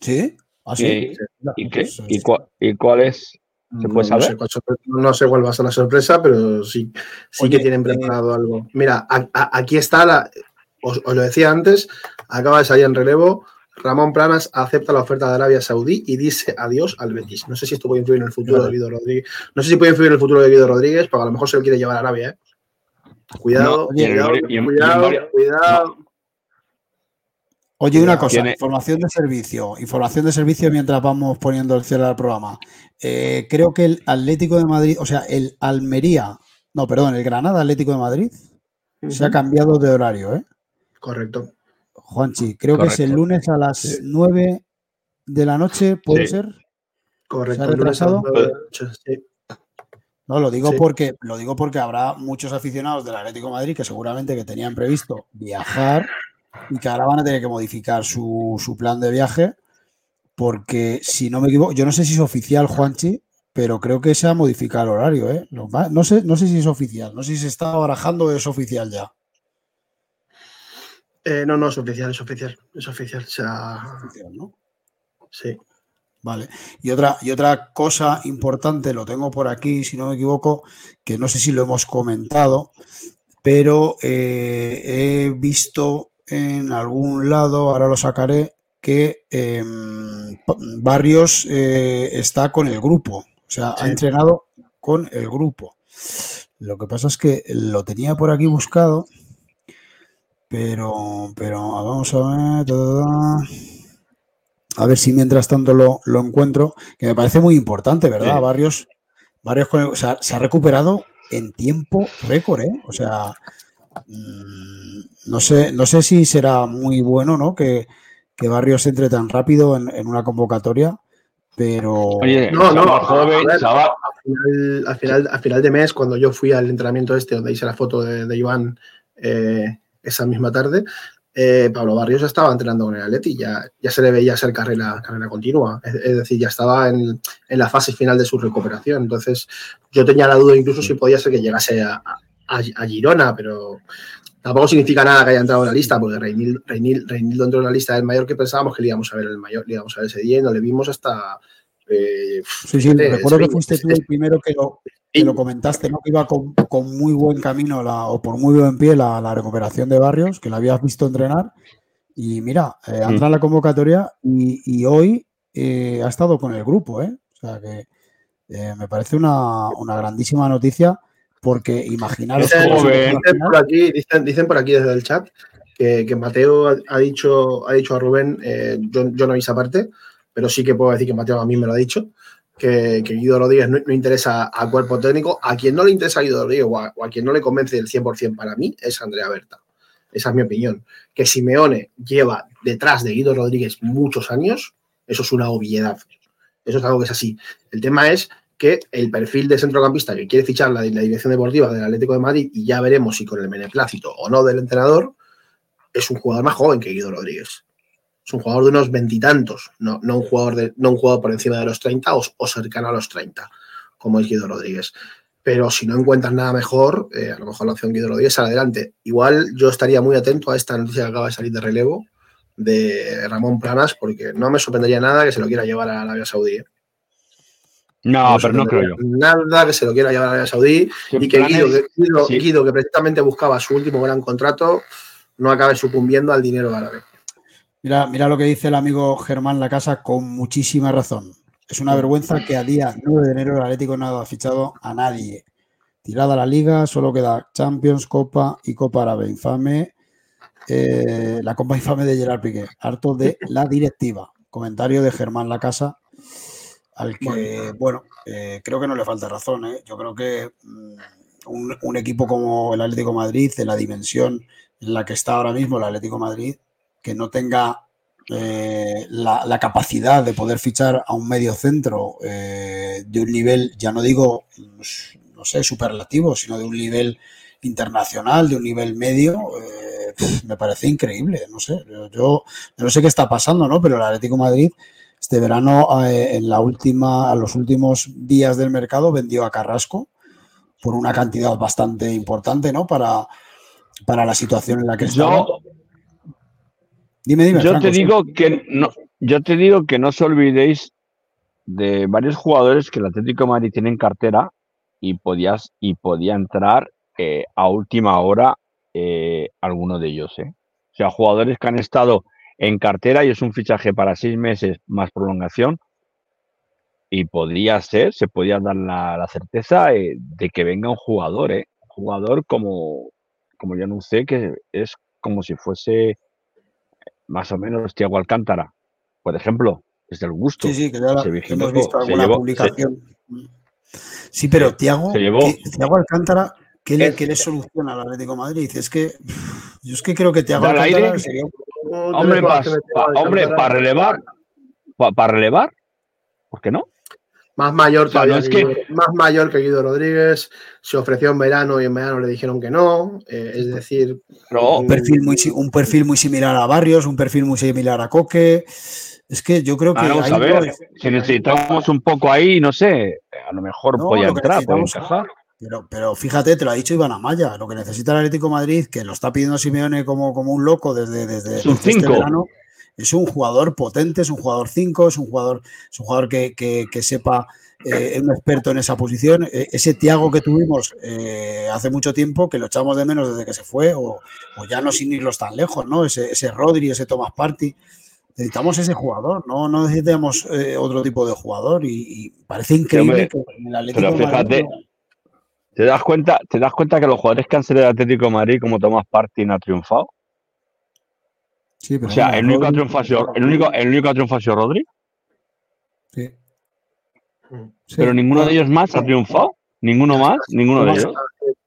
¿Sí? ¿Ah, sí?
¿Y, y qué?
Pues,
¿Y, cua- y cuál es? ¿Se puede
no,
saber?
sé cuál, no sé cuál va a ser la sorpresa, pero sí, sí
Oye,
que tienen preparado algo. Mira, a- a- aquí está la. Os, os lo decía antes, acaba de salir en relevo. Ramón Planas acepta la oferta de Arabia Saudí y dice adiós al Betis. No sé si esto puede influir en el futuro de Guido Rodríguez. No sé si puede influir en el futuro de Guido Rodríguez, porque a lo mejor se lo quiere llevar a Arabia. ¿eh? Cuidado,
No, en
cuidado,
en-
cuidado.
Oye, una
Tiene-
cosa, información de servicio, información de servicio mientras vamos poniendo el cierre al programa. Eh, creo que el Atlético de Madrid, o sea, el Almería, no, perdón, el Granada Atlético de Madrid se ha cambiado de horario, ¿eh?
Correcto.
Juanchi. Creo que es el lunes a las
Sí.
9 de la noche, ¿puede
Sí.
ser?
Correcto.
¿Se ha retrasado?
lunes a las nueve de la noche, sí.
No, lo digo
Sí.
porque lo digo porque habrá muchos aficionados del Atlético de Madrid que seguramente que tenían previsto viajar y que ahora van a tener que modificar su, su plan de viaje porque si no me equivoco, yo no sé si es oficial Juanchi, pero creo que se ha modificado el horario, ¿eh? No sé, no sé si es oficial, no sé si se está barajando o es oficial ya.
Eh, no, no, es oficial, es oficial. Es oficial. O sea,
Oficial, ¿no?
sí.
Vale. Y otra, y otra cosa importante, lo tengo por aquí, si no me equivoco, que no sé si lo hemos comentado, pero eh, he visto en algún lado, ahora lo sacaré, que em, Barrios eh, está con el grupo, o sea, ha entrenado con el grupo. Lo que pasa es que lo tenía por aquí buscado, pero, pero vamos a ver. A ver si mientras tanto lo, lo encuentro, que me parece muy importante, ¿verdad?
Sí.
Barrios, Barrios con el- o sea, se ha recuperado en tiempo récord, ¿eh? O sea, mm, no sé, no sé si será muy bueno, ¿no? Que, que Barrios entre tan rápido en, en una convocatoria, pero
Oye,
No, no, a
joven,
ver,
chaval-
al final, al, final, al final de mes, cuando yo fui al entrenamiento este, donde hice la foto de, de Iván eh, esa misma tarde, eh, Pablo Barrios estaba entrenando con el Atleti, ya, ya se le veía ser carrera, carrera continua, es, es decir, ya estaba en, en la fase final de su recuperación. Entonces, yo tenía la duda incluso si podía ser que llegase a, a- a Girona, pero tampoco significa nada que haya entrado en la lista, porque Reinil- Reinil- Reinildo entró en la lista del mayor que pensábamos que le íbamos a ver el mayor, le íbamos a ver ese día y no le vimos hasta. Eh,
sí, sí, recuerdo que fuiste tú el primero que lo, que lo comentaste, ¿no? Que iba con, con muy buen camino la, o por muy buen pie la, la recuperación de Barrios, que la habías visto entrenar. Y mira, eh, entra en la convocatoria y, y hoy eh, ha estado con el grupo, ¿eh? O sea que me parece una, una grandísima noticia porque imaginaros
Dicen, dicen por aquí, dicen, dicen por aquí desde el chat que, que Mateo ha, ha dicho, ha dicho a Rubén, yo, yo no vi esa parte, pero sí que puedo decir que Mateo a mí me lo ha dicho, que, Guido Rodríguez no, interesa al cuerpo técnico. A quien no le interesa a Guido Rodríguez o a, a quien no le convence del 100% para mí es Andrea Berta. Esa es mi opinión. Que Simeone lleva detrás de Guido Rodríguez muchos años, eso es una obviedad. Eso es algo que es así. El tema es que el perfil de centrocampista que quiere fichar la, la dirección deportiva del Atlético de Madrid, y ya veremos si con el beneplácito o no del entrenador, es un jugador más joven que Guido Rodríguez. Es un jugador de unos veintitantos, no, no, un jugador de, no un jugador por encima de los 30 o, o cercano a los 30, como es Guido Rodríguez. Pero si no encuentras nada mejor, eh, a lo mejor la opción Guido Rodríguez sale adelante. Igual yo estaría muy atento a esta noticia que acaba de salir de relevo de Ramón Planas, porque no me sorprendería nada que se lo quiera llevar a Arabia Saudí. ¿eh?
No, pero no creo yo.
Nada que se lo quiera llevar a Arabia Saudí y que Guido, que, Guido-
sí.
Guido, que precisamente buscaba su último gran contrato, no acabe sucumbiendo al dinero árabe.
Mira, mira lo que dice el amigo Germán Lacasa con muchísima razón. Es una vergüenza que a día 9 de enero el Atlético no ha fichado a nadie. Tirada la liga, solo queda Champions, Copa y Copa Árabe. Infame. eh, la Copa Infame de Gerard Piqué. Harto de la directiva. Comentario de Germán Lacasa, al que, bueno, eh, creo que no le falta razón. ¿eh? Yo creo que mm, un, equipo como el Atlético Madrid, de la dimensión en la que está ahora mismo el Atlético Madrid, que no tenga eh, la, la capacidad de poder fichar a un medio centro eh, de un nivel, ya no digo, no sé, superlativo, sino de un nivel internacional, de un nivel medio, eh, me parece increíble. No sé, yo, yo no sé qué está pasando, ¿no? Pero el Atlético de Madrid este verano, en la última, a los últimos días del mercado, vendió a Carrasco por una cantidad bastante importante, ¿no? Para, para la situación en la que estaba.
Yo,
Dime, dime.
yo
Franco,
te
sí.
digo que no, yo te digo que no os olvidéis de varios jugadores que el Atlético de Madrid tiene en cartera y podías y podía entrar eh, a última hora eh, alguno de ellos, ¿eh? O sea, jugadores que han estado en cartera y es un fichaje para seis meses más prolongación y podría ser, se podía dar la, la certeza eh, de que venga un jugador, ¿eh? Un jugador como, como yo sé, que es como si fuese más o menos Tiago Alcántara, por ejemplo, es del gusto.
Sí, sí, que ya que
vigiló,
hemos visto
se
alguna
llevó- se-
publicación. Sí, pero Tiago,
se llevó-
Tiago Alcántara, ¿qué le,
Es-
qué le soluciona al Atlético de Madrid? Es que yo es que creo que Tiago
¿Da el
Alcántara
aire?
sería
Hombre,
todas
pa- pa- hombre, para relevar, para relevar, ¿por qué no?
Más mayor
O sea,
todavía
no es
que más mayor que Guido Rodríguez. Se ofreció en verano y en verano le dijeron que no. eh, es decir,
No,
Un perfil, muy, un perfil muy similar a Barrios, un perfil muy similar a Coque. Es que yo creo que.
Vamos a ver,
no
si necesitamos un poco ahí, no sé, a lo mejor
No,
podía
lo que
entrar, puede encajar.
Pero, pero fíjate, te lo ha dicho Iván Amaya, lo que necesita el Atlético de Madrid, que lo está pidiendo Simeone como, como un loco desde, desde, desde este verano, es un jugador potente, es un jugador 5, es un jugador, es un jugador que, que- que sepa, eh, es un experto en esa posición. Eh, ese Tiago que tuvimos eh, hace mucho tiempo, que lo echamos de menos desde que se fue, o, o ya no sin irlos tan lejos, ¿no? Ese, ese Rodri, ese Thomas Party. Necesitamos ese jugador, no, no necesitamos eh, otro tipo de jugador y, y parece increíble
hombre,
que en el Atlético
Pero
Madrid
fíjate,
no-
¿te das cuenta, te das cuenta que los jugadores que han salido del Atlético de Madrid, como Tomás Party, no ha triunfado?
Sí, pero
O sea, el único, que ha
Rodri-
triunfado ha sido- el, único, el único que ha triunfado ha sido Rodri,
Sí. Sí.
pero ninguno de ellos más ha triunfado. Ninguno más, ninguno de
y
ellos.
hasta,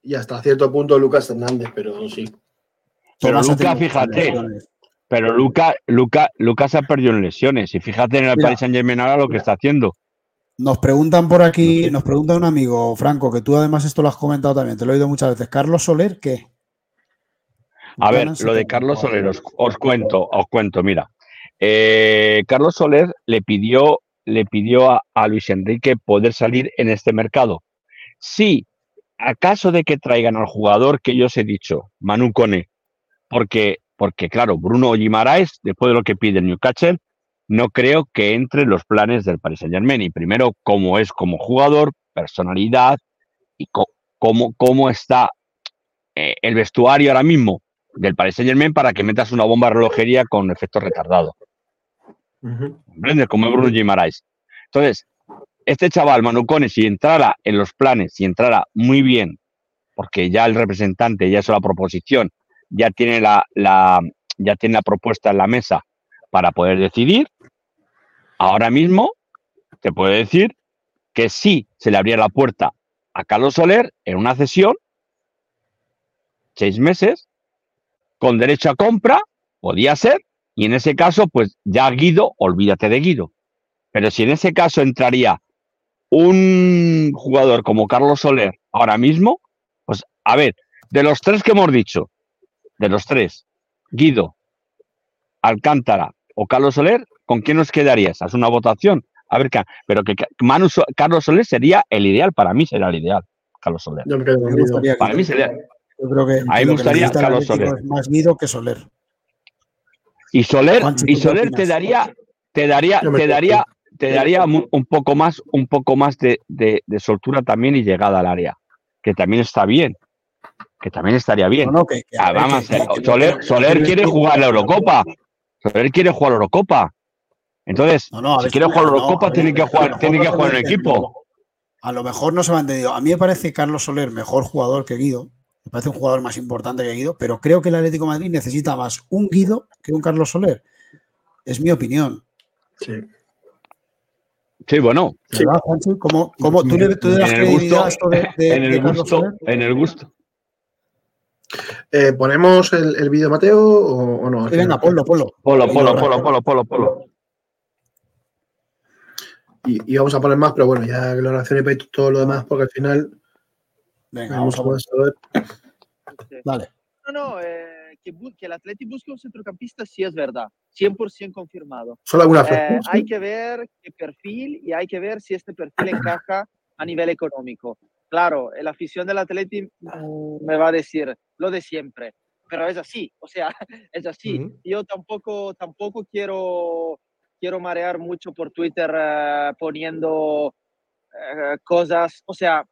y hasta cierto punto Lucas Hernández, pero sí.
Pero
Tomás ha
Luca,
tenido
fíjate, pero Luca, Luca, Luca se ha perdido en lesiones. Y fíjate en el
Mira.
Paris Saint Germain ahora lo que está haciendo.
Nos preguntan por aquí, nos pregunta un amigo, Franco, que tú además esto lo has comentado también, te lo he oído muchas veces. Carlos Soler, ¿qué?
A ver, lo de
70
Carlos Soler, os, cuento, os cuento, mira. Eh, Carlos Soler le pidió, le pidió a, a Luis Enrique poder salir en este mercado. Si, acaso de que traigan al jugador que yo os he dicho, Manu Cone, porque, porque claro, Bruno Guimaraes, después de lo que pide el Newcastle, no creo que entre en los planes del Paris Saint Germain. Y primero, cómo es como jugador, personalidad y cómo, cómo está eh, el vestuario ahora mismo del Paris Saint Germain para que metas una bomba de relojería con efecto retardado. ¿Comprendes? Como es Bruno Guimaraes. Entonces, este chaval, Manucone, si entrara en los planes, si entrara muy bien, porque ya el representante ya hizo la proposición, ya tiene la, la- ya tiene la propuesta en la mesa para poder decidir, ahora mismo te puedo decir que sí se le abría la puerta a Carlos Soler en una cesión, seis meses, con derecho a compra, podía ser, y en ese caso, pues ya Guido, olvídate de Guido. Pero si en ese caso entraría un jugador como Carlos Soler ahora mismo, pues a ver, de los tres que hemos dicho, de los tres, Guido, Alcántara o Carlos Soler, ¿con quién nos quedarías? Haz una votación. A ver, pero que Manu Carlos Soler sería el ideal, para mí sería el ideal, Carlos Soler.
Yo me quedo con
Me
Guido.
gustaría
Para mí sería.
Yo creo que,
A
que
mí me gustaría Carlos Soler.
es más Guido que Soler.
Y Soler,
Juancho,
y
¿tú qué
Soler te daría, te daría, te daría, te daría un poco más, un poco más de, de- de soltura también y llegada al área, que también está bien, que también estaría bien.
No, no, que, que-
Ah, vamos,
que-
Soler, quiere jugar la Eurocopa. Soler quiere jugar la Eurocopa. Entonces,
No, no, a
si
ver,
quiere jugar la Eurocopa, tiene que jugar, tiene que jugar
ha
equipo.
A lo mejor no se me ha entendido. A mí me parece Carlos Soler mejor jugador que Guido. Me parece un jugador más importante que Guido, pero creo que el Atlético de Madrid necesita más un Guido que un Carlos Soler. Es mi opinión.
Sí.
Sí, bueno,
¿Verdad, Juancho? ¿Cómo, cómo tú, le, tú le das
en el
credibilidad
gusto,
a esto de, de-
en el
Carlos
gusto,
Soler?
en el gusto.
Eh, ¿Ponemos el, el vídeo, Mateo, o, o no?
Sí, venga, ponlo, ponlo.
Polo, polo,
lo-
polo, polo, polo, polo.
Y, y vamos a poner más, pero bueno, ya que lo y todo lo demás, porque al final.
Venga,
hay
vamos a
mucho
poner. Dale.
No, no, eh, que, que el Atleti busque un centrocampista sí es verdad, 100% confirmado.
Solo alguna
Eh, hay que ver qué perfil y hay que ver si este perfil encaja a nivel económico. Claro, la afición del Atleti mm, me va a decir lo de siempre, pero es así, o sea, es así.
Ujú.
Yo tampoco, tampoco quiero, quiero marear mucho por Twitter eh, poniendo eh, cosas, o sea,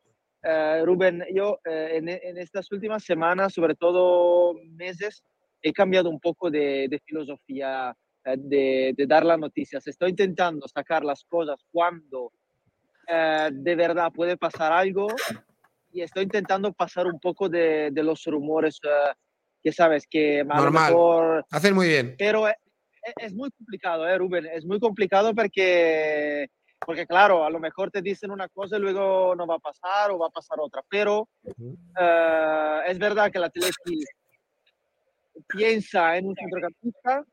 eh, Rubén, yo eh, en, en estas últimas semanas, sobre todo meses, he cambiado un poco de, de filosofía eh, de, de dar las noticias. Estoy intentando sacar las cosas cuando de verdad puede pasar algo y estoy intentando pasar un poco de, de los rumores que sabes que a
Normal.
mejor
Haces muy bien.
pero eh, es muy complicado, ¿eh, Rubén? Es muy complicado porque, porque, claro, a lo mejor te dicen una cosa y luego no va a pasar o va a pasar otra. Pero eh, es verdad que el Atleti piensa en un centrocampista,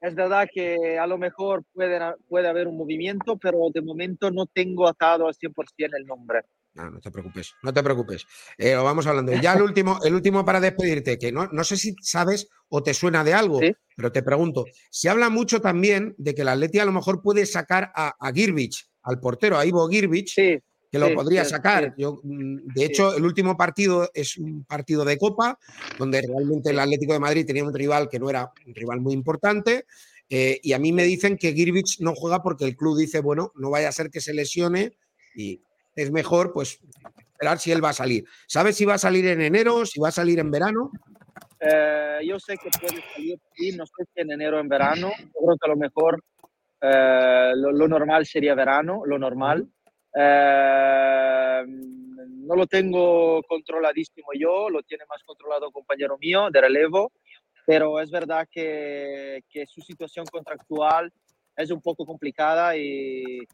es verdad que a lo mejor puede, puede haber un movimiento, pero de momento no tengo atado al 100% el nombre.
No, no te preocupes, no te preocupes. Eh, lo vamos hablando. Ya el último, el último para despedirte, que no, no sé si sabes o te suena de algo, pero te pregunto. Se habla mucho también de que el Atleti a lo mejor puede sacar a, a Girbich, al portero, a Ivo Girbich, que lo podría sacar. Yo, mm, de hecho, el último partido es un partido de Copa, donde realmente el Atlético de Madrid tenía un rival que no era un rival muy importante. eh, y a mí me dicen que Girbich no juega porque el club dice, bueno, no vaya a ser que se lesione y es mejor pues esperar si él va a salir. ¿Sabes si va a salir en enero, si va a salir en verano?
Eh, yo sé que puede salir, sí, no sé si en enero o en verano. Yo creo que a lo mejor eh, lo, normal sería verano, lo normal. Eh, no lo tengo controladísimo yo, lo tiene más controlado compañero mío de relevo, pero es verdad que, que su situación contractual es un poco complicada y,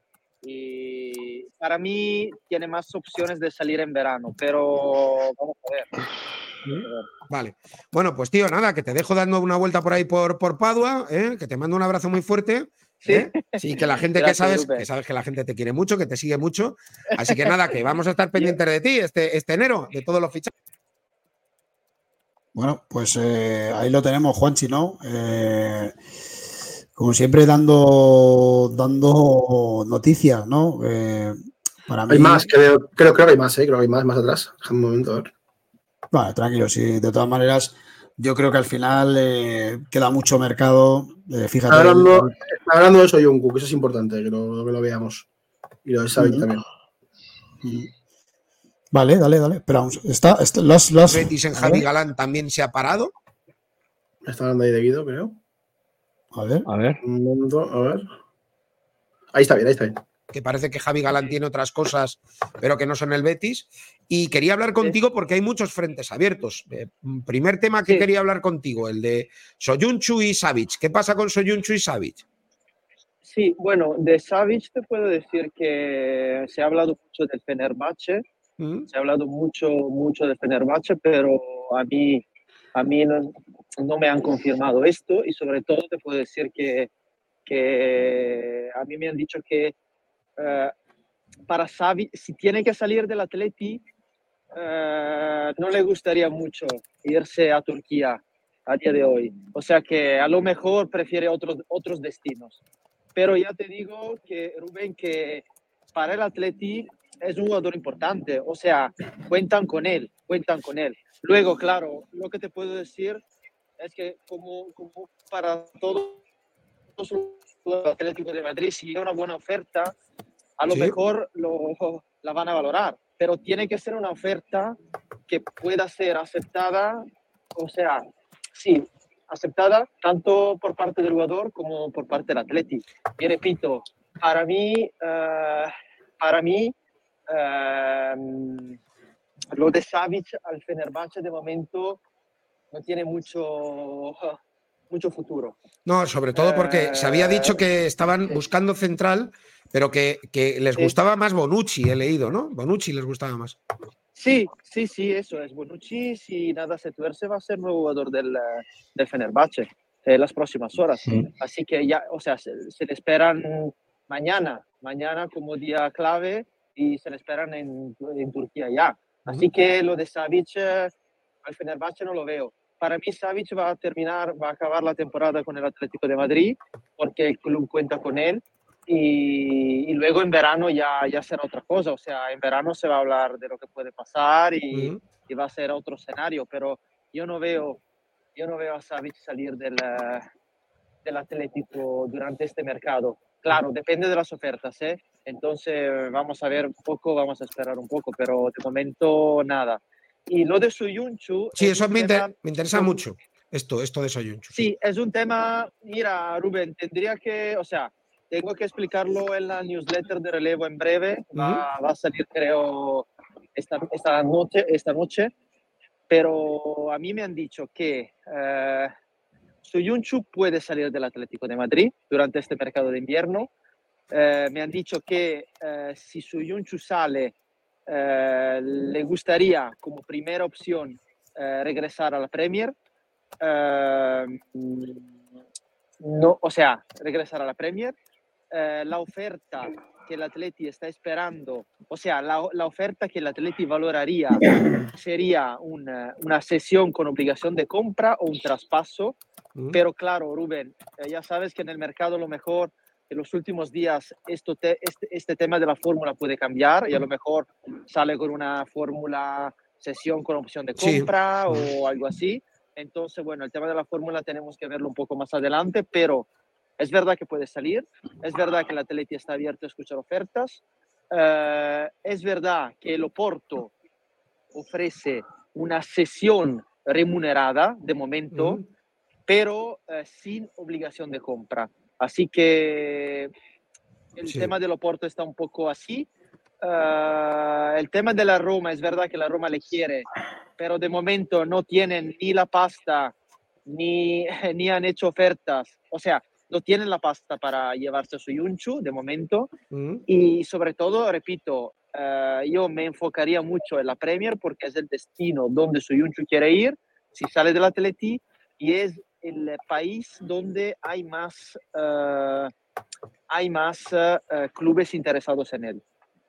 y para mí tiene más opciones de salir en verano, pero vamos a ver.
Vale. Bueno, pues tío, nada, que te dejo dando una vuelta por ahí por, por Padua, ¿eh? que te mando un abrazo muy fuerte. ¿eh? Sí, que la gente que sabes, que sabes que la gente te quiere mucho, que te sigue mucho. Así que nada, que vamos a estar pendientes de ti este, este enero, de todos los fichajes.
Bueno, pues eh, ahí lo tenemos, Juanchi, ¿no? Eh, como siempre, dando, dando noticias, ¿no? Eh, para mí.
Hay más, creo, creo, creo que hay más, ¿eh? creo que hay más, más atrás. Déjame un momento, a ver.
Vale, tranquilo, sí. De todas maneras, yo creo que al final eh, queda mucho mercado. eh, fíjate.
Está hablando, está hablando de Soyuncu, que eso es importante, que lo, que lo veamos. Y lo de Savic también.
Vale, dale, dale. Espera, está, está- lo has- lo has-
Betis en Javi Galán también se ha parado.
Está hablando ahí de Guido, creo.
A ver.
A ver.
Un momento, a ver. Ahí está bien, ahí está bien.
que parece que Javi Galán tiene otras cosas, pero que no son el Betis. Y quería hablar contigo porque hay muchos frentes abiertos. Eh, primer tema que quería hablar contigo, el de Soyunchu y Savic. ¿Qué pasa con Soyunchu y Savic?
Sí, bueno, de Savic te puedo decir que se ha hablado mucho del Fenerbahce, se ha hablado mucho, mucho del Fenerbahce, pero a mí, a mí no, me han confirmado esto y sobre todo te puedo decir que, que a mí me han dicho que eh, para Savic, si tiene que salir del Atleti, eh, no le gustaría mucho irse a Turquía a día de hoy. O sea que a lo mejor prefiere otros, otros destinos. Pero ya te digo que Rubén, que para el Atleti es un jugador importante. O sea, cuentan con él, cuentan con él. Luego, claro, lo que te puedo decir es que como, como para todos los Atléticos de Madrid, si hay una buena oferta, a lo
Sí.
mejor lo, la van a valorar. Pero tiene que ser una oferta que pueda ser aceptada, o sea, sí, aceptada tanto por parte del jugador como por parte del Atleti. Y repito, para mí, eh, para mí, eh, lo de Savic al Fenerbahce de momento no tiene mucho, mucho futuro.
No, sobre todo porque se había dicho
Eh,
que estaban buscando central, pero que, que les
Sí.
gustaba más Bonucci, he leído, ¿no? Bonucci les gustaba más.
Sí, sí, sí, eso es. Bonucci, si nada se tuerce, va a ser nuevo jugador del, eh, del Fenerbahce en las próximas horas. Así que ya, o sea, se, se le esperan mañana, mañana como día clave y se le esperan en, en Turquía ya. Así que lo de Savic eh, al Fenerbahce no lo veo. Para mí Savic va a terminar, va a acabar la temporada con el Atlético de Madrid porque el club cuenta con él y, y luego en verano ya, ya será otra cosa. O sea, en verano se va a hablar de lo que puede pasar y, y va a ser otro escenario, pero yo no veo, yo no veo a Savic salir del, del Atlético durante este mercado. Claro, depende de las ofertas, ¿eh? Entonces vamos a ver un poco, vamos a esperar un poco, pero de momento nada. Y lo de Soyunchu...
Sí,
es
eso me, inter-
tema-
me interesa mucho. Esto, esto de Soyunchu.
Sí, es un tema, mira, Rubén, tendría que, o sea, tengo que explicarlo en la newsletter de relevo en breve, va, va a salir creo esta, esta, noche, esta noche, pero a mí me han dicho que eh, Soyunchu puede salir del Atlético de Madrid durante este mercado de invierno. Eh, me han dicho que eh, si Soyunchu sale, eh, le gustaría como primera opción eh, regresar a la Premier. No, o sea, regresar a la Premier. La oferta que el Atleti está esperando, o sea, la, la oferta que el Atleti valoraría sería una, una sesión con obligación de compra o un traspaso.
Mm.
Pero claro, Rubén, ya sabes que en el mercado lo mejor en los últimos días esto te- este, este tema de la fórmula puede cambiar y a lo mejor sale con una fórmula sesión con opción de
Sí.
compra o algo así. Entonces, bueno, el tema de la fórmula tenemos que verlo un poco más adelante, pero es verdad que puede salir, es verdad que la Atleti está abierto a escuchar ofertas, eh, es verdad que el Oporto ofrece una sesión remunerada de momento, pero eh, sin obligación de compra. Así que el
Sí.
tema del Oporto está un poco así. Eh, el tema de la Roma, es verdad que la Roma le quiere, pero de momento no tienen ni la pasta, ni, ni han hecho ofertas. O sea, no tienen la pasta para llevarse a su Yunchu de momento.
Mm.
Y sobre todo, repito, eh, yo me enfocaría mucho en la Premier porque es el destino donde Soyuncu quiere ir, si sale del Atleti, y es el país donde hay más, eh, hay más eh, clubes interesados en él.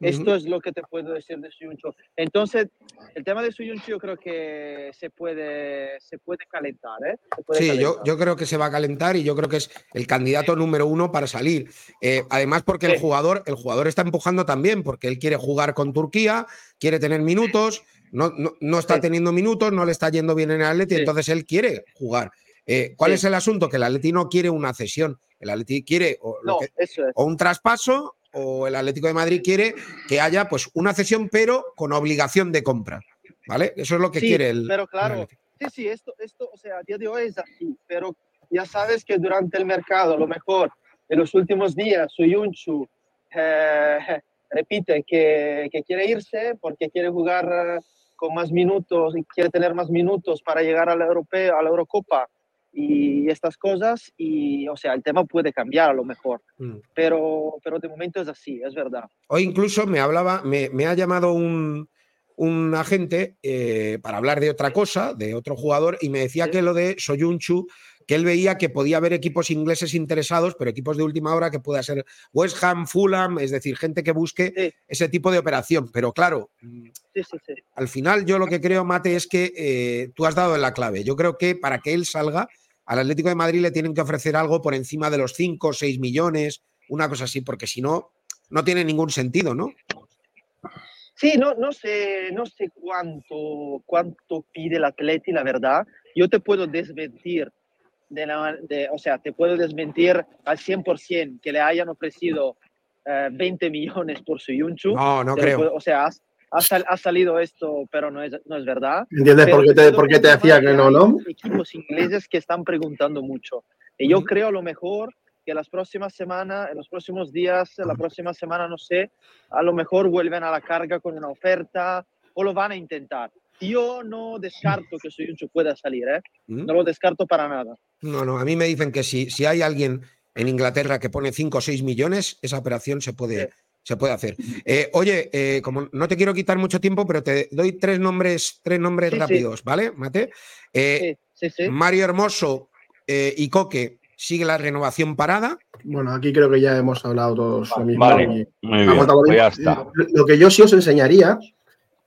Esto es lo que te puedo decir de Soyuncu. Entonces, el tema de Soyuncu yo creo que se puede, se puede calentar. ¿eh? Se puede
Sí,
calentar.
yo, yo creo que se va a calentar y yo creo que es el candidato número uno para salir. Eh, además, porque el jugador, el jugador está empujando también, porque él quiere jugar con Turquía, quiere tener minutos, no, no, no está
Sí.
teniendo minutos, no le está yendo bien en el Atleti, entonces él quiere jugar. Eh, ¿Cuál
Sí.
es el asunto? Que el Atleti no quiere una cesión, el Atleti quiere o,
No,
que-
es.
o un traspaso o el Atlético de Madrid quiere que haya pues una cesión pero con obligación de compra, ¿vale? Eso es lo que
Sí,
quiere el
Pero
el
claro,
Atlético.
sí, sí, esto, esto, o sea, a día de hoy es así, pero ya sabes que durante el mercado, a lo mejor en los últimos días, Suyunchu eh, repite que, que quiere irse porque quiere jugar eh, con más minutos y quiere tener más minutos para llegar a la Eurocopa y estas cosas. Y, o sea, el tema puede cambiar a lo mejor,
Mm.
pero, pero de momento es así, es verdad.
Hoy incluso me hablaba, me, me ha llamado un, un agente eh, para hablar de otra cosa, de otro jugador, y me decía que lo de Soyunchu, que él veía que podía haber equipos ingleses interesados, pero equipos de última hora que pueda ser West Ham, Fulham, es decir, gente que busque
Sí.
ese tipo de operación. Pero claro,
Sí, sí, sí.
al final yo lo que creo, Mate, es que eh, tú has dado en la clave. Yo creo que para que él salga, al Atlético de Madrid le tienen que ofrecer algo por encima de los 5 o 6 millones, una cosa así, porque si no, no tiene ningún sentido, ¿no?
Sí, no, no sé, no sé cuánto, cuánto pide el Atleti, la verdad. Yo te puedo desmentir, de la- de- o sea, te puedo desmentir al 100% que le hayan ofrecido eh, 20 millones por su Yunchu.
No, no creo.
puedo- o sea, ha, sal- ha salido esto, pero no es, no es verdad.
¿Entiendes
Pero
por qué te, por qué te decía que no,
hay
no?
Equipos ingleses que están preguntando mucho. Y yo creo a lo mejor que las próximas semanas, en los próximos días, la próxima semana, no sé, a lo mejor vuelven a la carga con una oferta o lo van a intentar. Yo no descarto que Soyuncu pueda salir, ¿eh?
¿Mm?
No lo descarto para nada.
No, no, a mí me dicen que si, si hay alguien en Inglaterra que pone 5 o 6 millones, esa operación se puede, se puede hacer. Eh, oye, eh, como no te quiero quitar mucho tiempo, pero te doy tres nombres, tres nombres
Sí, sí.
rápidos, ¿vale, Mate? Eh,
Sí, sí, sí.
Mario Hermoso eh, y Coque sigue la renovación parada.
Bueno, aquí creo que ya hemos hablado todos lo mismo.
Vale,
y-
muy bien, pues ya está.
Lo que yo sí os enseñaría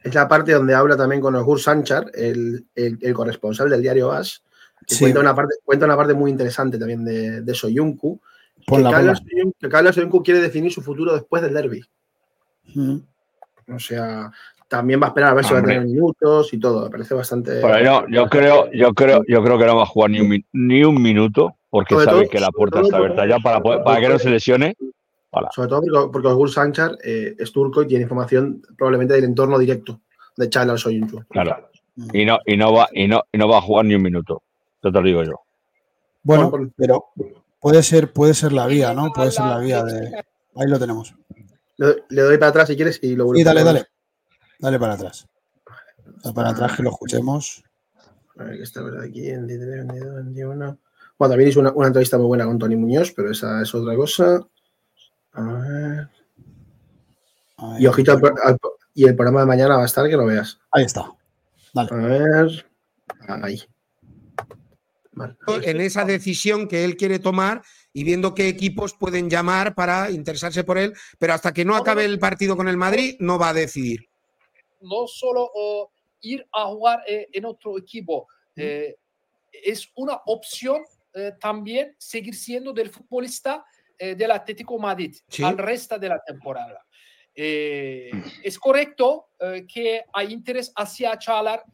es la parte donde habla también con Ogur Sanchar, el, el- el corresponsal del diario AS, que
Sí.
cuenta, una parte, cuenta una parte muy interesante también de, de Soyuncu. Que Carlos, que Carlos Soyuncu quiere definir su futuro después del derby.
Mm.
O sea, también va a esperar a ver si va a tener minutos y todo. Me parece bastante.
Pero yo, yo creo, yo creo, yo creo que no va a jugar ni un, ni un minuto, porque sabe
todo-
que la puerta está abierta ya para, poder- para que no se lesione.
Sobre todo porque, Ogur Sanchar eh, es turco y tiene información probablemente del entorno directo de Charles Soyuncu.
Claro. Y no, y no va, y no, y no va a jugar ni un minuto. Yo te lo digo yo.
Bueno, pero puede ser, puede ser la vía, ¿no? Puede ser la vía de. Ahí lo tenemos.
Le, le doy para atrás si quieres y lo
Sí, dale, dale. Dale para atrás. Dale para atrás que lo escuchemos.
A ver, que está por aquí, 23, 22, 21. Bueno, también hizo una, una entrevista muy buena con Tony Muñoz, pero esa es otra cosa. A ver.
Ahí,
Y ojito, al pro- al- y el programa de mañana va a estar que lo veas.
ahí está.
A ver. Ahí.
en esa decisión que él quiere tomar y viendo qué equipos pueden llamar para interesarse por él, pero hasta que no acabe el partido con el Madrid no va a decidir.
No solo uh, ir a jugar eh, en otro equipo, eh, es una opción eh, también seguir siendo del futbolista del Atlético Madrid al resto de la temporada. es correcto que hay interés hacia Chalar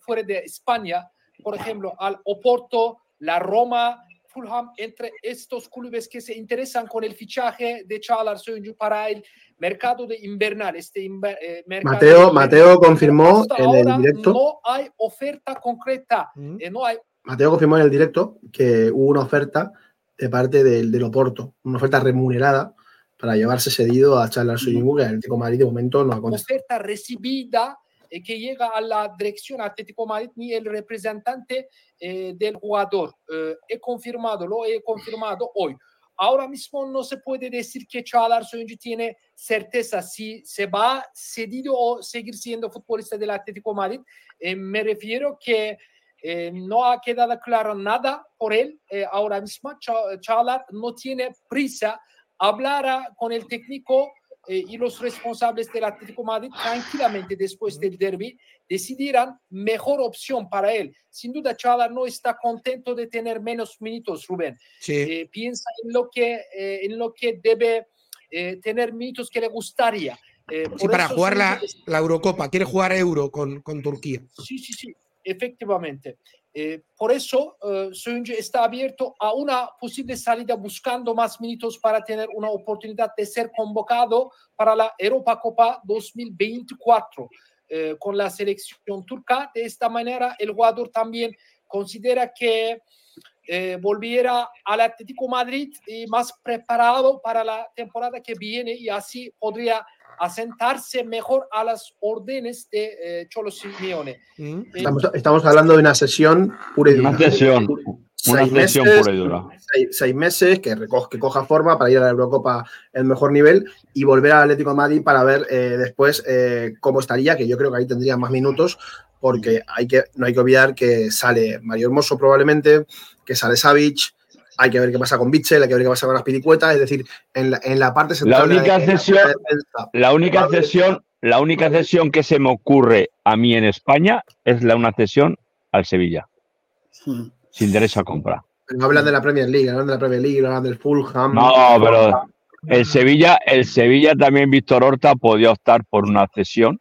fuera de España, por ejemplo, al Oporto, la Roma, Fulham, entre estos clubes que se interesan con el fichaje de Chalar para el mercado de invernal. Este
eh, Mateo, Mateo confirmó en el directo.
No hay oferta concreta. Mm. Eh, no hay...
Mateo confirmó en el directo que hubo una oferta de parte del, del Oporto, una oferta remunerada para llevarse cedido a Charles Soyuncu, que el Atlético Madrid de momento no ha
contestado. Oferta recibida eh, que llega a la dirección Atlético Madrid ni el representante eh, del jugador. Eh, he confirmado, lo he confirmado hoy. Ahora mismo no se puede decir que Çağlar Soyuncu tiene certeza si se va cedido o seguir siendo futbolista del Atlético Madrid. me refiero que no ha quedado claro nada por él. ahora mismo Çağlar no tiene prisa. Hablará con el técnico eh, y los responsables del Atlético Madrid tranquilamente después del derby decidirán mejor opción para él. Sin duda, Chala no está contento de tener menos minutos, Rubén. Eh, piensa en lo que, eh, en lo que debe tener minutos que le gustaría.
sí, para jugar la, la, Eurocopa, quiere jugar Euro con, con Turquía.
Sí, sí, sí, efectivamente. Eh, por eso, eh, está abierto a una posible salida buscando más minutos para tener una oportunidad de ser convocado para la Europa Copa 2024 eh, con la selección turca. De esta manera, el jugador también considera que eh, volviera al Atlético Madrid y más preparado para la temporada que viene y así podría asentarse mejor a las órdenes de eh, Cholo Simeone.
Mm. Eh, estamos, hablando de una sesión
pura y dura. Una sesión. Una sesión pura y dura.
Seis, meses que, que coja forma para ir a la Eurocopa el mejor nivel y volver al Atlético de Madrid para ver eh, después cómo estaría, que yo creo que ahí tendría más minutos, porque hay que, no hay que olvidar que sale Mario Hermoso probablemente, que sale Savic, hay que ver qué pasa con Bichel, hay que ver qué pasa con las pilicuetas, es decir, en la, en la parte
central. La única cesión, la, única cesión, la única cesión que se me ocurre a mí en España es la una cesión al Sevilla. Hmm. Sin derecho a compra.
Pero hablan de la Premier League, hablan de la Premier League, hablan del Fulham.
No, pero el Sevilla, el Sevilla también, Víctor Horta, podía optar por una cesión.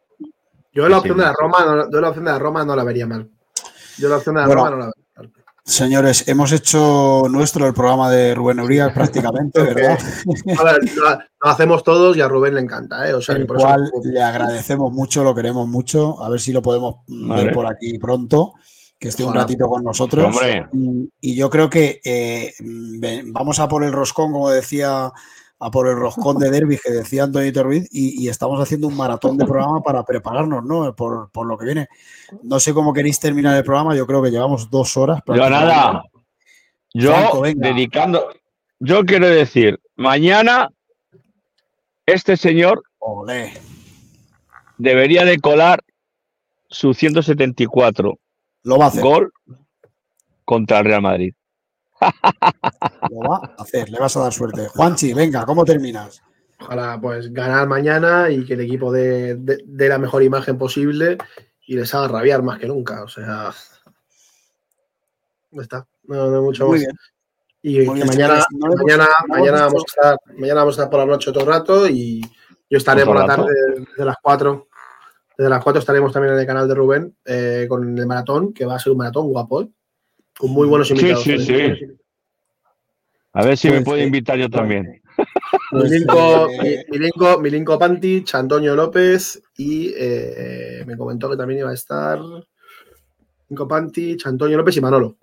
Yo la opción de la Roma, no, yo la opción de la Roma no la vería mal. Yo la opción de la Roma no la vería.
Señores, hemos hecho nuestro el programa de Rubén Urias prácticamente, ¿verdad?
lo, hacemos todos y a Rubén le encanta, ¿eh? O
sea, por cual le agradecemos mucho, lo queremos mucho. A ver si lo podemos ver por aquí pronto, que esté un ratito con nosotros. Y, yo creo que eh, vamos a por el roscón, como decía a por el roscón de derby que decía Antonio Ruiz y, estamos haciendo un maratón de programa para prepararnos, ¿no? Por, lo que viene. No sé cómo queréis terminar el programa, yo creo que llevamos dos horas.
Yo nada, yo dedicando, yo quiero decir, mañana este señor debería de colar su 174
lo va a hacer.
gol contra el Real Madrid.
Lo va a hacer, le vas a dar suerte. Juanchi, venga, ¿cómo terminas?
Ojalá pues ganar mañana y que el equipo dé la mejor imagen posible y les haga rabiar más que nunca. O sea, no está, no, no mucho más. Y mañana, mañana, mañana, vamos a estar, mañana vamos a estar por la noche todo el rato y yo estaré por la tarde de las 4. Desde las 4 estaremos también en el canal de Rubén eh, con el maratón, que va a ser un maratón guapo. ¿Eh? con muy buenos invitados.
Sí, sí, sí. A ver si me pues, puede eh, invitar yo también.
Milinko, Milinko, Milinko Pantich, Antonio López y eh, me comentó que también iba a estar Milinko Pantich, Antonio López y Manolo.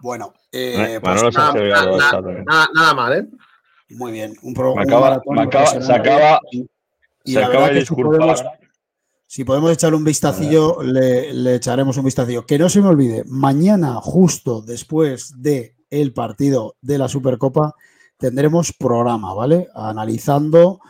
Bueno, eh, pues nada,
nada, mal, ¿eh?
Muy bien.
Un programa. se acaba, se acaba de disculpar.
Si podemos echarle un vistacillo, le, echaremos un vistacillo. Que no se me olvide, mañana, justo después de el partido de la Supercopa, tendremos programa, ¿vale? Analizando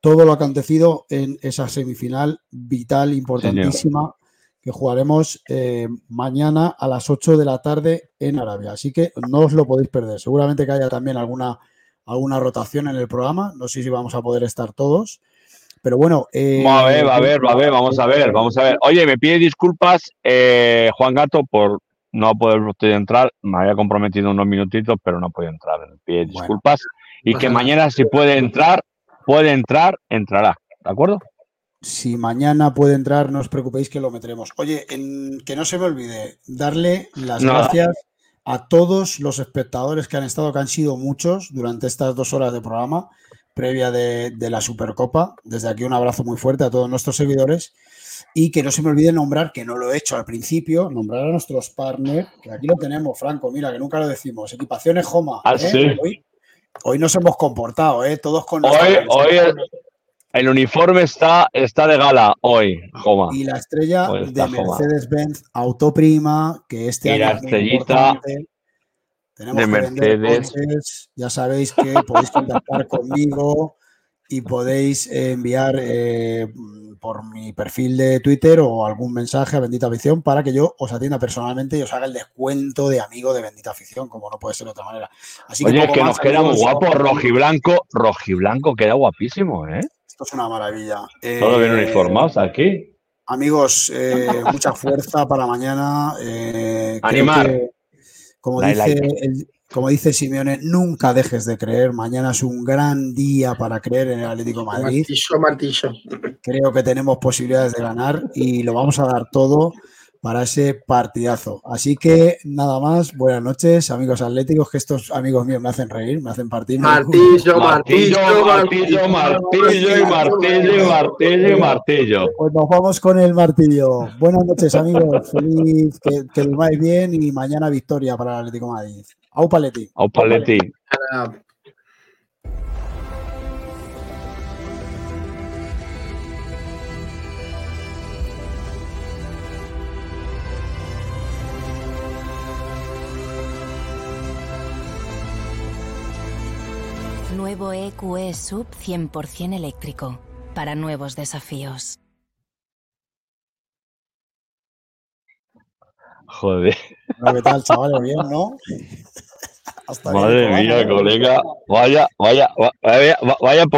todo lo acontecido en esa semifinal vital, importantísima, que jugaremos eh, mañana a las 8 de la tarde en Arabia. Así que no os lo podéis perder. Seguramente que haya también alguna, alguna rotación en el programa. No sé si vamos a poder estar todos. Pero bueno. Eh,
a ver, a ver, a ver, vamos a ver, vamos a ver. Oye, me pide disculpas, eh, Juan Gato, por no poder entrar. Me había comprometido unos minutitos, pero no podía entrar. Me pide disculpas. y que mañana, si puede entrar, puede entrar, entrará. ¿De acuerdo?
Si mañana puede entrar, no os preocupéis que lo meteremos. Oye, que no se me olvide darle las gracias a todos los espectadores que han estado, que han sido muchos durante estas dos horas de programa previa de, la Supercopa. Desde aquí un abrazo muy fuerte a todos nuestros seguidores. Y que no se me olvide nombrar, que no lo he hecho al principio, nombrar a nuestros partners, que aquí lo tenemos, Franco, mira, que nunca lo decimos. Equipaciones Joma.
Ah,
¿eh? hoy, nos hemos comportado, ¿eh? todos con
Hoy, hoy el, uniforme está, está de gala hoy, Joma.
Y la estrella de Mercedes-Benz Autoprima, que este
y
año.
la estrellita de
Mercedes. ya sabéis que podéis contactar conmigo y podéis enviar eh, por mi perfil de Twitter o algún mensaje a Bendita Afición para que yo os atienda personalmente y os haga el descuento de amigo de Bendita Afición, como no puede ser de otra manera.
Así Oye, que, nos queda muy guapo, rojiblanco, rojiblanco queda guapísimo, ¿eh?
Esto es una maravilla.
Todo bien eh, uniformados aquí.
Amigos, eh, mucha fuerza para mañana.
Animar.
Como dice, como dice Simeone, nunca dejes de creer. Mañana es un gran día para creer en el Atlético Madrid.
Martillo, martillo.
Creo que tenemos posibilidades de ganar y lo vamos a dar todo para ese partidazo. Así que nada más, buenas noches, amigos atléticos, que estos amigos míos me hacen reír, me hacen partir.
Martillo, martillo,
martillo, martillo, y martillo, martillo, martillo.
Pues nos vamos con el martillo. Buenas noches, amigos. Feliz que, que durmáis bien y mañana victoria para el Atlético Madrid. Au Paletti.
Au Paletti.
Nuevo EQE Sub 100% eléctrico para nuevos desafíos.
Joder.
¿Qué tal, chaval? Bien, ¿no?
Madre mía, colega. Vaya, vaya, vaya, vaya, vaya